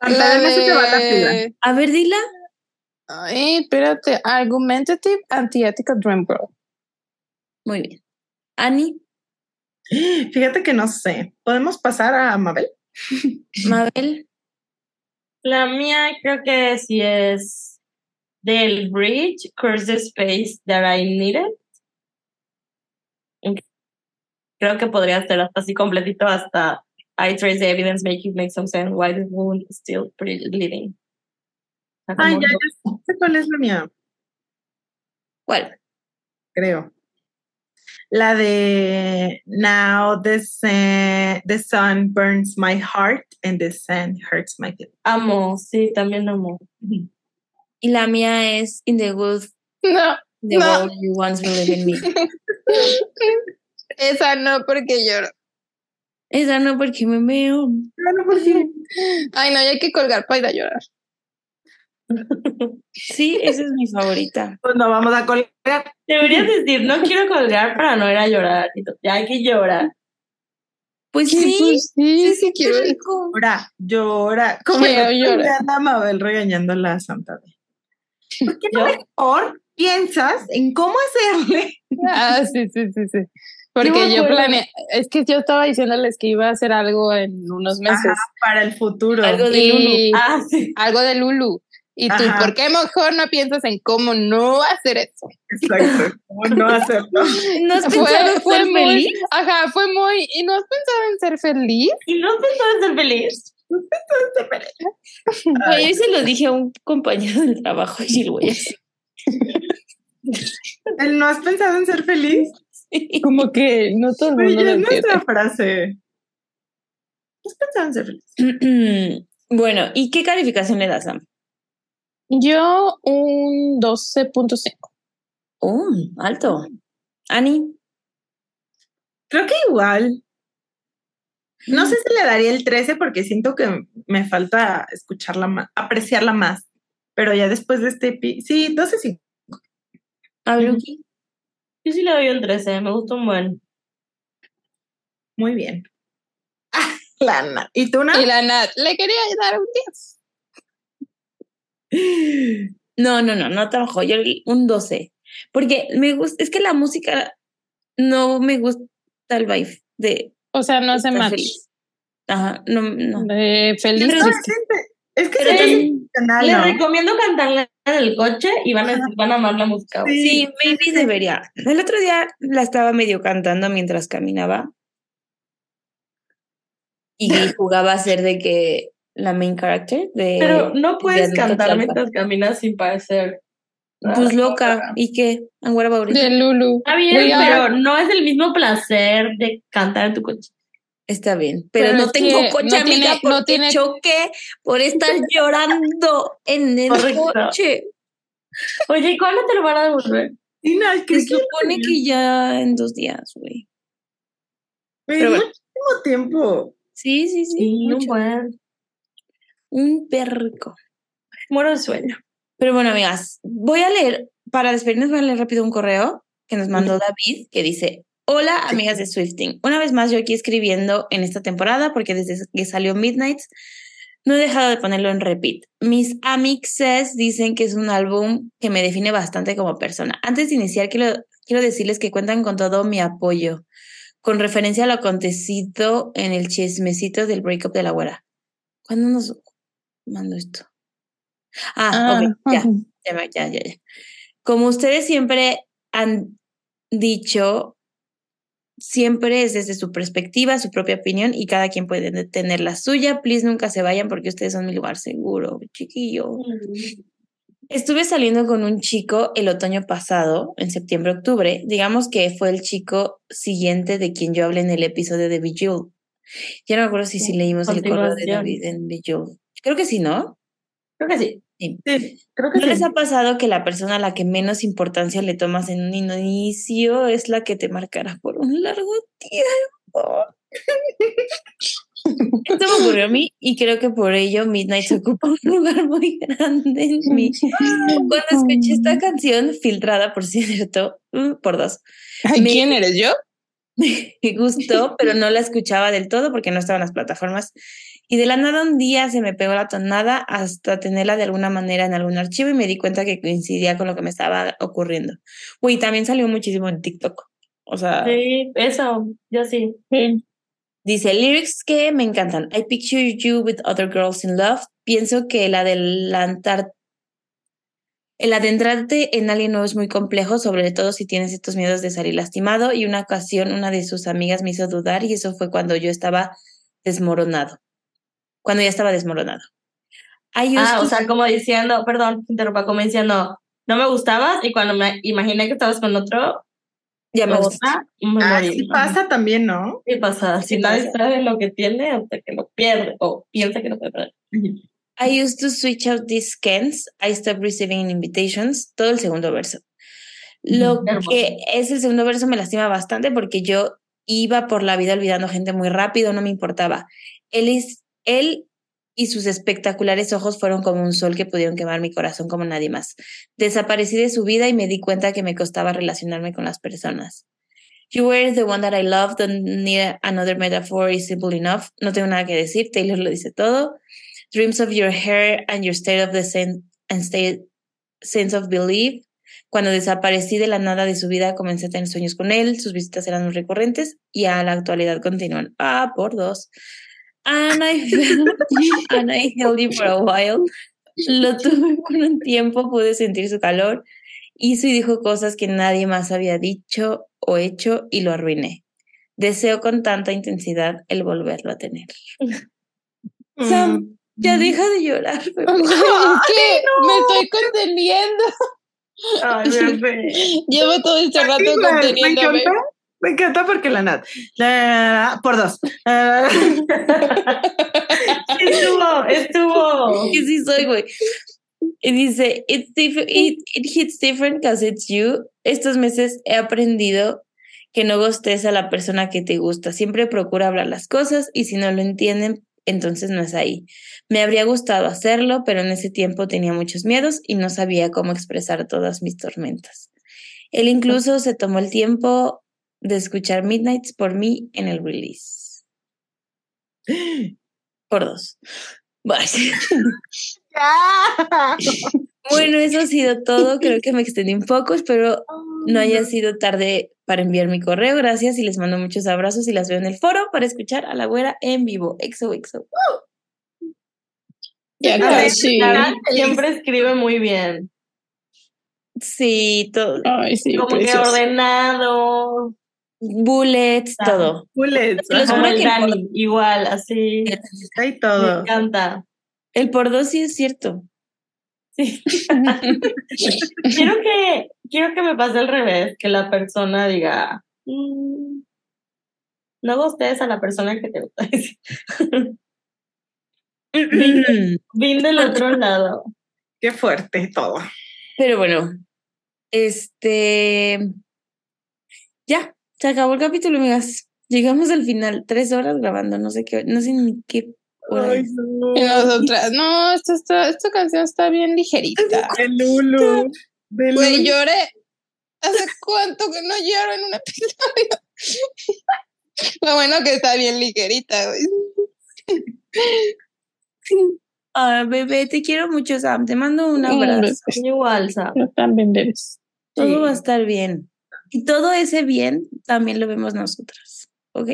La de- A ver, dila. Ay, espérate. Argumentative Anti-Ethical Dream Girl. Muy bien. Ani, Fíjate que no sé. ¿Podemos pasar a Mabel? Mabel, La mía creo que sí es del Bridge, Curse the Space That I Needed. Creo que podría ser hasta así completito hasta I trace the evidence, make it make some sense, why the wound is still bleeding. Ay, ya, ya sé cuál es la mía, ¿cuál? creo. La de Now the sun, the sun burns my heart and the sun hurts my feelings. Amo, sí, también amo. Y la mía es In the Good, No, the No. World You Once Believed in Me. esa no, porque lloro. Esa no porque me veo. Bueno, pues sí. Ay, no, ya hay que colgar para ir a llorar. Sí, esa es mi favorita. Pues no vamos a colgar. Deberías decir, no quiero colgar para no ir a llorar. Ya hay que llorar. Pues Sí, sí, pues sí, sí quiero. Llora, llora. Como anda Mabel regañando a la Santa. ¿Por qué no mejor piensas en cómo hacerle? Ah, sí, sí, sí, sí. Porque yo planeé, es que yo estaba diciéndoles que iba a hacer algo en unos meses. Ajá, para el futuro. Algo de Y- Ah, sí. algo de Lulu. Y tú, Ajá. ¿por qué mejor no piensas en cómo no hacer eso? Exacto. ¿Cómo no hacerlo? ¿No has Fue- pensado fue ser muy- feliz? Ajá, fue muy. ¿Y no has pensado en ser feliz? Y no pensó en ser feliz. Güey, yo se lo dije a un compañero del trabajo y el güey así. ¿El no has pensado en ser feliz? Como que no todo el mundo ya lo es nuestra frase. ¿No has pensado en ser feliz? bueno, ¿y qué calificación le das, Sam? Yo un 12.5. Oh, alto. Ani, Creo que igual. No sé si le daría el 13 porque siento que me falta escucharla más, apreciarla más. Pero ya después de este... Sí, 12 sí. Yo sí le doy un 13, me gusta un buen. Muy bien. La Nat. ¿Y tú, Nat? Y la Nat le quería dar un 10. No, no, no, no trabajo. Yo un 12. Porque me gusta, es que la música no me gusta el vibe de. O sea, no hace match. feliz. Ajá, no, no. De feliz. Es que Pero sí, también- canal, Les ¿no? recomiendo cantarla en el coche y van a, van a amar la música. Sí, maybe debería. El otro día la estaba medio cantando mientras caminaba. Y jugaba a ser de que la main character de. Pero no puedes de cantar mientras caminas sin parecer. Pues loca. ¿Y qué? It? De Lulu. Está bien, pero no es el mismo placer de cantar en tu coche. Está bien, pero, Pero no tengo coche, no amiga, tiene- porque no tiene- choqué por estar llorando en el Correcto. coche. Oye, ¿y cuándo te lo van a devolver? No, es Se que sí, supone que ya en dos días, güey. pero bueno. muchísimo tiempo. Sí, sí, sí. Sí, un mucho. buen. Un perco. Muero de sueño. Pero bueno, amigas, voy a leer, para despedirnos voy a leer rápido un correo que nos mandó David, que dice, hola amigas de Swifting, una vez más yo aquí escribiendo en esta temporada, porque desde que salió Midnights, no he dejado de ponerlo en repeat. Mis amixes dicen que es un álbum que me define bastante como persona. Antes de iniciar, quiero, quiero decirles que cuentan con todo mi apoyo, con referencia a lo acontecido en el chismecito del breakup de la güera. ¿Cuándo nos mandó esto? Ah, ok, ya. ya, ya, ya. Como ustedes siempre han dicho, siempre es desde su perspectiva, su propia opinión y cada quien puede tener la suya. Please nunca se vayan porque ustedes son mi lugar seguro, chiquillo. Estuve saliendo con un chico el otoño pasado, en septiembre, octubre. Digamos que fue el chico siguiente de quien yo hablé en el episodio de Bejeweled. Ya no me acuerdo si sí leímos el correo de. David en. Creo que sí, ¿no? Creo que sí. Sí. Sí, creo que ¿No les ha pasado que la persona a la que menos importancia le tomas en un inicio es la que te marcará por un largo tiempo? Esto me ocurrió a mí y creo que por ello Midnight se ocupa un lugar muy grande en mí. Cuando escuché esta canción, filtrada por cierto, mm, por dos, Me- ¿Quién eres yo? me gustó, pero no la escuchaba del todo porque no estaba en las plataformas. Y de la nada un día se me pegó la tonada hasta tenerla de alguna manera en algún archivo y me di cuenta que coincidía con lo que me estaba ocurriendo. Uy, también salió muchísimo en TikTok. O sea, Sí, eso, yo sí. dice lyrics que me encantan. I picture you with other girls in love. Pienso que el adelantar el adentrarte en alguien nuevo es muy complejo, sobre todo si tienes estos miedos de salir lastimado. Y una ocasión, una de sus amigas me hizo dudar y eso fue cuando yo estaba desmoronado. Cuando ya estaba desmoronado. I used Ah, o to- sea, como diciendo, perdón, te interrumpa, como diciendo, no me gustabas y cuando me imaginé que estabas con otro, ya me gusta. me Ah, morí. sí pasa también, ¿no? Sí pasa. Si Sí nadie sabe lo que tiene hasta que lo pierde o piensa que no puede perder. I used to switch out these scans. I stopped receiving invitations. Todo el segundo verso. Lo hermoso. que es el segundo verso me lastima bastante porque yo iba por la vida olvidando gente muy rápido, no me importaba. Él, es, él y sus espectaculares ojos fueron como un sol que pudieron quemar mi corazón como nadie más. Desaparecí de su vida y me di cuenta que me costaba relacionarme con las personas. You were the one that I loved, don't need another metaphor, is simple enough. No tengo nada que decir, Taylor lo dice todo. Dreams of your hair and your state of the sen and state, sense of belief. Cuando desaparecí de la nada de su vida, comencé a tener sueños con él, sus visitas eran recurrentes y a la actualidad continúan. Ah, por dos. And I, and I held you for a while. Lo tuve por un tiempo, pude sentir su calor. Hizo y dijo cosas que nadie más había dicho o hecho y lo arruiné. Deseo con tanta intensidad el volverlo a tener. Sam, Mm. ya deja de llorar. ¿Qué? Me estoy conteniendo. Ay. Llevo todo este rato me- me conteniéndome. encanta, me encanta porque la Nat. La- por dos. Ah, estuvo, estuvo. que sí soy, güey. Y dice, it's it, it hits different because it's you. Estos meses he aprendido que no gustes a la persona que te gusta. Siempre procura hablar las cosas y si no lo entienden, entonces no es ahí. Me habría gustado hacerlo, pero en ese tiempo tenía muchos miedos y no sabía cómo expresar todas mis tormentas. Él incluso se tomó el tiempo de escuchar Midnights por mí en el release. Por dos. Bueno, eso ha sido todo. Creo que me extendí un poco. Espero no haya sido tarde para enviar mi correo. Gracias y les mando muchos abrazos y las veo en el foro para escuchar a la güera en vivo. Exo, exo. Ya casi. Siempre escribe muy bien. Sí, todo. Ay, sí, Como que ordenado. Bullets, Ah. todo. Bullets, Los Como el igual, así. hay Me todo. encanta. El por dos sí es cierto. Sí. quiero que quiero que me pase al revés, que la persona diga, "Mm, no gustes a la persona que te gusta. Vin del otro lado. Qué fuerte todo. Pero bueno, este. Ya, se acabó el capítulo, amigas. Llegamos al final, tres horas grabando, no sé qué, no sé ni qué hora Ay, no. Y nosotras, no, esta, esta, esta canción está bien ligerita. De Lulu. De Güey, Lulu. lloré. ¿Hace cuánto que no lloro en un episodio? Lo bueno que está bien ligerita, güey. Ah, bebé, te quiero mucho, Sam. Te mando un abrazo. Igual, Sam. Pero también bebés. Todo Sí. va a estar bien. Y todo ese bien también lo vemos nosotras. ¿Ok?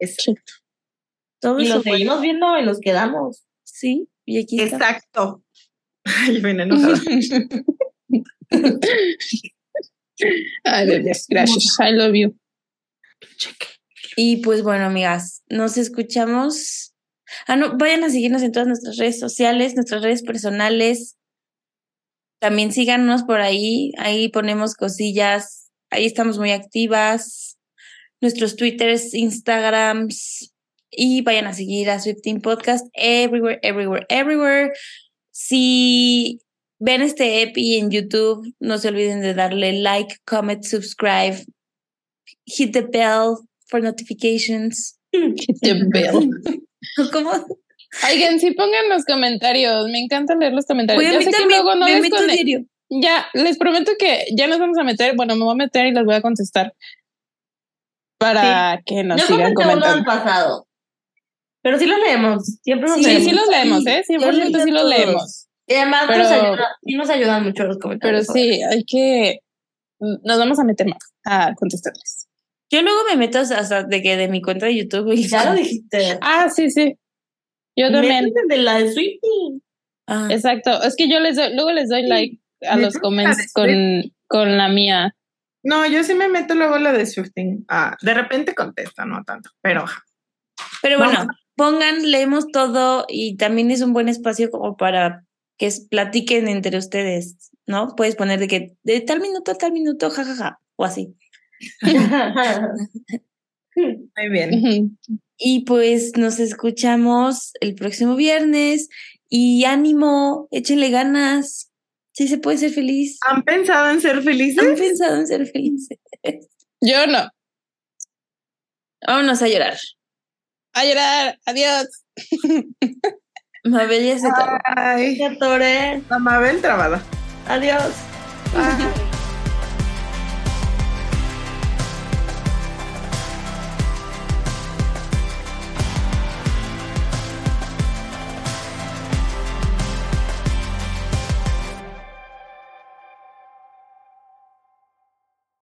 Exacto. Todo Y nos seguimos viendo y nos quedamos. Sí, y aquí está. Exacto. Ay, ven enojada. Ay, gracias. I love you. Y pues bueno, amigas, nos escuchamos. Ah, no, vayan a seguirnos en todas nuestras redes sociales, nuestras redes personales. También síganos por ahí, ahí ponemos cosillas, ahí estamos muy activas. Nuestros Twitters, Instagrams y vayan a seguir a Swifting Podcast everywhere, everywhere, everywhere. Si ven este epi en YouTube, no se olviden de darle like, comment, subscribe, hit the bell for notifications. The bell. ¿Cómo? Oigan, sí pongan los comentarios. Me encanta leer los comentarios. Oye, a ya sé que luego no me les conecto. Ya, les prometo que ya nos vamos a meter. Bueno, me voy a meter y les voy a contestar. Para que nos Yo sigan comenté uno comentando. pasado. Pero sí los leemos. Siempre los Sí, Sí, leemos. sí los leemos, ¿eh? Yo 100% leo sí los todos. leemos. Y además Pero- nos, ayuda, sí nos ayudan mucho los Pero comentarios. sí, hay que. Nos vamos a meter más a contestarles. Yo luego me meto hasta de que de mi cuenta de YouTube. y- Ya lo dijiste. Ah, sí, sí. Yo también. De la de. Ah, Exacto. Es que yo les doy, luego les doy like a Me los comments con, con la mía. No, yo sí me meto luego la de Swifting. Ah, de repente contesta, no tanto, pero. Pero bueno, Vamos. pongan, leemos todo y también es un buen espacio como para que platiquen entre ustedes, ¿no? Puedes poner de que de tal minuto a tal minuto, jajaja, o así. muy bien. Y pues nos escuchamos el próximo viernes y ánimo, échenle ganas. Sí se puede ser feliz. ¿Han pensado en ser felices? ¿Han pensado en ser felices? Yo no. Vámonos a llorar. A llorar. Adiós. Mabel ya se Ya toré. Amabel trabada. Adiós. Bye.